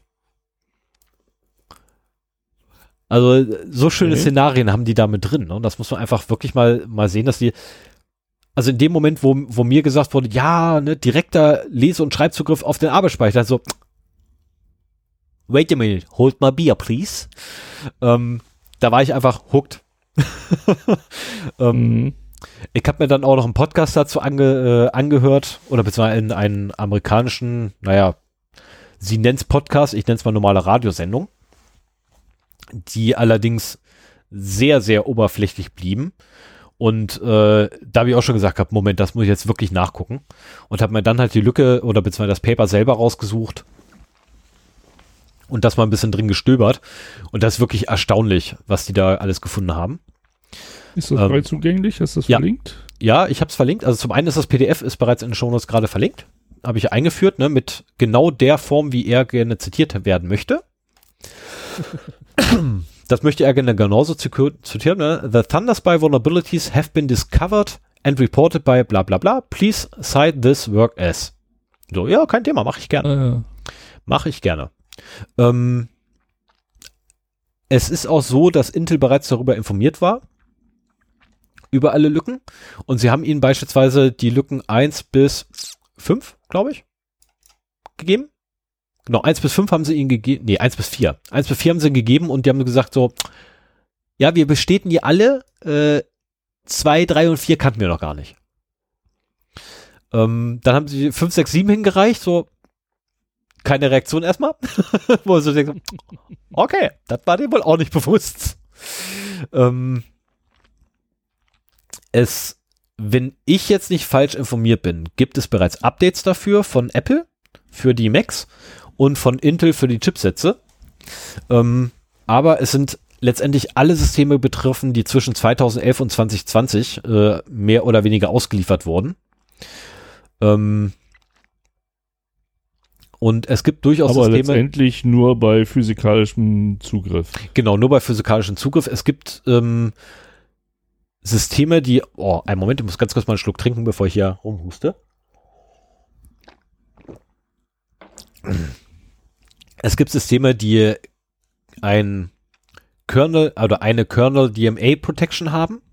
Also so schöne okay. Szenarien haben die da mit drin. Ne? Und das muss man einfach wirklich mal, mal sehen, dass die, also in dem Moment, wo, wo mir gesagt wurde, ja, ne, direkter Lese- und Schreibzugriff auf den Arbeitsspeicher, so, wait a minute, hold my beer, please. Ähm, da war ich einfach hooked. ähm, mhm. Ich habe mir dann auch noch einen Podcast dazu ange, äh, angehört oder beziehungsweise in einen amerikanischen, naja, sie nennt's Podcast, ich nenne es mal normale Radiosendung, die allerdings sehr, sehr oberflächlich blieben. Und äh, da habe ich auch schon gesagt gehabt, Moment, das muss ich jetzt wirklich nachgucken. Und habe mir dann halt die Lücke oder beziehungsweise das Paper selber rausgesucht und das mal ein bisschen drin gestöbert. Und das ist wirklich erstaunlich, was die da alles gefunden haben. Ist das ähm, frei zugänglich? Hast du das ja. verlinkt? Ja, ich habe es verlinkt. Also zum einen ist das PDF ist bereits in den Shownotes gerade verlinkt. Habe ich eingeführt, ne, mit genau der Form, wie er gerne zitiert werden möchte. das möchte er gerne genauso zitieren. Ne? The Thunderspy vulnerabilities have been discovered and reported by bla bla bla. Please cite this work as. So, ja, kein Thema, mache ich gerne. Ah, ja. Mache ich gerne. Ähm, es ist auch so, dass Intel bereits darüber informiert war über alle Lücken. Und sie haben ihnen beispielsweise die Lücken 1 bis 5, glaube ich, gegeben. Genau, 1 bis 5 haben sie ihnen gegeben, nee, 1 bis 4. 1 bis 4 haben sie gegeben und die haben gesagt so, ja, wir bestätigen die alle, äh, 2, 3 und 4 kannten wir noch gar nicht. Ähm, dann haben sie 5, 6, 7 hingereicht, so, keine Reaktion erstmal. Wo sie denken, okay, das war dir wohl auch nicht bewusst. Ähm, es, wenn ich jetzt nicht falsch informiert bin, gibt es bereits Updates dafür von Apple für die Macs und von Intel für die Chipsätze. Ähm, aber es sind letztendlich alle Systeme betroffen, die zwischen 2011 und 2020 äh, mehr oder weniger ausgeliefert wurden. Ähm, und es gibt durchaus Aber Systeme. letztendlich nur bei physikalischem Zugriff. Genau, nur bei physikalischem Zugriff. Es gibt ähm, Systeme, die, oh, einen Moment, ich muss ganz kurz mal einen Schluck trinken, bevor ich hier rumhuste. Es gibt Systeme, die ein Kernel oder eine Kernel DMA Protection haben,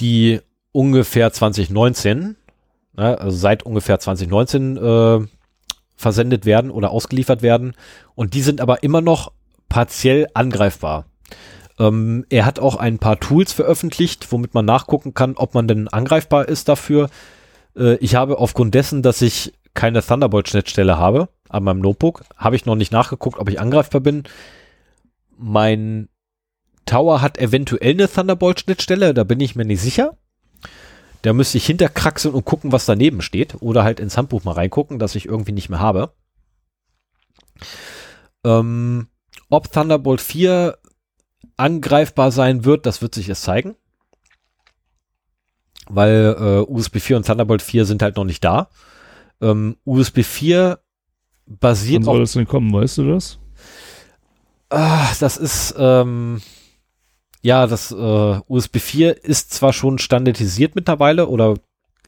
die ungefähr 2019, also seit ungefähr 2019 äh, versendet werden oder ausgeliefert werden und die sind aber immer noch partiell angreifbar. Ähm, er hat auch ein paar Tools veröffentlicht, womit man nachgucken kann, ob man denn angreifbar ist dafür. Äh, ich habe aufgrund dessen, dass ich keine Thunderbolt-Schnittstelle habe an meinem Notebook, habe ich noch nicht nachgeguckt, ob ich angreifbar bin. Mein Tower hat eventuell eine Thunderbolt-Schnittstelle, da bin ich mir nicht sicher. Da müsste ich hinterkraxeln und gucken, was daneben steht. Oder halt ins Handbuch mal reingucken, das ich irgendwie nicht mehr habe. Ähm, ob Thunderbolt 4 angreifbar sein wird, das wird sich erst zeigen. Weil äh, USB 4 und Thunderbolt 4 sind halt noch nicht da. Ähm, USB 4 basiert Wann soll das denn kommen, weißt du das? Ah, das ist, ähm, ja, das äh, USB 4 ist zwar schon standardisiert mittlerweile oder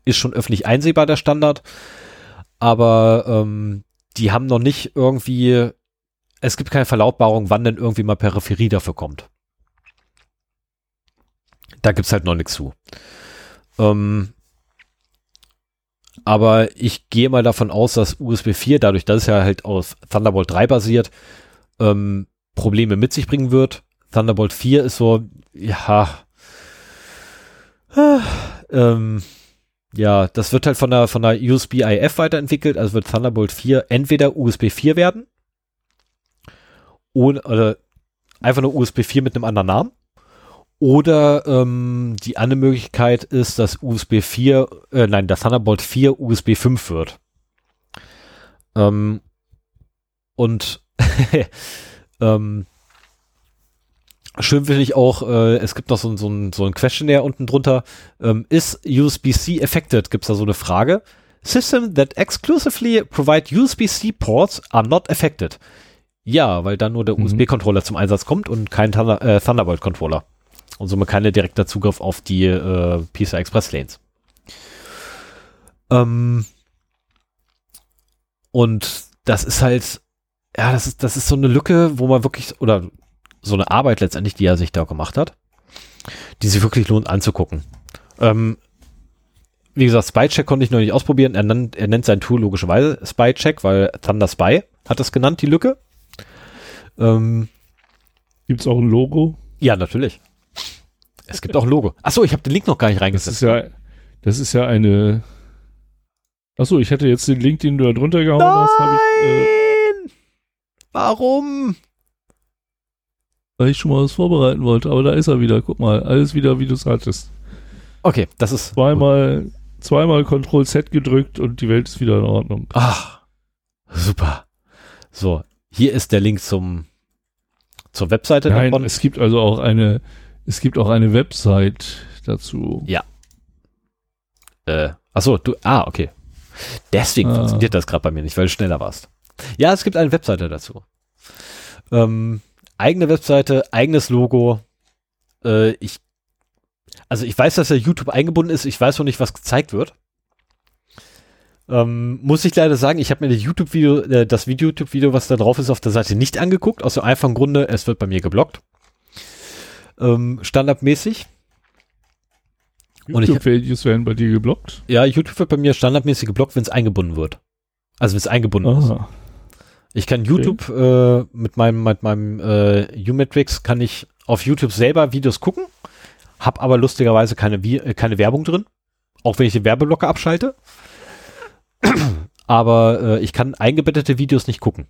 ist schon öffentlich einsehbar, der Standard, aber ähm, die haben noch nicht irgendwie, es gibt keine Verlautbarung, wann denn irgendwie mal Peripherie dafür kommt. Da gibt's halt noch nichts zu. Ähm, aber ich gehe mal davon aus, dass USB 4, dadurch, dass es ja halt auf Thunderbolt 3 basiert, ähm, Probleme mit sich bringen wird. Thunderbolt 4 ist so, ja, äh, ähm, ja, das wird halt von der, von der USB IF weiterentwickelt, also wird Thunderbolt 4 entweder USB 4 werden oder, oder einfach nur USB 4 mit einem anderen Namen oder ähm, die andere Möglichkeit ist, dass USB 4, äh, nein, das Thunderbolt 4 USB 5 wird. Ähm, und ähm, schön finde ich auch, äh, es gibt noch so, so, ein, so ein Questionnaire unten drunter. Ähm, ist USB-C affected? Gibt es da so eine Frage? Systems that exclusively provide USB-C ports are not affected. Ja, weil dann nur der Mhm. USB-Controller zum Einsatz kommt und kein Thunder, äh, Thunderbolt-Controller. Und somit kein direkter Zugriff auf die äh, PCI Express Lanes. Ähm, und das ist halt, ja, das ist, das ist so eine Lücke, wo man wirklich, oder so eine Arbeit letztendlich, die er sich da gemacht hat, die sich wirklich lohnt anzugucken. Ähm, wie gesagt, Spycheck konnte ich noch nicht ausprobieren. Er nennt, er nennt sein Tool logischerweise Spycheck, weil Thunder Spy hat es genannt, die Lücke. Ähm, Gibt es auch ein Logo? ja, natürlich. Es gibt auch Logo. Achso, ich habe den Link noch gar nicht Das reingesetzt. ist ja, das ist ja eine. Achso, ich hätte jetzt den Link, den du da drunter gehauen hast, habe ich, äh, Nein! Warum? weil ich schon mal was vorbereiten wollte. Aber da ist er wieder. Guck mal, alles wieder, wie du es hattest. Okay, das ist. Zweimal, zweimal Ctrl Z gedrückt und die Welt ist wieder in Ordnung. Ach, super. So, hier ist der Link zum zur Webseite Nein, es gibt also auch eine, es gibt auch eine Website dazu. Äh, achso, du. Ah, okay. Deswegen Ah. funktioniert das gerade bei mir nicht, weil du schneller warst. Ja, es gibt eine Webseite dazu. Ähm, eigene Webseite, eigenes Logo. Äh, ich, also ich weiß, dass ja YouTube eingebunden ist. Ich weiß noch nicht, was gezeigt wird. Ähm, muss ich leider sagen, ich habe mir das YouTube-Video, äh, das YouTube-Video, was da drauf ist, auf der Seite nicht angeguckt. Aus dem einfachen Grunde, es wird bei mir geblockt. Ähm, standardmäßig. YouTube-Videos werden bei dir geblockt. Ja, YouTube wird bei mir standardmäßig geblockt, wenn es eingebunden wird. Also wenn es eingebunden ist. Aha. Ich kann YouTube äh, mit meinem mit meinem äh, U-Matrix kann ich auf YouTube selber Videos gucken, hab aber lustigerweise keine äh, keine Werbung drin, auch wenn ich den Werbeblocker abschalte. aber äh, ich kann eingebettete Videos nicht gucken,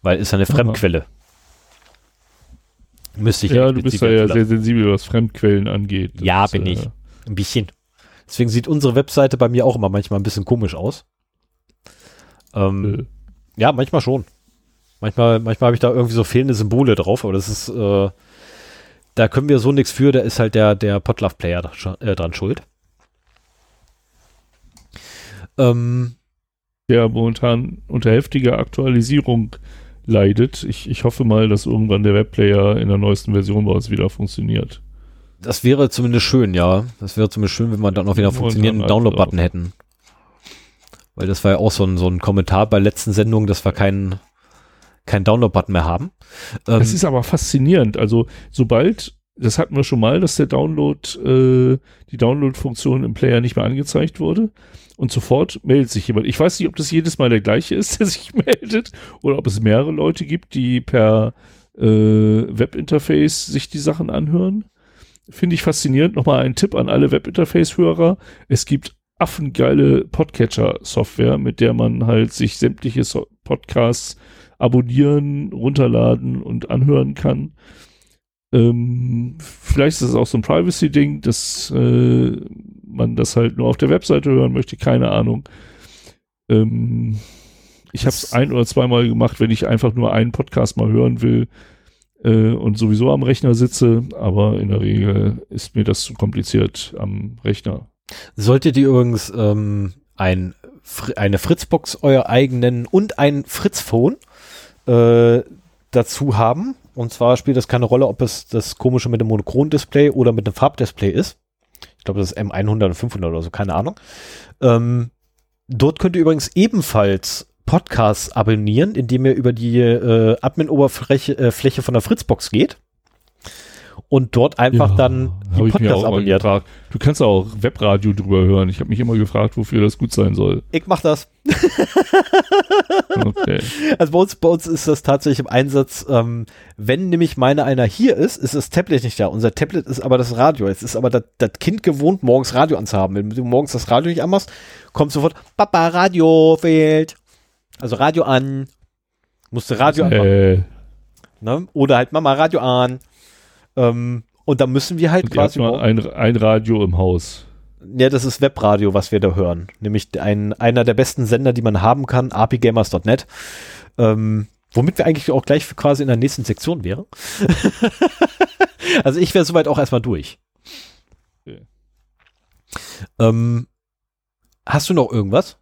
weil ist eine Aha. Müsste ich Ja, du explizit bist da ja sehr sensibel, was Fremdquellen angeht. Das Ja, bin äh, ich. Ein bisschen. Deswegen sieht unsere Webseite bei mir auch immer manchmal ein bisschen komisch aus. Ähm, Äh, Ja, manchmal schon. Manchmal, manchmal habe ich da irgendwie so fehlende Symbole drauf, aber das ist, äh, da können wir so nichts für, da ist halt der, der Potlove-Player äh, dran schuld. Ähm, der momentan unter heftiger Aktualisierung leidet. Ich, ich hoffe mal, dass irgendwann der Webplayer in der neuesten Version bei uns wieder funktioniert. das wäre zumindest schön, ja. Das wäre zumindest schön, wenn wir dann auch wieder einen funktionierenden Download-Button hätten. Weil das war ja auch so ein, so ein Kommentar bei letzten Sendungen, dass wir keinen keinen Download-Button mehr haben. Ähm, Das ist aber faszinierend. Also, sobald, das hatten wir schon mal, dass der Download, äh, die Download-Funktion im Player nicht mehr angezeigt wurde. Und sofort meldet sich jemand. Ich weiß nicht, ob das jedes Mal der gleiche ist, der sich meldet, oder ob es mehrere Leute gibt, die per äh, Webinterface sich die Sachen anhören. Finde ich faszinierend. Nochmal ein Tipp an alle Webinterface-Hörer. Es gibt affengeile Podcatcher-Software, mit der man halt sich sämtliche so Podcasts abonnieren, runterladen und anhören kann. Ähm, vielleicht ist es auch so ein Privacy-Ding, dass äh, man das halt nur auf der Webseite hören möchte, keine Ahnung. Ähm, ich habe es ein oder zweimal gemacht, wenn ich einfach nur einen Podcast mal hören will äh, und sowieso am Rechner sitze, aber in der Regel ist mir das zu kompliziert am Rechner. Solltet ihr übrigens ähm, ein, eine Fritzbox euer eigenen und ein Fritzphone äh, dazu haben, und zwar spielt das keine Rolle, ob es das komische mit dem Monochron-Display oder mit dem Farbdisplay ist. Ich glaube, das ist M100 oder 500 oder so, keine Ahnung. Ähm, dort könnt ihr übrigens ebenfalls Podcasts abonnieren, indem ihr über die äh, Admin-Oberfläche äh, von der Fritzbox geht und dort einfach Ja, dann die Podcasts abonniert. Du kannst auch Webradio drüber hören. Ich habe mich immer gefragt, wofür das gut sein soll. Ich mach das. Okay. Also bei uns, bei uns ist das tatsächlich im Einsatz, ähm, wenn nämlich meine einer hier ist, ist das Tablet nicht da. Unser Tablet ist aber das Radio. Jetzt ist aber das, Kind gewohnt, morgens Radio anzuhaben. Wenn du morgens das Radio nicht anmachst, kommt sofort, Papa, Radio fehlt. Also Radio an. Musste Radio anmachen. äh, Ne? Oder halt Mama, Radio an. Ähm, und dann müssen wir halt und ihr quasi. mal morgen- ein, ein Radio im Haus. Ja, das ist Webradio, was wir da hören. Nämlich ein, einer der besten Sender, die man haben kann, apgamers.net. Ähm, womit wir eigentlich auch gleich quasi in der nächsten Sektion wären. also ich wäre soweit auch erstmal durch. Okay. Ähm, hast du noch irgendwas?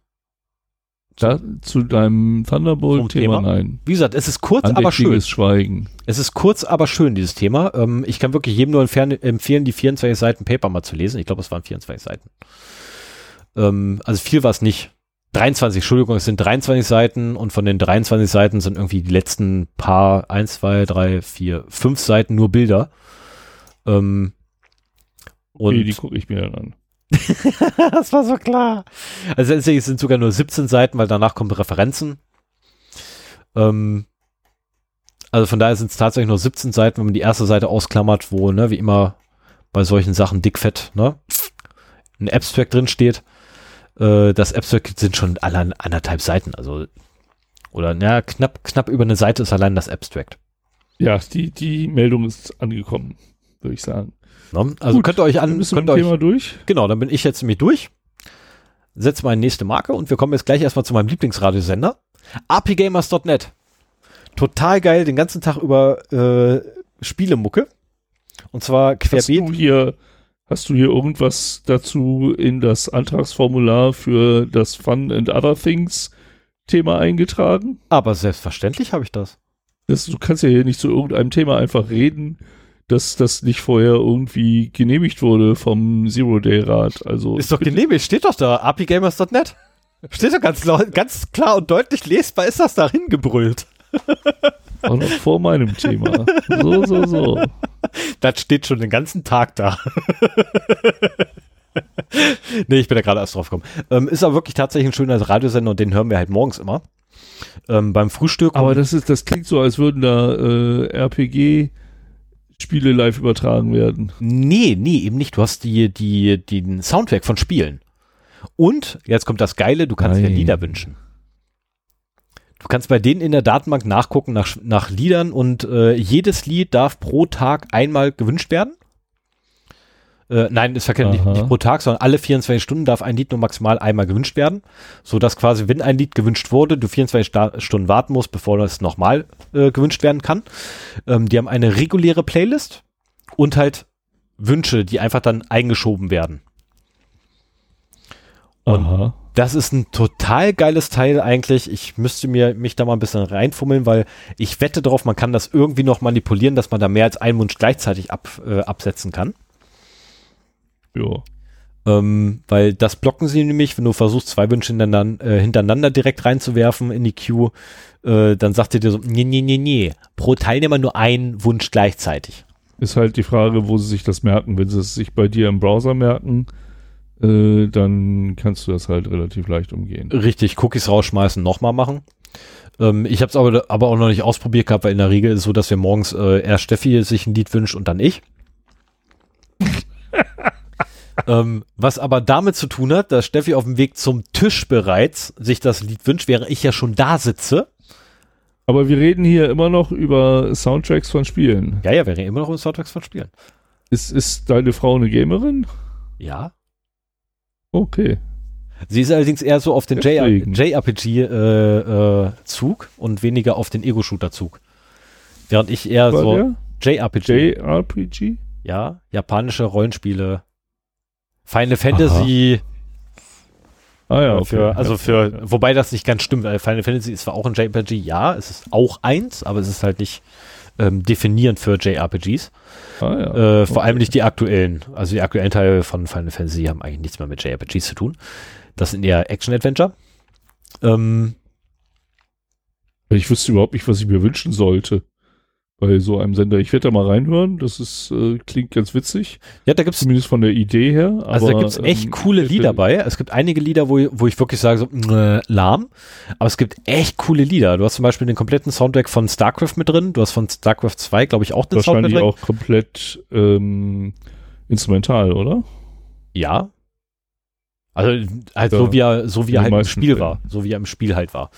Da, zu deinem Thunderbolt-Thema, Thema? nein. Wie gesagt, es ist kurz, aber schön. Schweigen. Es ist kurz, aber schön, dieses Thema. Ähm, ich kann wirklich jedem nur empfehlen, die 24 Seiten Paper mal zu lesen. Ich glaube, es waren 24 Seiten. Ähm, also viel war es nicht. 23, Entschuldigung, es sind 23 Seiten und von den 23 Seiten sind irgendwie die letzten paar, 1, 2, 3, 4, 5 Seiten nur Bilder. Ähm, Okay, die gucke ich mir dann an. das war so klar. Also letztlich es sind sogar nur 17 Seiten, weil danach kommen Referenzen. Ähm, also von daher sind es tatsächlich nur 17 Seiten, wenn man die erste Seite ausklammert, wo, ne, wie immer bei solchen Sachen dickfett, ne, ein Abstract drin steht. Äh, das Abstract sind schon allein anderthalb Seiten, also oder ja, knapp, knapp über eine Seite ist allein das Abstract. Ja, die, die Meldung ist angekommen, würde ich sagen. Ne? Also Gut, könnt ihr euch an, mit könnt ihr euch Thema durch. Genau, dann bin ich jetzt nämlich durch. Setze meine nächste Marke und wir kommen jetzt gleich erstmal zu meinem Lieblingsradiosender. apgamers.net. Total geil, den ganzen Tag über äh, Spielemucke. Und zwar Hast querbeet. du hier, hast du hier irgendwas dazu in das Antragsformular für das Fun and Other Things Thema eingetragen? Aber selbstverständlich habe ich das. Das, du kannst ja hier nicht zu irgendeinem Thema einfach reden, dass das nicht vorher irgendwie genehmigt wurde vom Zero-Day-Rat. Also Ist doch genehmigt, steht doch da. apgamers.net. Steht doch ganz, lau- ganz klar und deutlich lesbar, ist das da hingebrüllt. auch noch vor meinem Thema. So, so, so. Das steht schon den ganzen Tag da. nee, ich bin da gerade erst drauf gekommen. Ähm, ist aber wirklich tatsächlich ein schöner Radiosender und den hören wir halt morgens immer. Ähm, beim Frühstück. Aber das ist, das klingt so, als würden da äh, RPG-Spiele live übertragen werden. nee, nee, eben nicht. Du hast die, die, den Soundtrack von Spielen. Und, jetzt kommt das Geile, du kannst dir Nein. Lieder wünschen. Du kannst bei denen in der Datenbank nachgucken nach, nach Liedern und äh, jedes Lied darf pro Tag einmal gewünscht werden. Äh, nein, ist verkehrt, nicht, nicht pro Tag, sondern alle 24 Stunden darf ein Lied nur maximal einmal gewünscht werden. So dass quasi, wenn ein Lied gewünscht wurde, du 24 Sta Stunden warten musst, bevor das nochmal äh, gewünscht werden kann. Ähm, die haben eine reguläre Playlist und halt Wünsche, die einfach dann eingeschoben werden. Und Aha. das ist ein total geiles Teil eigentlich. Ich müsste mir mich da mal ein bisschen reinfummeln, weil ich wette darauf, man kann das irgendwie noch manipulieren, dass man da mehr als einen Wunsch gleichzeitig ab, äh, absetzen kann. Ja. Ähm, weil das blocken sie nämlich, wenn du versuchst, zwei Wünsche hintereinander, äh, hintereinander direkt reinzuwerfen in die Queue, äh, dann sagt er dir so, nee, nee, nee, nee, pro Teilnehmer nur ein Wunsch gleichzeitig. Ist halt die Frage, wo sie sich das merken. Wenn sie es sich bei dir im Browser merken, äh, dann kannst du das halt relativ leicht umgehen. Richtig, Cookies rausschmeißen, nochmal machen. Ähm, ich habe es aber, aber auch noch nicht ausprobiert gehabt, weil in der Regel ist es so, dass wir morgens äh, erst Steffi sich ein Lied wünscht und dann ich. ähm, was aber damit zu tun hat, dass Steffi auf dem Weg zum Tisch bereits sich das Lied wünscht, während ich ja schon da sitze. Aber wir reden hier immer noch über Soundtracks von Spielen. Ja, ja, wir reden immer noch über Soundtracks von Spielen. Ist, ist deine Frau eine Gamerin? Ja. Okay. Sie ist allerdings eher so auf den. JRPG-Zug äh, äh, und weniger auf den Ego-Shooter-Zug. Während ich eher War so? JRPG, JRPG? ja, japanische Rollenspiele, Final Fantasy, Ah ja, okay. für, also für, wobei das nicht ganz stimmt, weil Final Fantasy ist zwar auch ein JRPG, ja, es ist auch eins, aber es ist halt nicht ähm, definierend für JRPGs. Ah, ja. Äh, vor Okay. allem nicht die aktuellen. Also die aktuellen Teile von Final Fantasy haben eigentlich nichts mehr mit JRPGs zu tun. Das sind eher Action-Adventure. Ähm, Ich wüsste überhaupt nicht, was ich mir wünschen sollte. Bei so einem Sender. Ich werde da mal reinhören. Das ist, äh, klingt ganz witzig. ja, da gibt's Zumindest von der Idee her. Also da aber, gibt's echt ähm, coole Lieder bei. Es gibt einige Lieder, wo, wo ich wirklich sage, so, äh, lahm. Aber es gibt echt coole Lieder. Du hast zum Beispiel den kompletten Soundtrack von StarCraft mit drin. Du hast von StarCraft 2, glaube ich, auch den Soundtrack Wahrscheinlich auch komplett ähm, instrumental, oder? Ja. Also halt Ja. so wie er, so wie er halt im Spiel Fällen. war. So wie er im Spiel halt war.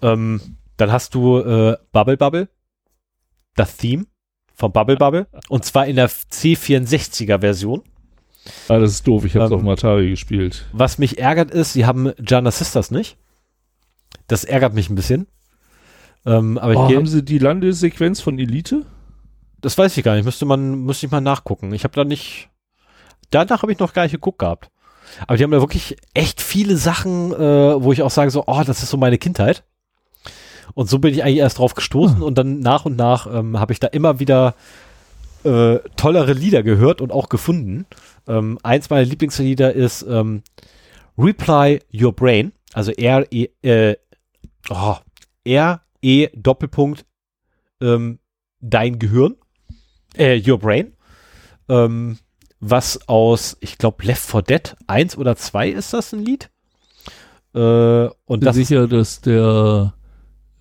Ähm, dann hast du äh, Bubble Bubble. Das Theme von Bubble Bubble. Und zwar in der C64er Version. Ah, das ist doof. Ich habe es Ähm, auf dem Atari gespielt. Was mich ärgert ist, sie haben Jana Sisters nicht. Das ärgert mich ein bisschen. Ähm, aber Oh, haben sie die Landesequenz von Elite? das weiß ich gar nicht. Müsste man, müsste ich mal nachgucken. Ich habe da nicht. Danach habe ich noch gar nicht geguckt gehabt. Aber die haben da wirklich echt viele Sachen, äh, wo ich auch sage so, oh, das ist so meine Kindheit. Und so bin ich eigentlich erst drauf gestoßen und dann nach und nach ähm, habe ich da immer wieder äh, tollere Lieder gehört und auch gefunden. Ähm, eins meiner Lieblingslieder ist ähm, Reply Your Brain, also R E äh, oh, R E Doppelpunkt ähm, dein Gehirn, äh, Your Brain, ähm, was aus, ich glaube, Left 4 Dead 1 oder 2 ist das ein Lied. Äh, und das sicher, dass der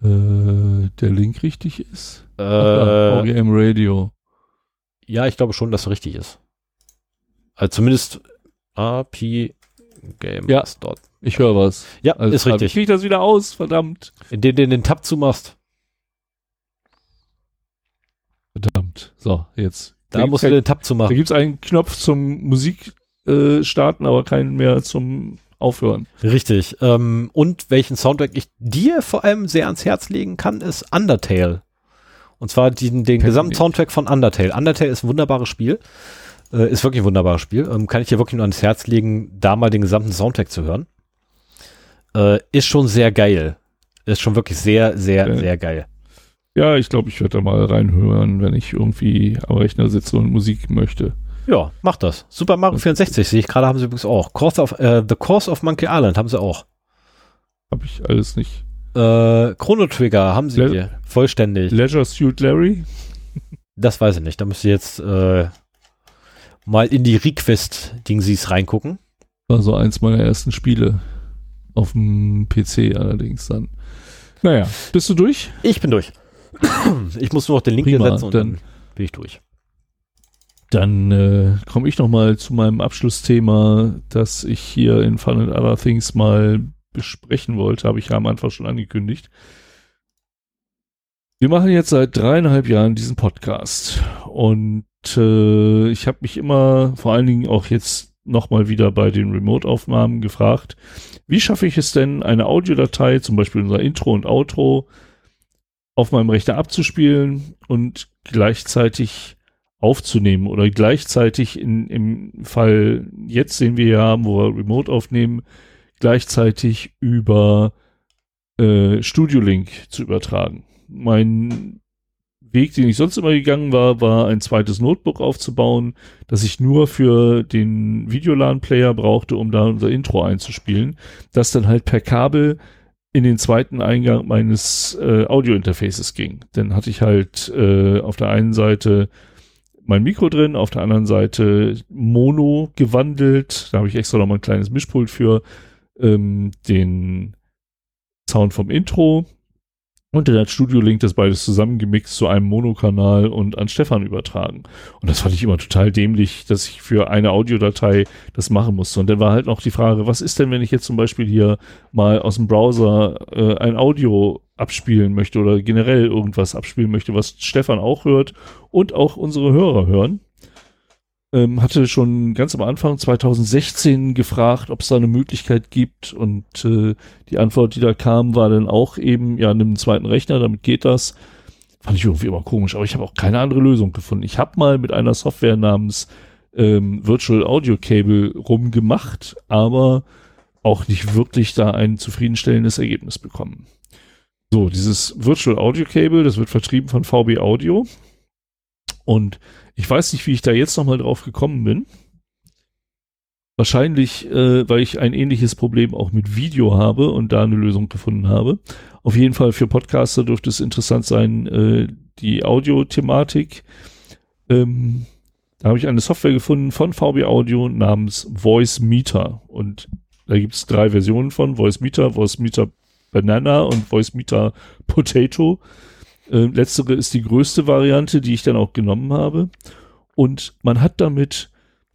äh, der Link richtig ist? Äh, OGM Radio. Ja, ich glaube schon, dass er richtig ist. Also zumindest AP Game ja, dort. Ich höre was. Ja, also, ist richtig. Krieg ich das wieder aus, verdammt. Indem du den Tab zumachst. Verdammt. So, jetzt. Da musst du den Tab zumachen. Da gibt es einen Knopf zum Musik äh, starten, aber keinen mehr zum Aufhören. Richtig. Ähm, und welchen Soundtrack ich dir vor allem sehr ans Herz legen kann, ist Undertale. Und zwar den, den gesamten Soundtrack von Undertale. Undertale ist ein wunderbares Spiel. Äh, ist wirklich ein wunderbares Spiel. Ähm, kann ich dir wirklich nur ans Herz legen, da mal den gesamten Soundtrack zu hören. Äh, ist schon sehr geil. Ist schon wirklich sehr, sehr, okay. sehr geil. Ja, ich glaube, ich werde da mal reinhören, wenn ich irgendwie am Rechner sitze und Musik möchte. Ja, mach das. Super Mario 64 sehe ich gerade, haben sie übrigens auch. Course of, äh, The Course of Monkey Island haben sie auch. Habe ich alles nicht. Äh, Chrono Trigger haben sie Le vollständig. Leisure Suit Larry? Das weiß ich nicht. Da müsst ihr jetzt äh, mal in die Request-Dingsies reingucken. War so eins meiner ersten Spiele. Auf dem PC allerdings dann. Naja, bist du durch? Ich bin durch. ich muss nur noch den Link Prima, hier setzen und dann bin ich durch. Dann äh, komme ich noch mal zu meinem Abschlussthema, das ich hier in Fun and Other Things mal besprechen wollte, habe ich ja am Anfang schon angekündigt. Wir machen jetzt seit dreieinhalb Jahren diesen Podcast und äh, ich habe mich immer, vor allen Dingen auch jetzt nochmal wieder bei den Remote-Aufnahmen gefragt, wie schaffe ich es denn, eine Audiodatei, zum Beispiel unser Intro und Outro, auf meinem Rechner abzuspielen und gleichzeitig aufzunehmen oder gleichzeitig in, im Fall, jetzt sehen wir ja, wo wir Remote aufnehmen, gleichzeitig über äh, Studio Link zu übertragen. Mein Weg, den ich sonst immer gegangen war, war ein zweites Notebook aufzubauen, das ich nur für den Videolan-Player brauchte, um da unser Intro einzuspielen, das dann halt per Kabel in den zweiten Eingang meines äh, Audio-Interfaces ging. Dann hatte ich halt äh, auf der einen Seite mein Mikro drin, auf der anderen Seite Mono gewandelt. Da habe ich extra noch mal ein kleines Mischpult für ähm, den Sound vom Intro. Und hat Studio Link das beides zusammengemixt zu einem Monokanal und an Stefan übertragen. Und das fand ich immer total dämlich, dass ich für eine Audiodatei das machen musste. Und dann war halt noch die Frage, was ist denn, wenn ich jetzt zum Beispiel hier mal aus dem Browser äh, ein Audio abspielen möchte oder generell irgendwas abspielen möchte, was Stefan auch hört und auch unsere Hörer hören. Ähm, hatte schon ganz am Anfang 2016 gefragt, ob es da eine Möglichkeit gibt und äh, die Antwort, die da kam, war dann auch eben, ja, nimm einen zweiten Rechner, damit geht das. Fand ich irgendwie immer komisch, aber ich habe auch keine andere Lösung gefunden. Ich habe mal mit einer Software namens ähm, Virtual Audio Cable rumgemacht, aber auch nicht wirklich da ein zufriedenstellendes Ergebnis bekommen. So, dieses Virtual Audio Cable, das wird vertrieben von VB Audio. Und ich weiß nicht, wie ich da jetzt nochmal drauf gekommen bin. Wahrscheinlich, äh, weil ich ein ähnliches Problem auch mit Video habe und da eine Lösung gefunden habe. Auf jeden Fall für Podcaster dürfte es interessant sein, äh, die Audio-Thematik. Ähm, da habe ich eine Software gefunden von VB Audio namens Voice Meter. Und da gibt es drei Versionen von Voice Meter, Voice Meter Banana und Voice Meter Potato. Äh, letztere ist die größte Variante, die ich dann auch genommen habe. Und man hat damit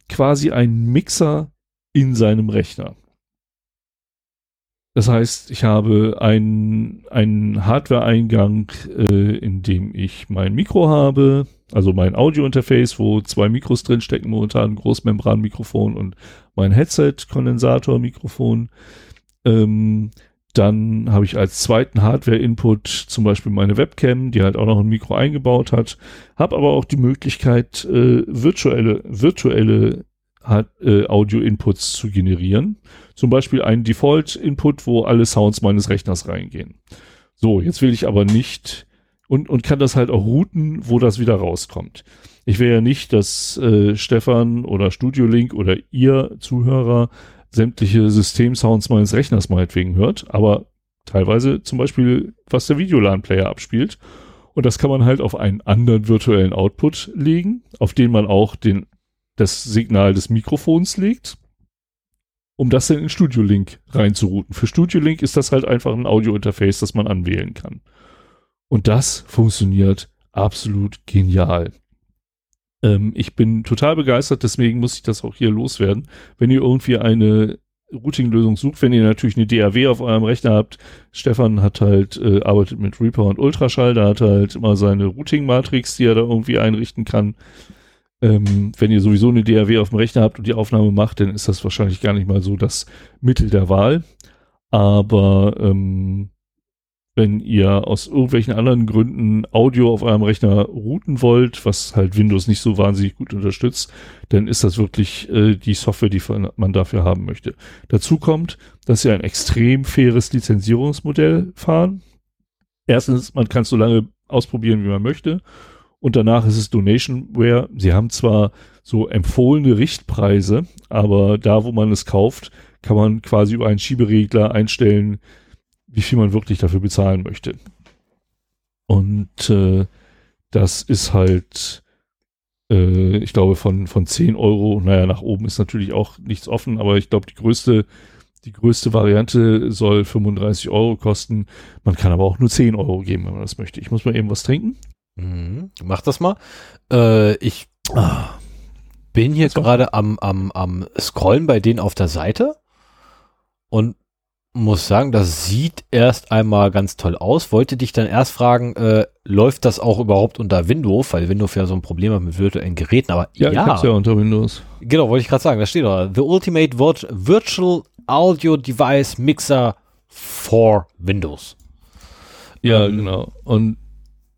quasi einen Mixer in seinem Rechner. Das heißt, ich habe einen, einen Hardware-Eingang, äh, in dem ich mein Mikro habe, also mein Audio-Interface, wo zwei Mikros drinstecken, momentan ein Großmembran-Mikrofon und mein Headset-Kondensator-Mikrofon. Ähm, dann habe ich als zweiten Hardware-Input zum Beispiel meine Webcam, die halt auch noch ein Mikro eingebaut hat. Habe aber auch die Möglichkeit, äh, virtuelle, virtuelle äh, Audio-Inputs zu generieren. Zum Beispiel einen Default-Input, wo alle Sounds meines Rechners reingehen. So, jetzt will ich aber nicht und, und kann das halt auch routen, wo das wieder rauskommt. Ich will ja nicht, dass äh, Stefan oder Studio Link oder ihr Zuhörer sämtliche Systemsounds meines Rechners meinetwegen hört, aber teilweise zum Beispiel, was der Videolan-Player abspielt. Und das kann man halt auf einen anderen virtuellen Output legen, auf den man auch den, das Signal des Mikrofons legt, um das dann in Studio Link reinzuruten. Für Studio Link ist das halt einfach ein Audio-Interface, das man anwählen kann. Und das funktioniert absolut genial. Ähm, ich bin total begeistert, deswegen muss ich das auch hier loswerden. Wenn ihr irgendwie eine Routing-Lösung sucht, wenn ihr natürlich eine DAW auf eurem Rechner habt, Stefan hat halt, äh, arbeitet mit Reaper und Ultraschall, da hat halt immer seine Routing-Matrix, die er da irgendwie einrichten kann. Ähm, wenn ihr sowieso eine DAW auf dem Rechner habt und die Aufnahme macht, dann ist das wahrscheinlich gar nicht mal so das Mittel der Wahl. Aber ähm, wenn ihr aus irgendwelchen anderen Gründen Audio auf eurem Rechner routen wollt, was halt Windows nicht so wahnsinnig gut unterstützt, dann ist das wirklich äh, die Software, die man dafür haben möchte. Dazu kommt, dass sie ein extrem faires Lizenzierungsmodell fahren. Erstens, man kann es so lange ausprobieren, wie man möchte. Und danach ist es Donationware. Sie haben zwar so empfohlene Richtpreise, aber da, wo man es kauft, kann man quasi über einen Schieberegler einstellen, wie viel man wirklich dafür bezahlen möchte. Und äh, das ist halt, äh, ich glaube, von, von 10 Euro, naja, nach oben ist natürlich auch nichts offen, aber ich glaube, die größte, die größte Variante soll 35 Euro kosten. Man kann aber auch nur 10 Euro geben, wenn man das möchte. Ich muss mal eben was trinken. Mhm, mach das mal. Äh, ich ah, bin hier gerade am, am, am Scrollen bei denen auf der Seite und muss sagen, das sieht erst einmal ganz toll aus. Wollte dich dann erst fragen, äh, läuft das auch überhaupt unter Windows? Weil Windows ja so ein Problem hat mit virtuellen Geräten. Aber ja, ja. ich hab's ja unter Windows. Genau, wollte ich gerade sagen. Da steht da The Ultimate Virtual Audio Device Mixer for Windows. Ja, ähm, genau. Und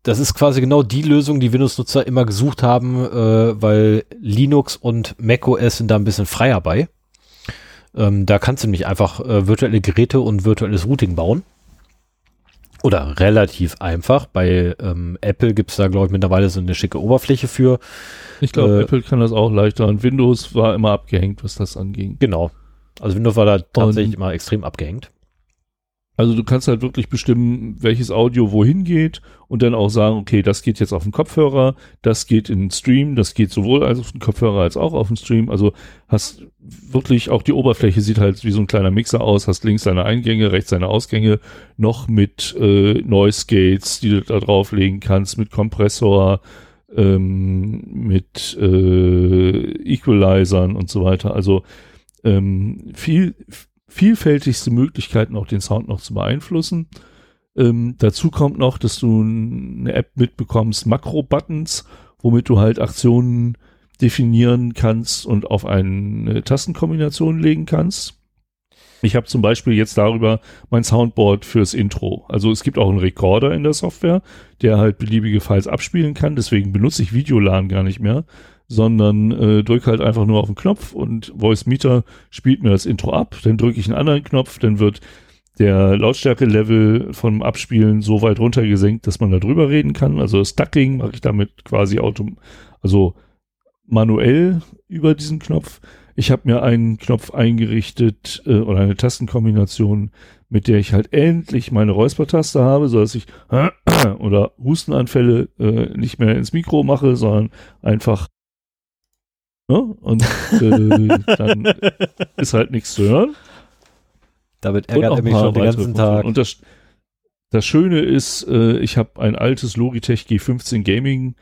das ist quasi genau die Lösung, die Windows-Nutzer immer gesucht haben, äh, weil Linux und macOS sind da ein bisschen freier bei. Ähm, da kannst du nämlich einfach äh, virtuelle Geräte und virtuelles Routing bauen. Oder relativ einfach. Bei ähm, Apple gibt es da, glaube ich, mittlerweile so eine schicke Oberfläche für. Ich glaube, äh, Apple kann das auch leichter. Und Windows war immer abgehängt, was das anging. Genau. Also Windows war da tatsächlich und immer extrem abgehängt. Also du kannst halt wirklich bestimmen, welches Audio wohin geht und dann auch sagen, okay, das geht jetzt auf den Kopfhörer, das geht in den Stream, das geht sowohl auf den Kopfhörer als auch auf den Stream. Also hast wirklich auch die Oberfläche sieht halt wie so ein kleiner Mixer aus, hast links deine Eingänge, rechts deine Ausgänge, noch mit äh, Noise Gates, die du da drauflegen kannst, mit Kompressor, ähm, mit äh, Equalizern und so weiter. Also ähm, viel vielfältigste Möglichkeiten, auch den Sound noch zu beeinflussen. Ähm, dazu kommt noch, dass du eine App mitbekommst, Makro-Buttons, womit du halt Aktionen definieren kannst und auf eine Tastenkombination legen kannst. Ich habe zum Beispiel jetzt darüber mein Soundboard fürs Intro. Also es gibt auch einen Recorder in der Software, der halt beliebige Files abspielen kann. Deswegen benutze ich Videolan gar nicht mehr, sondern äh, drücke halt einfach nur auf den Knopf und Voice Meter spielt mir das Intro ab. Dann drücke ich einen anderen Knopf, dann wird der Lautstärke-Level vom Abspielen so weit runtergesenkt, dass man da drüber reden kann. Also Stacking mache ich damit quasi autom also manuell über diesen Knopf. Ich habe mir einen Knopf eingerichtet äh, oder eine Tastenkombination, mit der ich halt endlich meine Räuspertaste habe, so dass ich oder Hustenanfälle äh, nicht mehr ins Mikro mache, sondern einfach Ne? Und äh, dann ist halt nichts zu hören. Damit ärgert er mich schon den ganzen Tag. Und das, das Schöne ist, äh, ich habe ein altes Logitech G15 Gaming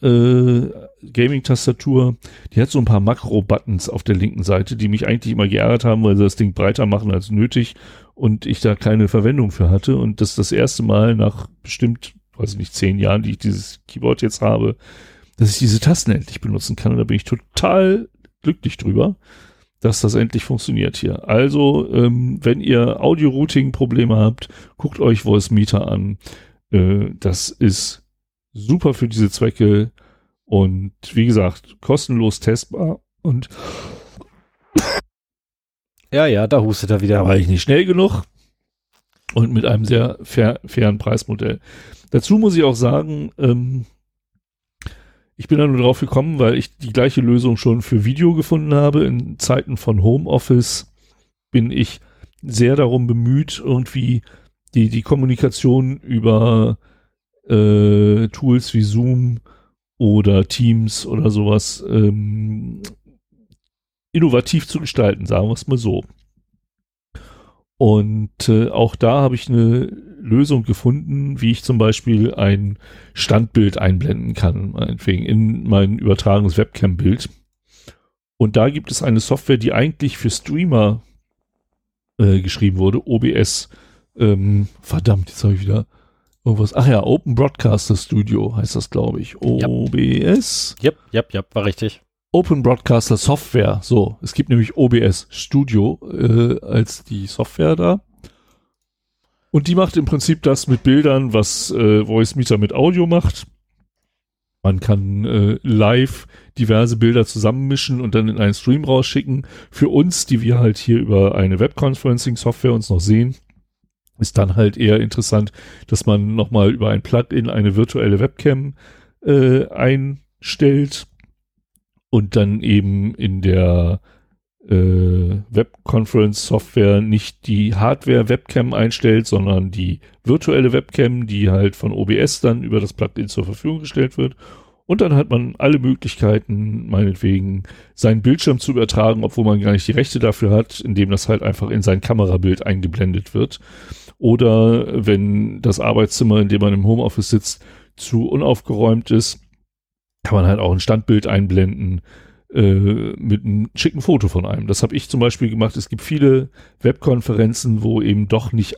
äh, Gaming-Tastatur. Die hat so ein paar Makro-Buttons auf der linken Seite, die mich eigentlich immer geärgert haben, weil sie das Ding breiter machen als nötig und ich da keine Verwendung für hatte. Und das ist das erste Mal nach bestimmt, weiß ich nicht, zehn Jahren, die ich dieses Keyboard jetzt habe, dass ich diese Tasten endlich benutzen kann. Und da bin ich total glücklich drüber, dass das endlich funktioniert hier. Also, ähm, wenn ihr Audio-Routing-Probleme habt, guckt euch Voice Meter an. Äh, das ist super für diese Zwecke und wie gesagt, kostenlos testbar und Ja, ja, da hustet er wieder. Da war ich nicht schnell genug und mit einem sehr fair, fairen Preismodell. Dazu muss ich auch sagen, ähm, ich bin da nur drauf gekommen, weil ich die gleiche Lösung schon für Video gefunden habe. In Zeiten von Homeoffice bin ich sehr darum bemüht, irgendwie die, die Kommunikation über äh, Tools wie Zoom oder Teams oder sowas ähm, innovativ zu gestalten, sagen wir es mal so. Und äh, auch da habe ich eine Lösung gefunden, wie ich zum Beispiel ein Standbild einblenden kann, meinetwegen in mein übertragenes Webcam-Bild. Und da gibt es eine Software, die eigentlich für Streamer äh, geschrieben wurde, OBS. Ähm, verdammt, jetzt habe ich wieder irgendwas. Ach ja, Open Broadcaster Studio heißt das, glaube ich. OBS. Yep, yep, yep, war richtig. Open Broadcaster Software. So, es gibt nämlich OBS Studio äh, als die Software da. Und die macht im Prinzip das mit Bildern, was äh, Voice Meter mit Audio macht. Man kann äh, live diverse Bilder zusammenmischen und dann in einen Stream rausschicken. Für uns, die wir halt hier über eine Webconferencing-Software uns noch sehen, ist dann halt eher interessant, dass man nochmal über ein Plugin eine virtuelle Webcam äh, einstellt und dann eben in der äh, Webconference-Software nicht die Hardware-Webcam einstellt, sondern die virtuelle Webcam, die halt von OBS dann über das Plugin zur Verfügung gestellt wird. Und dann hat man alle Möglichkeiten, meinetwegen seinen Bildschirm zu übertragen, obwohl man gar nicht die Rechte dafür hat, indem das halt einfach in sein Kamerabild eingeblendet wird. Oder wenn das Arbeitszimmer, in dem man im Homeoffice sitzt, zu unaufgeräumt ist, kann man halt auch ein Standbild einblenden äh, mit einem schicken Foto von einem. Das habe ich zum Beispiel gemacht. Es gibt viele Webkonferenzen, wo eben doch nicht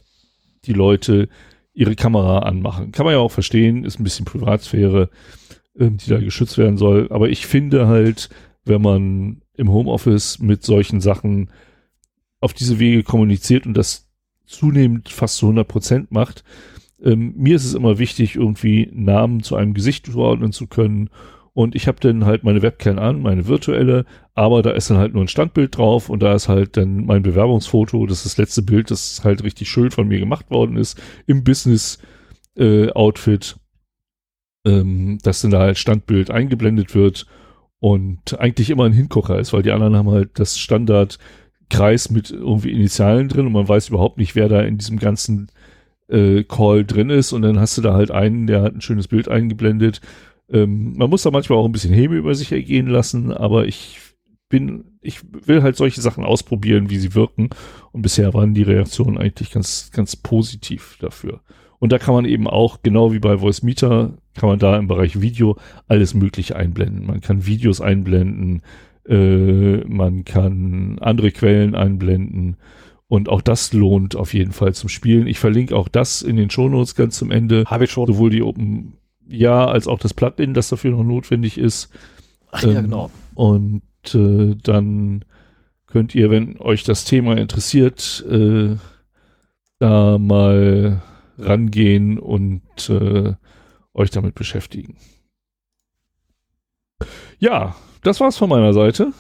die Leute ihre Kamera anmachen. Kann man ja auch verstehen, ist ein bisschen Privatsphäre, äh, die da geschützt werden soll. Aber ich finde halt, wenn man im Homeoffice mit solchen Sachen auf diese Wege kommuniziert und das zunehmend fast zu 100 Prozent macht, ähm, mir ist es immer wichtig, irgendwie Namen zu einem Gesicht zuordnen zu können. Und ich habe dann halt meine Webcam an, meine virtuelle, aber da ist dann halt nur ein Standbild drauf und da ist halt dann mein Bewerbungsfoto, das ist das letzte Bild, das halt richtig schön von mir gemacht worden ist, im Business-Outfit, äh, ähm, dass dann da halt Standbild eingeblendet wird und eigentlich immer ein Hingucker ist, weil die anderen haben halt das Standardkreis mit irgendwie Initialen drin und man weiß überhaupt nicht, wer da in diesem ganzen äh, Call drin ist und dann hast du da halt einen, der hat ein schönes Bild eingeblendet. Ähm, man muss da manchmal auch ein bisschen Hebe über sich ergehen lassen, aber ich bin, ich will halt solche Sachen ausprobieren, wie sie wirken. Und bisher waren die Reaktionen eigentlich ganz, ganz positiv dafür. Und da kann man eben auch, genau wie bei Voice Meter, kann man da im Bereich Video alles Mögliche einblenden. Man kann Videos einblenden, äh, man kann andere Quellen einblenden. Und auch das lohnt auf jeden Fall zum Spielen. Ich verlinke auch das in den Shownotes ganz zum Ende. Habe ich schon. Sowohl die Open, ja, als auch das Plugin, das dafür noch notwendig ist. Ach ja, genau. Und äh, dann könnt ihr, wenn euch das Thema interessiert, äh, da mal rangehen und äh, euch damit beschäftigen. Ja, das war's von meiner Seite.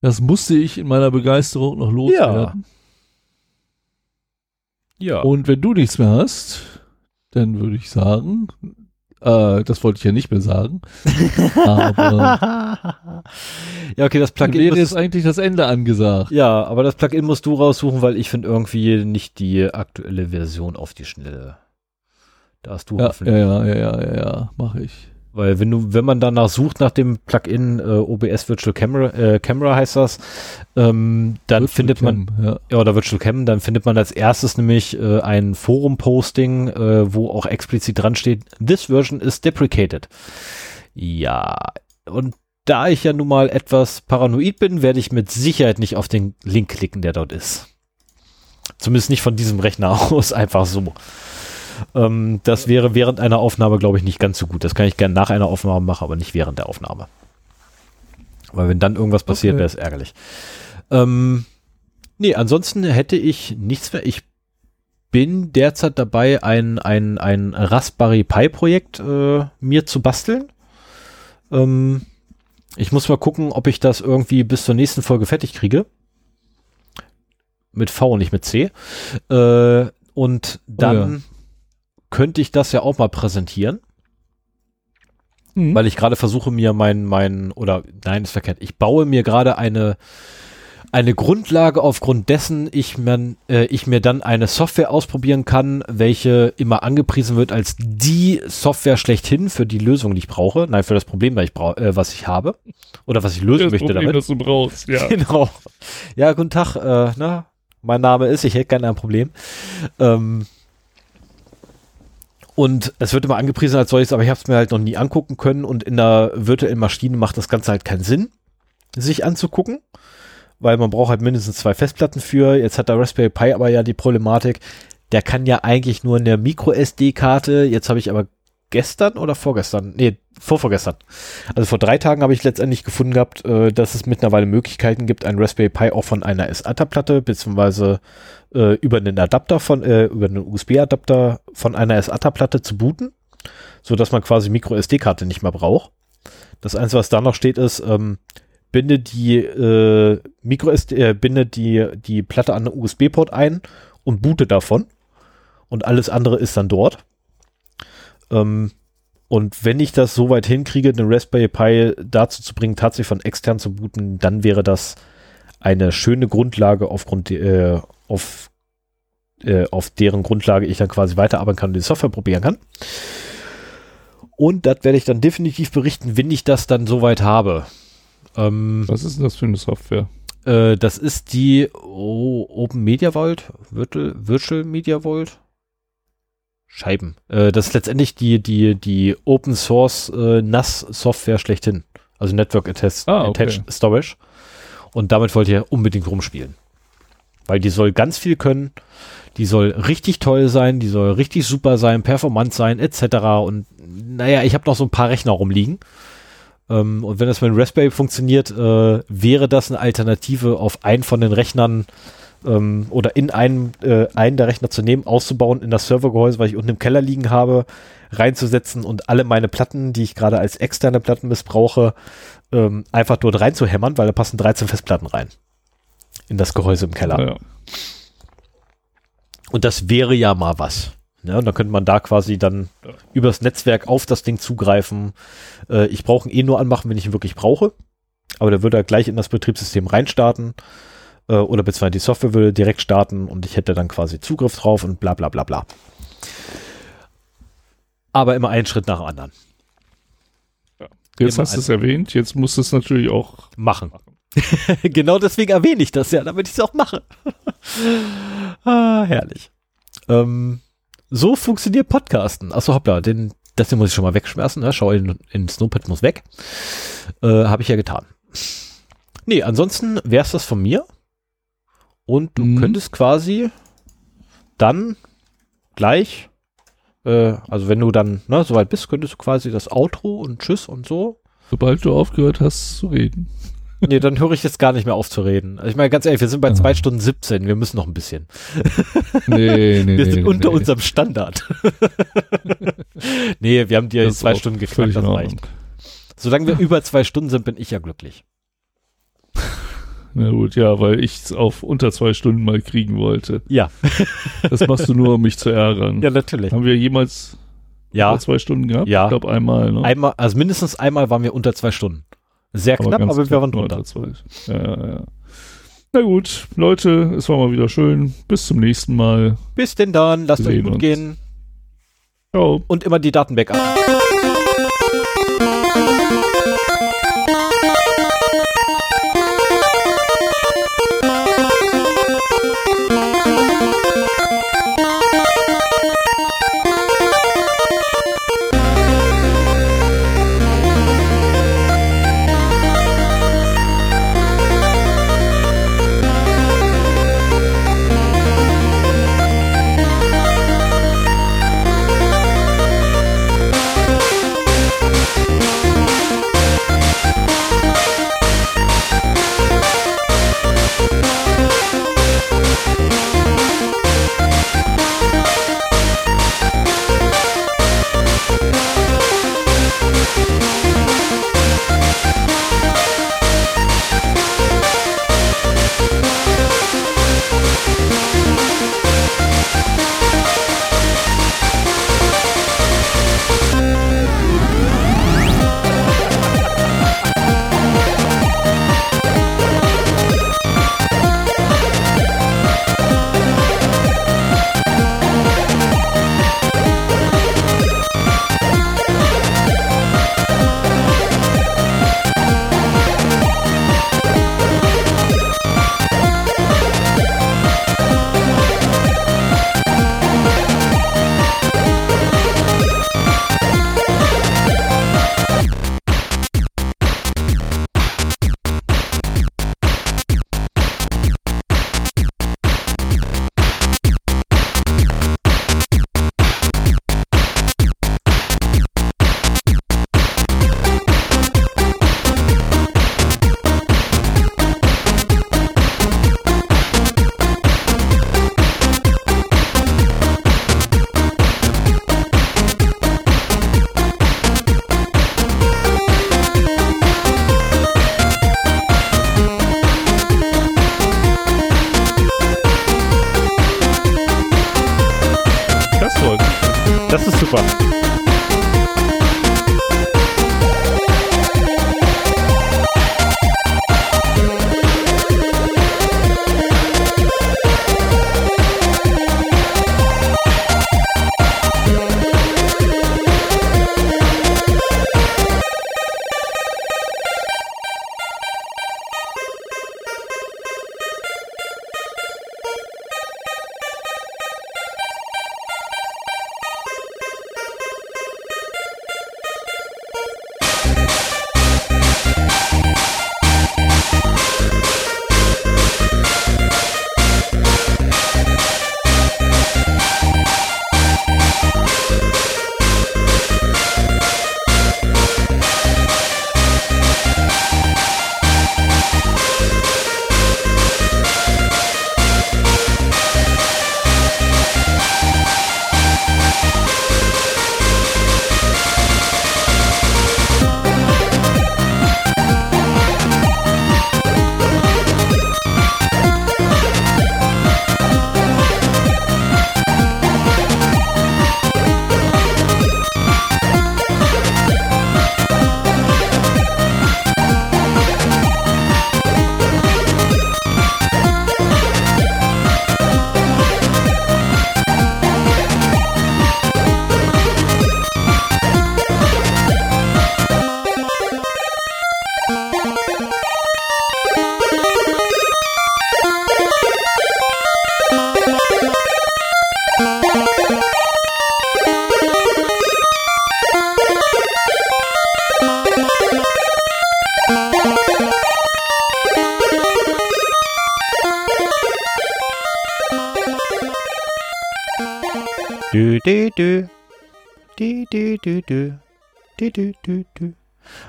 Das musste ich in meiner Begeisterung noch loswerden. Ja. Ja. Und wenn du nichts mehr hast, dann würde ich sagen, äh, das wollte ich ja nicht mehr sagen. aber ja, okay, das Plugin wäre jetzt eigentlich das Ende angesagt. Ja, aber das Plugin musst du raussuchen, weil ich finde irgendwie nicht die aktuelle Version auf die Schnelle. Da hast du Ja, hoffentlich. ja, ja, ja, ja, ja, mache ich. Weil wenn du, wenn man danach sucht nach dem Plugin äh, OBS Virtual Camera, äh, Camera heißt das, ähm, dann Virtual findet man Cam, ja. ja, oder Virtual Cam, dann findet man als erstes nämlich äh, ein Forum-Posting, äh, wo auch explizit dran steht, this version is deprecated. Ja, und da ich ja nun mal etwas paranoid bin, werde ich mit Sicherheit nicht auf den Link klicken, der dort ist. Zumindest nicht von diesem Rechner aus, einfach so. Ähm, das wäre während einer Aufnahme, glaube ich, nicht ganz so gut. Das kann ich gerne nach einer Aufnahme machen, aber nicht während der Aufnahme. Weil wenn dann irgendwas passiert, Okay. wäre es ärgerlich. Ähm, nee, ansonsten hätte ich nichts mehr. Ich bin derzeit dabei, ein, ein, ein Raspberry Pi Projekt äh, mir zu basteln. Ähm, Ich muss mal gucken, ob ich das irgendwie bis zur nächsten Folge fertig kriege. Mit V, nicht mit C. Äh, und dann Oh ja. Könnte ich das ja auch mal präsentieren. Mhm. weil ich gerade versuche mir mein, mein, oder nein, ist verkehrt, ich baue mir gerade eine, eine Grundlage, aufgrund dessen ich mir, äh, ich mir dann eine Software ausprobieren kann, welche immer angepriesen wird als die Software schlechthin für die Lösung, die ich brauche. Nein, für das Problem, was ich, brau äh, was ich habe. Oder was ich lösen das möchte Problem, damit. das du brauchst, ja. Genau. Ja, guten Tag. Äh, na, mein Name ist, ich hätte gerne ein Problem. Ähm, und es wird immer angepriesen als solches, aber ich habe es mir halt noch nie angucken können und in der virtuellen Maschine macht das Ganze halt keinen Sinn, sich anzugucken, weil man braucht halt mindestens zwei Festplatten für. Jetzt hat der Raspberry Pi aber ja die Problematik, der kann ja eigentlich nur eine Micro-SD-Karte. Jetzt habe ich aber gestern oder vorgestern, nee, vorvorgestern. Also vor drei Tagen habe ich letztendlich gefunden gehabt, äh, dass es mittlerweile Möglichkeiten gibt, ein Raspberry Pi auch von einer SATA-Platte beziehungsweise äh, über einen Adapter von, äh, über einen USB-Adapter von einer SATA-Platte zu booten, so dass man quasi Micro-SD-Karte nicht mehr braucht. Das Einzige, was da noch steht, ist, ähm, binde die äh, Micro SD, äh, binde die, die Platte an den USB-Port ein und boote davon. Und alles andere ist dann dort. Ähm, und wenn ich das so weit hinkriege, den Raspberry Pi dazu zu bringen, tatsächlich von extern zu booten, dann wäre das eine schöne Grundlage aufgrund, äh, auf, äh, auf deren Grundlage ich dann quasi weiterarbeiten kann und die Software probieren kann. Und das werde ich dann definitiv berichten, wenn ich das dann soweit habe. Ähm, Was ist denn das für eine Software? äh, das ist die oh, Open Media Vault, Virtual, Virtual Media Vault. Scheiben. Äh, das ist letztendlich die, die, die Open Source äh, NAS Software schlechthin. Also Network Attached, Ah, okay. Attached Storage. Und damit wollt ihr unbedingt rumspielen. Weil die soll ganz viel können. Die soll richtig toll sein, die soll richtig super sein, performant sein, etc. Und naja, ich habe noch so ein paar Rechner rumliegen. Ähm, und wenn das mit dem Raspberry funktioniert, äh, wäre das eine Alternative auf einen von den Rechnern ähm, oder in einen, äh, einen der Rechner zu nehmen, auszubauen in das Servergehäuse, was ich unten im Keller liegen habe, reinzusetzen und alle meine Platten, die ich gerade als externe Platten missbrauche, ähm, einfach dort reinzuhämmern, weil da passen 13 Festplatten rein. In das Gehäuse im Keller. Ja. Und das wäre ja mal was. Ja, und dann könnte man da quasi dann Ja. übers Netzwerk auf das Ding zugreifen. Äh, ich brauche ihn eh nur anmachen, wenn ich ihn wirklich brauche. Aber der würde er gleich in das Betriebssystem reinstarten. Äh, oder beziehungsweise die Software würde direkt starten und ich hätte dann quasi Zugriff drauf und bla bla bla bla. Aber immer einen Schritt nach dem anderen. Jetzt Immer hast du es erwähnt, jetzt musst du es natürlich auch Machen. genau deswegen erwähne ich das ja, damit ich es auch mache. ah, herrlich. Ähm, so funktioniert Podcasten. Achso, hoppla, den, das hier muss ich schon mal wegschmeißen. Ne? Schau in, in Snowpad muss weg. Äh, Habe ich ja getan. Nee, ansonsten wäre es das von mir. Und du Mhm. könntest quasi dann gleich, äh, also wenn du dann ne, soweit bist, könntest du quasi das Outro und Tschüss und so Sobald du aufgehört hast zu reden. Nee, dann höre ich jetzt gar nicht mehr auf zu reden. Also ich meine, ganz ehrlich, wir sind bei Ja. zwei Stunden 17, wir müssen noch ein bisschen. Nee, nee, Wir sind nee, unter nee. unserem Standard. nee, wir haben ist zwei auch Stunden geknackt, das reicht. Solange wir über zwei Stunden sind, bin ich ja glücklich. Na gut, ja, weil ich es auf unter zwei Stunden mal kriegen wollte. Ja, Das machst du nur, um mich zu ärgern. ja, natürlich. Haben wir jemals Ja, über zwei Stunden gehabt? Ja. Ich glaube einmal. Ne? einmal, also mindestens einmal waren wir unter zwei Stunden. Sehr knapp, ganz aber wir knapp waren drunter. unter zwei. Ja, ja, ja. Na gut, Leute, es war mal wieder schön. Bis zum nächsten Mal. Bis denn dann, lasst euch gut uns. gehen Ciao. und immer die Daten backup. Thank you.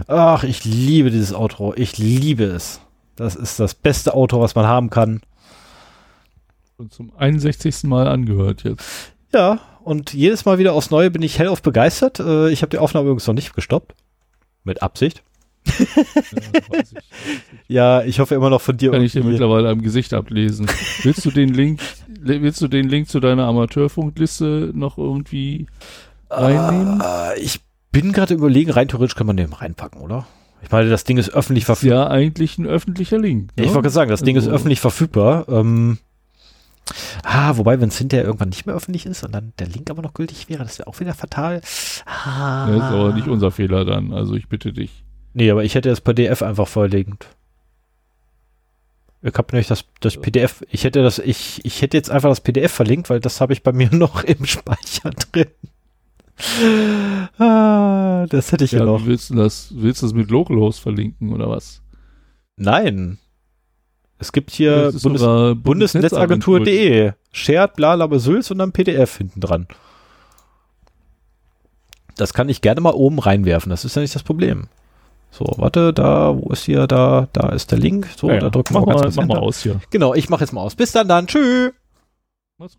Ach, ich liebe dieses Outro. Ich liebe es. Das ist das beste Outro, was man haben kann. Und zum 61. Mal angehört jetzt. Ja, und jedes Mal wieder aufs Neue bin ich hellauf begeistert. Äh, ich habe die Aufnahme übrigens noch nicht gestoppt. Mit Absicht. Ja, ich. Ja, ich hoffe immer noch von dir. Kann ich dir mittlerweile am Gesicht ablesen. Willst du den Link, willst du den Link zu deiner Amateurfunkliste noch irgendwie reinnehmen? Ah, ich bin gerade überlegen, rein theoretisch kann man den reinpacken, oder? Ich meine, das Ding ist öffentlich verfügbar. ja eigentlich ein öffentlicher Link. Ja, ich ne? wollte gerade sagen, das Ding ist Also- öffentlich verfügbar. Ähm, ah, wobei, wenn es hinterher irgendwann nicht mehr öffentlich ist und dann der Link aber noch gültig wäre, das wäre auch wieder fatal. Ah. Das ist aber nicht unser Fehler dann. Also ich bitte dich. Nee, aber ich hätte das PDF einfach vorliegend. Ich habe nämlich das, das PDF, ich hätte das, ich, ich hätte jetzt einfach das PDF verlinkt, weil das habe ich bei mir noch im Speicher drin. Ah, das hätte ich ja, Ja, noch. willst du das? Willst du das mit Localhost verlinken oder was? Nein. Es gibt hier Bundes bundesnetzagentur.de. Shared, bla, bla, Sülz und dann PDF hinten dran. Das kann ich gerne mal oben reinwerfen. Das ist ja nicht das Problem. So, warte, da, wo ist hier, da, da ist der Link. So, Ja, da drücken wir ganz mal, kurz mach mal aus hier. Genau, ich mache jetzt mal aus. Bis dann dann. Tschüss. Mach's gut.